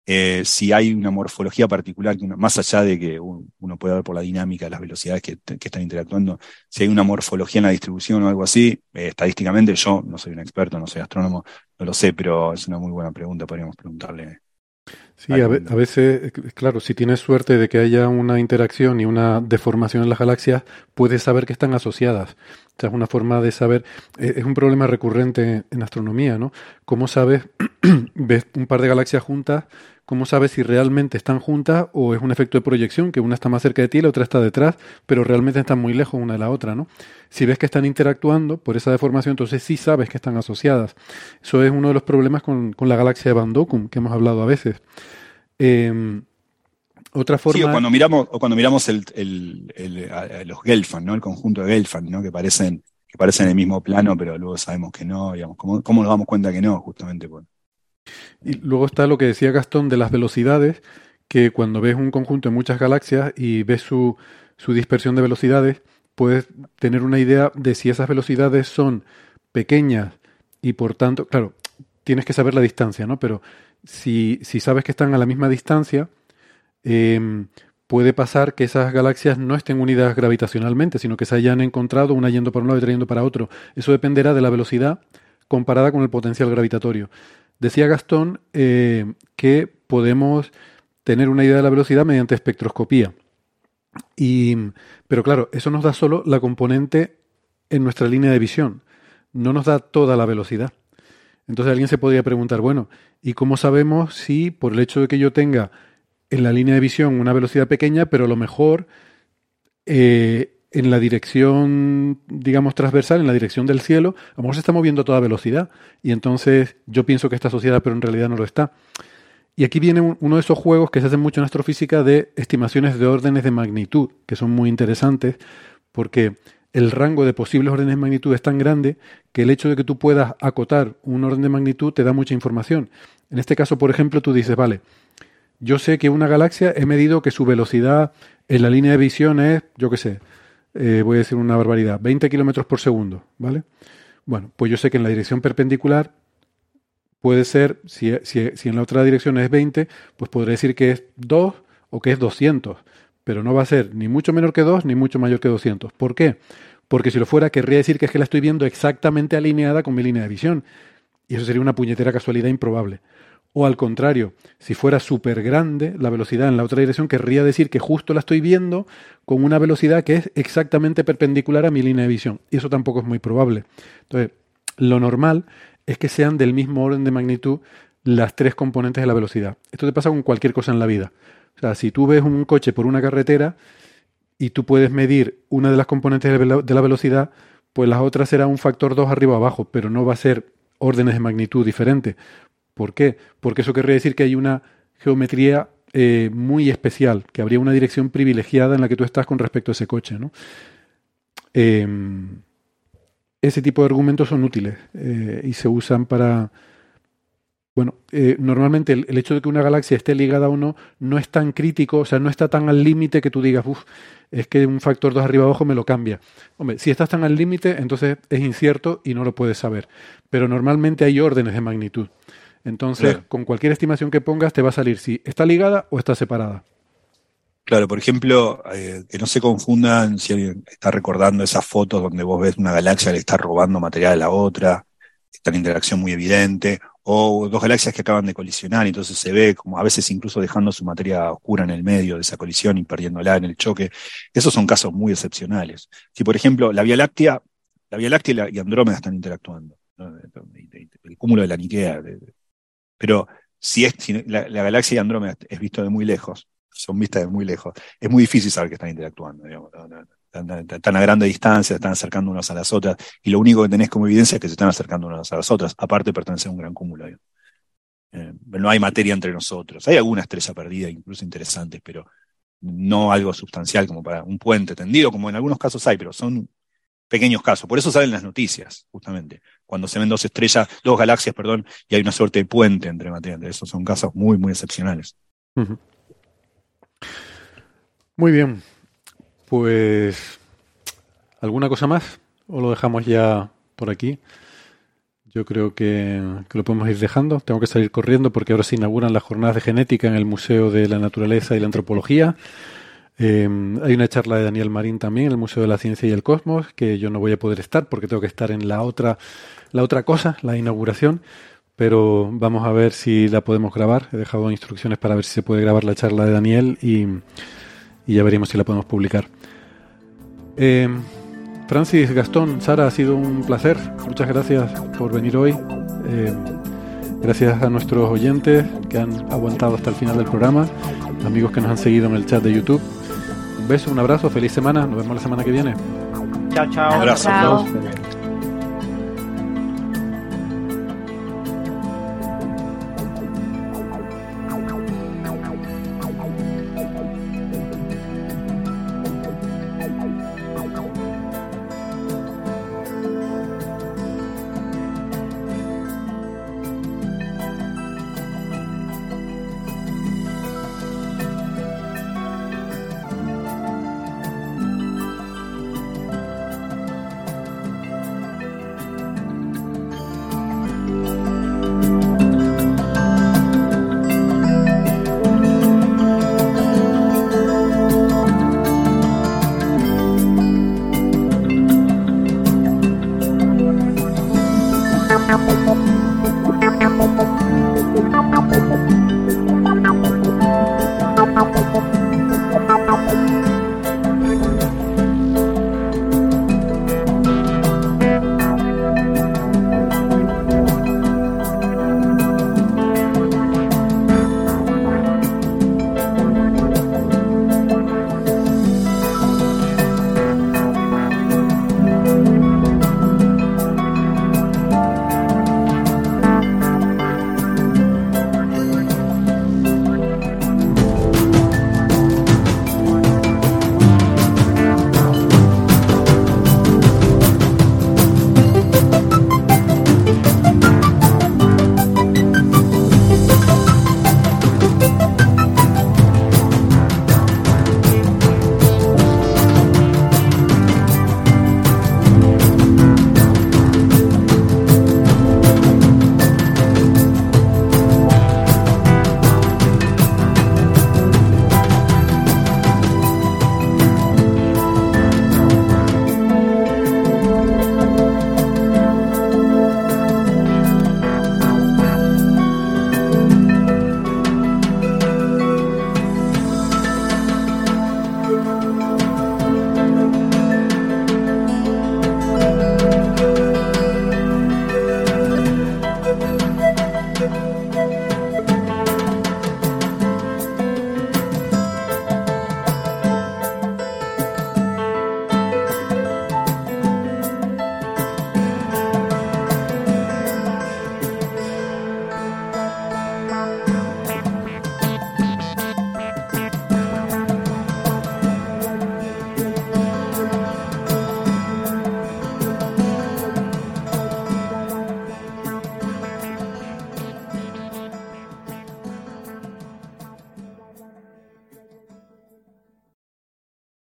Eh, si hay una morfología particular, que más allá de que uno puede ver por la dinámica, las velocidades que, están interactuando, si hay una morfología en la distribución o algo así, eh, estadísticamente yo no soy un experto, no soy astrónomo, no lo sé, pero es una muy buena pregunta, podríamos preguntarle. Sí, a, veces, claro, si tienes suerte de que haya una interacción y una deformación en las galaxias, puedes saber que están asociadas. O sea, es una forma de saber, eh, es un problema recurrente en astronomía, ¿no? ¿Cómo sabes, ves un par de galaxias juntas ¿cómo sabes si realmente están juntas o es un efecto de proyección, que una está más cerca de ti y la otra está detrás, pero realmente están muy lejos una de la otra, ¿no? Si ves que están interactuando por esa deformación, entonces sí sabes que están asociadas. Eso es uno de los problemas con, la galaxia de Van Dokum, que hemos hablado a veces. Em, otra forma... Sí, o cuando miramos, o cuando miramos el, los Gelfand, ¿no? El conjunto de Gelfand, ¿no? Que parecen, que parecen en el mismo plano, pero luego sabemos que no, digamos. ¿Cómo, cómo nos damos cuenta que no? Justamente por, y luego está lo que decía Gastón de las velocidades, que cuando ves un conjunto de muchas galaxias y ves su, su dispersión de velocidades, puedes tener una idea de si esas velocidades son pequeñas y por tanto, claro, tienes que saber la distancia, ¿no? Pero si, sabes que están a la misma distancia, em, puede pasar que esas galaxias no estén unidas gravitacionalmente, sino que se hayan encontrado una yendo para un lado y otra yendo para otro. Eso dependerá de la velocidad comparada con el potencial gravitatorio. Decía Gastón eh, que podemos tener una idea de la velocidad mediante espectroscopía. Y, pero claro, eso nos da solo la componente en nuestra línea de visión, no nos da toda la velocidad. Entonces alguien se podría preguntar, bueno, ¿y cómo sabemos si por el hecho de que yo tenga en la línea de visión una velocidad pequeña, pero a lo mejor eh, en la dirección, digamos, transversal, en la dirección del cielo, a lo mejor se está moviendo a toda velocidad. Y entonces yo pienso que está asociada, pero en realidad no lo está. Y aquí viene uno de esos juegos que se hacen mucho en astrofísica de estimaciones de órdenes de magnitud, que son muy interesantes, porque el rango de posibles órdenes de magnitud es tan grande que el hecho de que tú puedas acotar un orden de magnitud te da mucha información. En este caso, por ejemplo, tú dices, vale, yo sé que una galaxia he medido que su velocidad en la línea de visión es, yo qué sé, eh, voy a decir una barbaridad, 20 kilómetros por segundo, ¿vale? Bueno, pues yo sé que en la dirección perpendicular puede ser, si, si, en la otra dirección es 20, pues podré decir que es 2 o que es 200, pero no va a ser ni mucho menor que 2 ni mucho mayor que 200. ¿Por qué? Porque si lo fuera, querría decir que es que la estoy viendo exactamente alineada con mi línea de visión. Y eso sería una puñetera casualidad improbable. O al contrario, si fuera súper grande la velocidad en la otra dirección, querría decir que justo la estoy viendo con una velocidad que es exactamente perpendicular a mi línea de visión. Y eso tampoco es muy probable. Entonces, lo normal es que sean del mismo orden de magnitud las tres componentes de la velocidad. Esto te pasa con cualquier cosa en la vida. O sea, si tú ves un coche por una carretera y tú puedes medir una de las componentes de la velocidad, pues las otras serán un factor 2 arriba o abajo, pero no va a ser órdenes de magnitud diferentes. ¿Por qué? Porque eso querría decir que hay una geometría eh, muy especial, que habría una dirección privilegiada en la que tú estás con respecto a ese coche. ¿no? Em, ese tipo de argumentos son útiles eh, y se usan para... Bueno, eh, normalmente el, el, hecho de que una galaxia esté ligada o no no es tan crítico, o sea, no está tan al límite que tú digas, uff, es que un factor 2 arriba abajo me lo cambia. Hombre, si estás tan al límite, entonces es incierto y no lo puedes saber. Pero normalmente hay órdenes de magnitud. Entonces, claro. con cualquier estimación que pongas, te va a salir si está ligada o está separada. Claro, por ejemplo, eh, que no se confundan si alguien está recordando esas fotos donde vos ves una galaxia que le está robando material a la otra, está en interacción muy evidente, o dos galaxias que acaban de colisionar, entonces se ve como a veces incluso dejando su materia oscura en el medio de esa colisión y perdiéndola en el choque. Esos son casos muy excepcionales. Si, por ejemplo, la Vía Láctea, la Vía Láctea y Andrómeda están interactuando, ¿no? el cúmulo de la Niquea. Pero si, es, si la, la, galaxia y Andrómeda es visto de muy lejos, son vistas de muy lejos, es muy difícil saber que están interactuando. Digamos, están, están, a grande distancia, están acercando unas a las otras, y lo único que tenés como evidencia es que se están acercando unas a las otras, aparte de pertenecer a un gran cúmulo. Eh, no hay materia entre nosotros. Hay alguna estrella perdida, incluso interesantes, pero no algo sustancial como para un puente tendido, como en algunos casos hay, pero son pequeños casos. Por eso salen las noticias, justamente. Cuando se ven dos estrellas, dos galaxias, perdón, y hay una suerte de puente entre materia. Esos son casos muy, muy excepcionales. Muy bien. Pues, ¿alguna cosa más? ¿O lo dejamos ya por aquí? Yo creo que, lo podemos ir dejando. Tengo que salir corriendo porque ahora se inauguran las jornadas de genética en el Museo de la Naturaleza y la Antropología. Eh, hay una charla de Daniel Marín también en el Museo de la Ciencia y el Cosmos, que yo no voy a poder estar porque tengo que estar en la otra, la otra cosa, la inauguración. Pero vamos a ver si la podemos grabar. He dejado instrucciones para ver si se puede grabar la charla de Daniel y, y ya veremos si la podemos publicar. Eh, Francis, Gastón, Sara, ha sido un placer. Muchas gracias por venir hoy. Eh, gracias a nuestros oyentes que han aguantado hasta el final del programa, amigos que nos han seguido en el chat de YouTube. Un beso, un abrazo, feliz semana. Nos vemos la semana que viene. Chao, chao. Un abrazo. Chao.